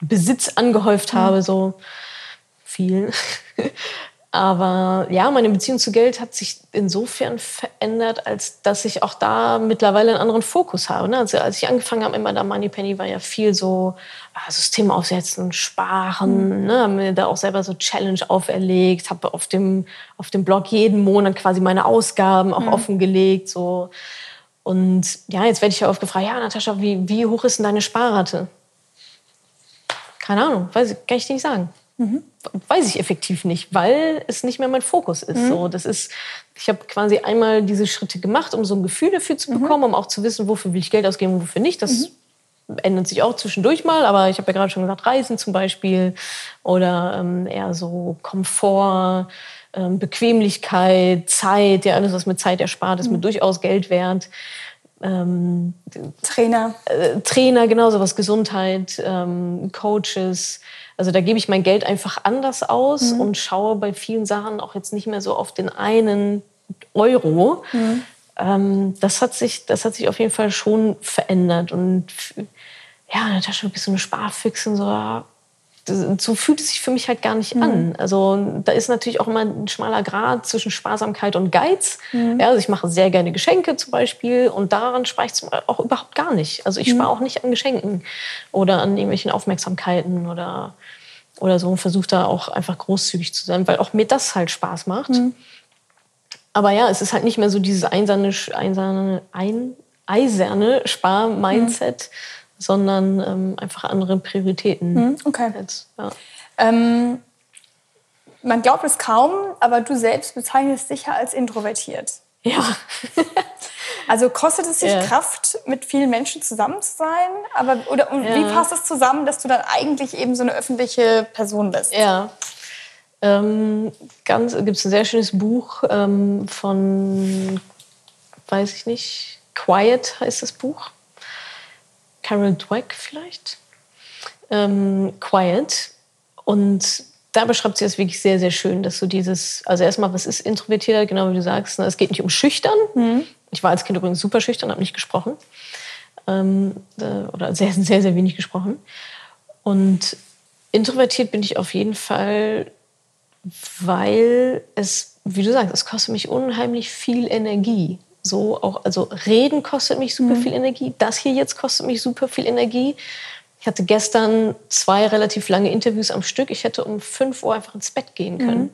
Besitz angehäuft mhm. habe, so viel. Aber ja, meine Beziehung zu Geld hat sich insofern verändert, als dass ich auch da mittlerweile einen anderen Fokus habe. Ne? Also als ich angefangen habe mit meiner Money Penny, war ja viel so ah, System aufsetzen, sparen. Mhm. Ne? Habe mir da auch selber so Challenge auferlegt, habe auf dem, auf dem Blog jeden Monat quasi meine Ausgaben auch mhm. offengelegt. So. Und ja, jetzt werde ich ja oft gefragt, ja, Natascha, wie, wie hoch ist denn deine Sparrate? Keine Ahnung, weiß, kann ich dir nicht sagen. Mhm. Weiß ich effektiv nicht, weil es nicht mehr mein Fokus ist. Mhm. So, das ist, ich habe quasi einmal diese Schritte gemacht, um so ein Gefühl dafür zu mhm. bekommen, mhm. um auch zu wissen, wofür will ich Geld ausgeben und wofür nicht. Das mhm. ändert sich auch zwischendurch mal, aber ich habe ja gerade schon gesagt, Reisen zum Beispiel oder ähm, eher so Komfort, ähm, Bequemlichkeit, Zeit, ja alles, was mit Zeit erspart ist, mir mhm. durchaus Geld wert. Ähm, Trainer. Äh, Trainer, genau, sowas, Gesundheit, ähm, Coaches. Also da gebe ich mein Geld einfach anders aus mhm. und schaue bei vielen Sachen auch jetzt nicht mehr so auf den einen Euro. Mhm. Ähm, das, hat sich, das hat sich auf jeden Fall schon verändert. Und ja, Natascha, du bist so eine Sparfüchsin, so, so fühlt es sich für mich halt gar nicht mhm. an. Also da ist natürlich auch immer ein schmaler Grad zwischen Sparsamkeit und Geiz. Mhm. Ja, also ich mache sehr gerne Geschenke zum Beispiel und daran spare ich auch überhaupt gar nicht. Also ich spare mhm. auch nicht an Geschenken oder an irgendwelchen Aufmerksamkeiten oder, oder so und versuche da auch einfach großzügig zu sein, weil auch mir das halt Spaß macht. Mhm. Aber ja, es ist halt nicht mehr so dieses einserne, einserne, ein, eiserne Spar-Mindset, mhm sondern ähm, einfach andere Prioritäten. Mhm, okay. Jetzt, ja. ähm, man glaubt es kaum, aber du selbst bezeichnest dich ja als introvertiert. Ja. also kostet es dich ja. Kraft, mit vielen Menschen zusammen zu sein? Aber, oder und ja. wie passt es zusammen, dass du dann eigentlich eben so eine öffentliche Person bist? Ja. Ähm, ganz gibt es ein sehr schönes Buch ähm, von, weiß ich nicht, Quiet heißt das Buch. Carol Dweck vielleicht, ähm, Quiet. Und da beschreibt sie das wirklich sehr, sehr schön, dass so dieses, also erstmal, was ist introvertierter, genau wie du sagst, ne? es geht nicht um schüchtern. Mhm. Ich war als Kind übrigens super schüchtern, habe nicht gesprochen. Ähm, äh, oder sehr, sehr, sehr wenig gesprochen. Und introvertiert bin ich auf jeden Fall, weil es, wie du sagst, es kostet mich unheimlich viel Energie so auch, also reden kostet mich super mhm. viel Energie. Das hier jetzt kostet mich super viel Energie. Ich hatte gestern zwei relativ lange Interviews am Stück. Ich hätte um 5 Uhr einfach ins Bett gehen können. Mhm.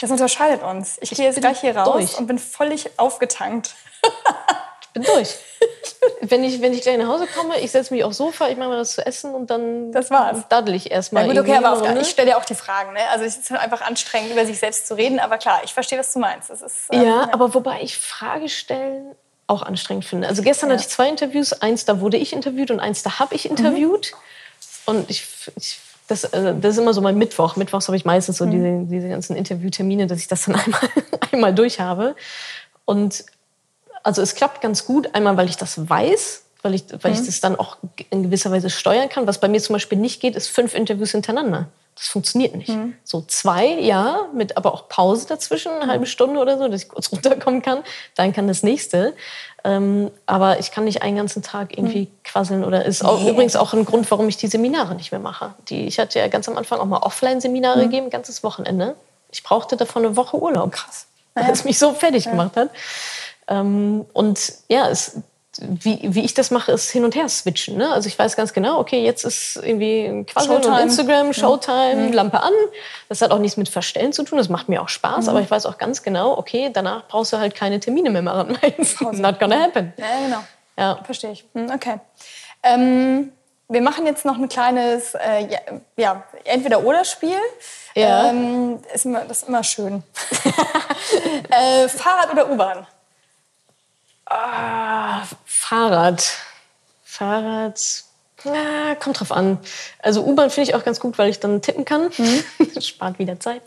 Das unterscheidet uns. Ich, ich gehe jetzt gleich hier raus durch. und bin völlig aufgetankt. ich bin durch. wenn ich, wenn ich gleich nach Hause komme, ich setze mich aufs Sofa, ich mache mir was zu essen und dann Das war's. daddel ich erstmal. Ja, gut, okay, aber auf der, ich stelle ja auch die Fragen. Ne? Also es ist halt einfach anstrengend, über sich selbst zu reden. Aber klar, ich verstehe, was du meinst. Das ist, ähm, Ja, aber wobei ich Frage stellen auch anstrengend finde. Also gestern Ja. hatte ich zwei Interviews. Eins, da wurde ich interviewt und eins, da habe ich interviewt. Und ich, ich das, äh, das ist immer so mein Mittwoch. Mittwochs habe ich meistens so diese, diese ganzen Interviewtermine, dass ich das dann einmal, einmal durch habe. Und also es klappt ganz gut. Einmal, weil ich das weiß, weil ich, weil ich das dann auch in gewisser Weise steuern kann. Was bei mir zum Beispiel nicht geht, ist fünf Interviews hintereinander. Das funktioniert nicht. So zwei, ja, mit aber auch Pause dazwischen, eine halbe Stunde oder so, dass ich kurz runterkommen kann. Dann kann das nächste. Ähm, aber ich kann nicht einen ganzen Tag irgendwie quasseln oder ist auch, Nee. übrigens auch ein Grund, warum ich die Seminare nicht mehr mache. Die, ich hatte ja ganz am Anfang auch mal Offline-Seminare gegeben, ein ganzes Wochenende. Ich brauchte davon eine Woche Urlaub. Krass. Weil es mich so fertig gemacht hat. Ähm, und ja, es, wie, wie ich das mache, ist hin und her switchen. Ne? Also ich weiß ganz genau, okay, jetzt ist irgendwie Quasseln und. Instagram, Showtime, Lampe an. Das hat auch nichts mit Verstellen zu tun, das macht mir auch Spaß, aber ich weiß auch ganz genau, okay, danach brauchst du halt keine Termine mehr machen. It's not gonna happen. Ja, genau. Ja. Verstehe ich. Hm, Okay. Ähm, wir machen jetzt noch ein kleines äh, ja, ja, Entweder-Oder-Spiel. Ja. Ähm, ist immer, das ist immer schön. äh, Fahrrad oder U-Bahn? Ah, Fahrrad. Fahrrad. Na, kommt drauf an. Also U-Bahn finde ich auch ganz gut, weil ich dann tippen kann. Spart wieder Zeit.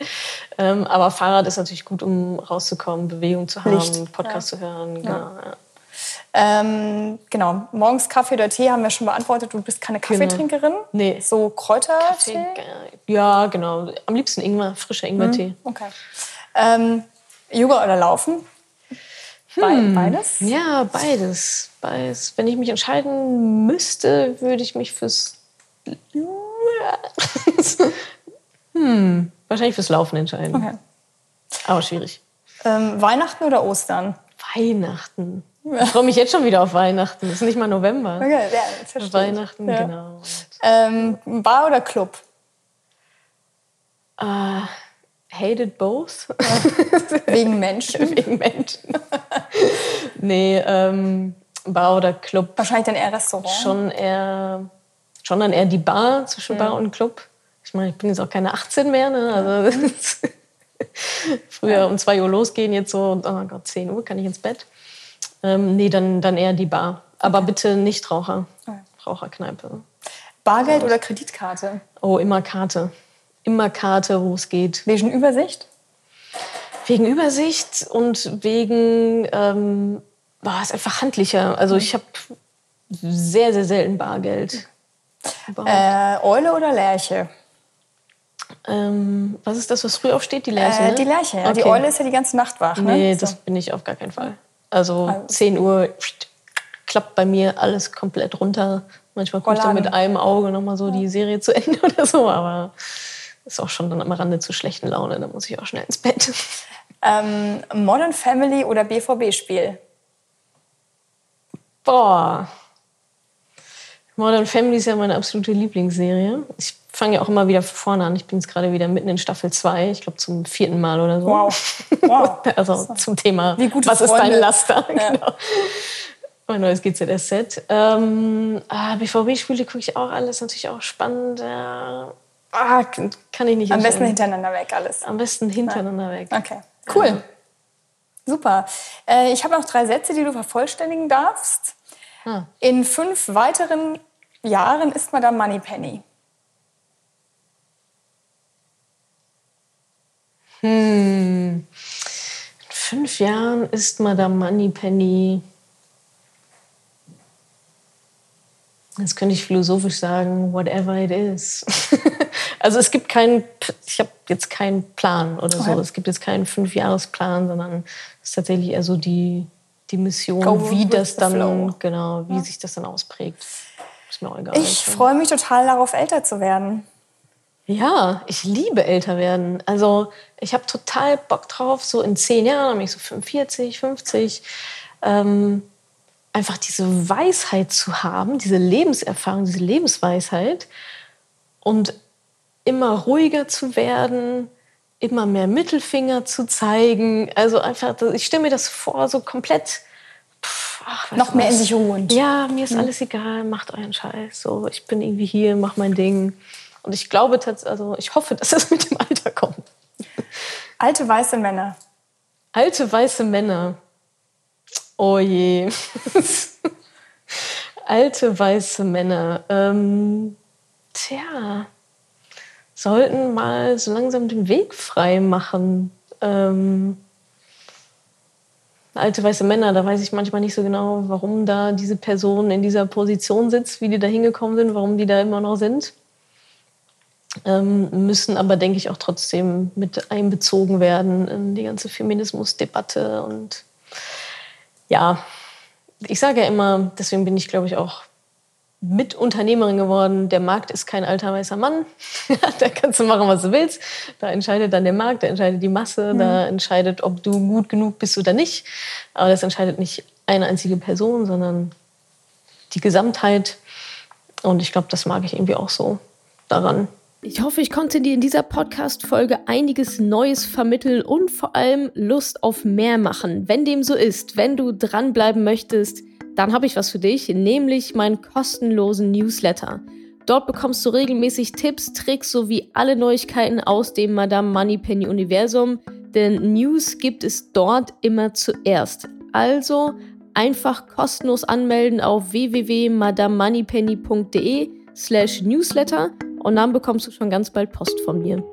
Ähm, aber Fahrrad ist natürlich gut, um rauszukommen, Bewegung zu haben, Licht. Podcast zu hören. Genau, ja. Ähm, genau, morgens Kaffee oder Tee haben wir schon beantwortet. Du bist keine Kaffeetrinkerin. Nee. So Kräutertee? Ja, genau. Am liebsten Ingwer, frischer Ingwertee. Okay. Ähm, Yoga oder Laufen? Hm. Beides? Ja, beides. beides. Wenn ich mich entscheiden müsste, würde ich mich fürs. hm, wahrscheinlich fürs Laufen entscheiden. Okay. Aber schwierig. Ähm, Weihnachten oder Ostern? Weihnachten. Ich freue mich jetzt schon wieder auf Weihnachten. Es ist nicht mal November. Okay, ja, das. Weihnachten, Ja. genau. Ähm, Bar oder Club? Uh, hated both. Wegen Menschen. Wegen Menschen. nee, ähm, Bar oder Club. Wahrscheinlich dann eher Restaurant. Schon eher, schon dann eher die Bar zwischen Bar und Club. Ich meine, ich bin jetzt auch keine 18 mehr. Ne? Also, früher um 2 Uhr losgehen, jetzt so, oh Gott, 10 Uhr kann ich ins Bett. Ähm, nee, dann, dann eher die Bar. Aber bitte nicht Raucher. Raucherkneipe. Bargeld oder Kreditkarte? Oh, immer Karte. Immer Karte, wo es geht. Wegen Übersicht? Wegen Übersicht und wegen, ähm, boah, ist einfach handlicher. Also ich habe sehr, sehr selten Bargeld. Äh, Eule oder Lerche? Ähm, was ist das, was früh aufsteht? Die Lerche, Äh, ne? die Lerche, ja. Die Okay. Eule ist ja die ganze Nacht wach. Ne? Nee, So. das bin ich auf gar keinen Fall. Also Also- 10 Uhr klappt bei mir alles komplett runter. Manchmal gucke ich dann mit einem Auge nochmal so die Serie zu Ende oder so, aber ist auch schon dann am Rande zu schlechten Laune. Da muss ich auch schnell ins Bett. Ähm, Modern Family oder BVB-Spiel? Boah. Modern Family ist ja meine absolute Lieblingsserie. Ich fange ja auch immer wieder von vorne an. Ich bin jetzt gerade wieder mitten in Staffel 2, ich glaube zum vierten Mal oder so. Wow. wow. Also zum Thema, was ist dein Laster? Genau. Mein neues GZS-Set. Ähm, ah, BVB-Spiele gucke ich auch alles, natürlich auch spannend. Ja. Ah, kann ich nicht Am besten hintereinander weg alles. Am besten hintereinander weg. Okay, cool. Super. Äh, ich habe noch drei Sätze, die du vervollständigen darfst. Ah. In fünf weiteren Jahren ist Madame Moneypenny. Hm. In fünf Jahren ist Madame Moneypenny. Jetzt könnte ich philosophisch sagen, whatever it is. also es gibt keinen, ich habe jetzt keinen Plan oder so. Okay. Es gibt jetzt keinen Fünfjahresplan, sondern es ist tatsächlich eher so die, die Mission, Go wie das dann, flow. genau, wie sich das dann ausprägt. Ist mir auch egal. Ich freue mich total darauf, älter zu werden. Ja, ich liebe älter werden. Also ich habe total Bock drauf, so in zehn Jahren, dann bin ich so 45, 50, ähm, einfach diese Weisheit zu haben, diese Lebenserfahrung, diese Lebensweisheit und immer ruhiger zu werden, immer mehr Mittelfinger zu zeigen. Also einfach, ich stelle mir das vor, so komplett pff, ach, noch mehr was? in sich ruhen. Ja, mir ist mhm. alles egal, macht euren Scheiß. So, ich bin irgendwie hier, mach mein Ding. Und ich glaube tatsächlich, also ich hoffe, dass das mit dem Alter kommt. Alte weiße Männer. Alte weiße Männer. Oh je. Alte weiße Männer. Ähm, tja, sollten mal so langsam den Weg frei machen. Ähm, alte weiße Männer, da weiß ich manchmal nicht so genau, warum da diese Person in dieser Position sitzt, wie die da hingekommen sind, warum die da immer noch sind. Ähm, müssen aber, denke ich, auch trotzdem mit einbezogen werden in die ganze Feminismusdebatte. Und ja, ich sage ja immer, deswegen bin ich, glaube ich, auch Mitunternehmerin geworden. Der Markt ist kein alter weißer Mann. da kannst du machen, was du willst. Da entscheidet dann der Markt, da entscheidet die Masse, mhm. da entscheidet, ob du gut genug bist oder nicht. Aber das entscheidet nicht eine einzige Person, sondern die Gesamtheit. Und ich glaube, das mag ich irgendwie auch so daran. Ich hoffe, ich konnte dir in dieser Podcast-Folge einiges Neues vermitteln und vor allem Lust auf mehr machen. Wenn dem so ist, wenn du dranbleiben möchtest, dann habe ich was für dich, nämlich meinen kostenlosen Newsletter. Dort bekommst du regelmäßig Tipps, Tricks sowie alle Neuigkeiten aus dem Madame Moneypenny Universum, denn News gibt es dort immer zuerst. Also einfach kostenlos anmelden auf www.madamemoneypenny.de slash newsletter und dann bekommst du schon ganz bald Post von mir.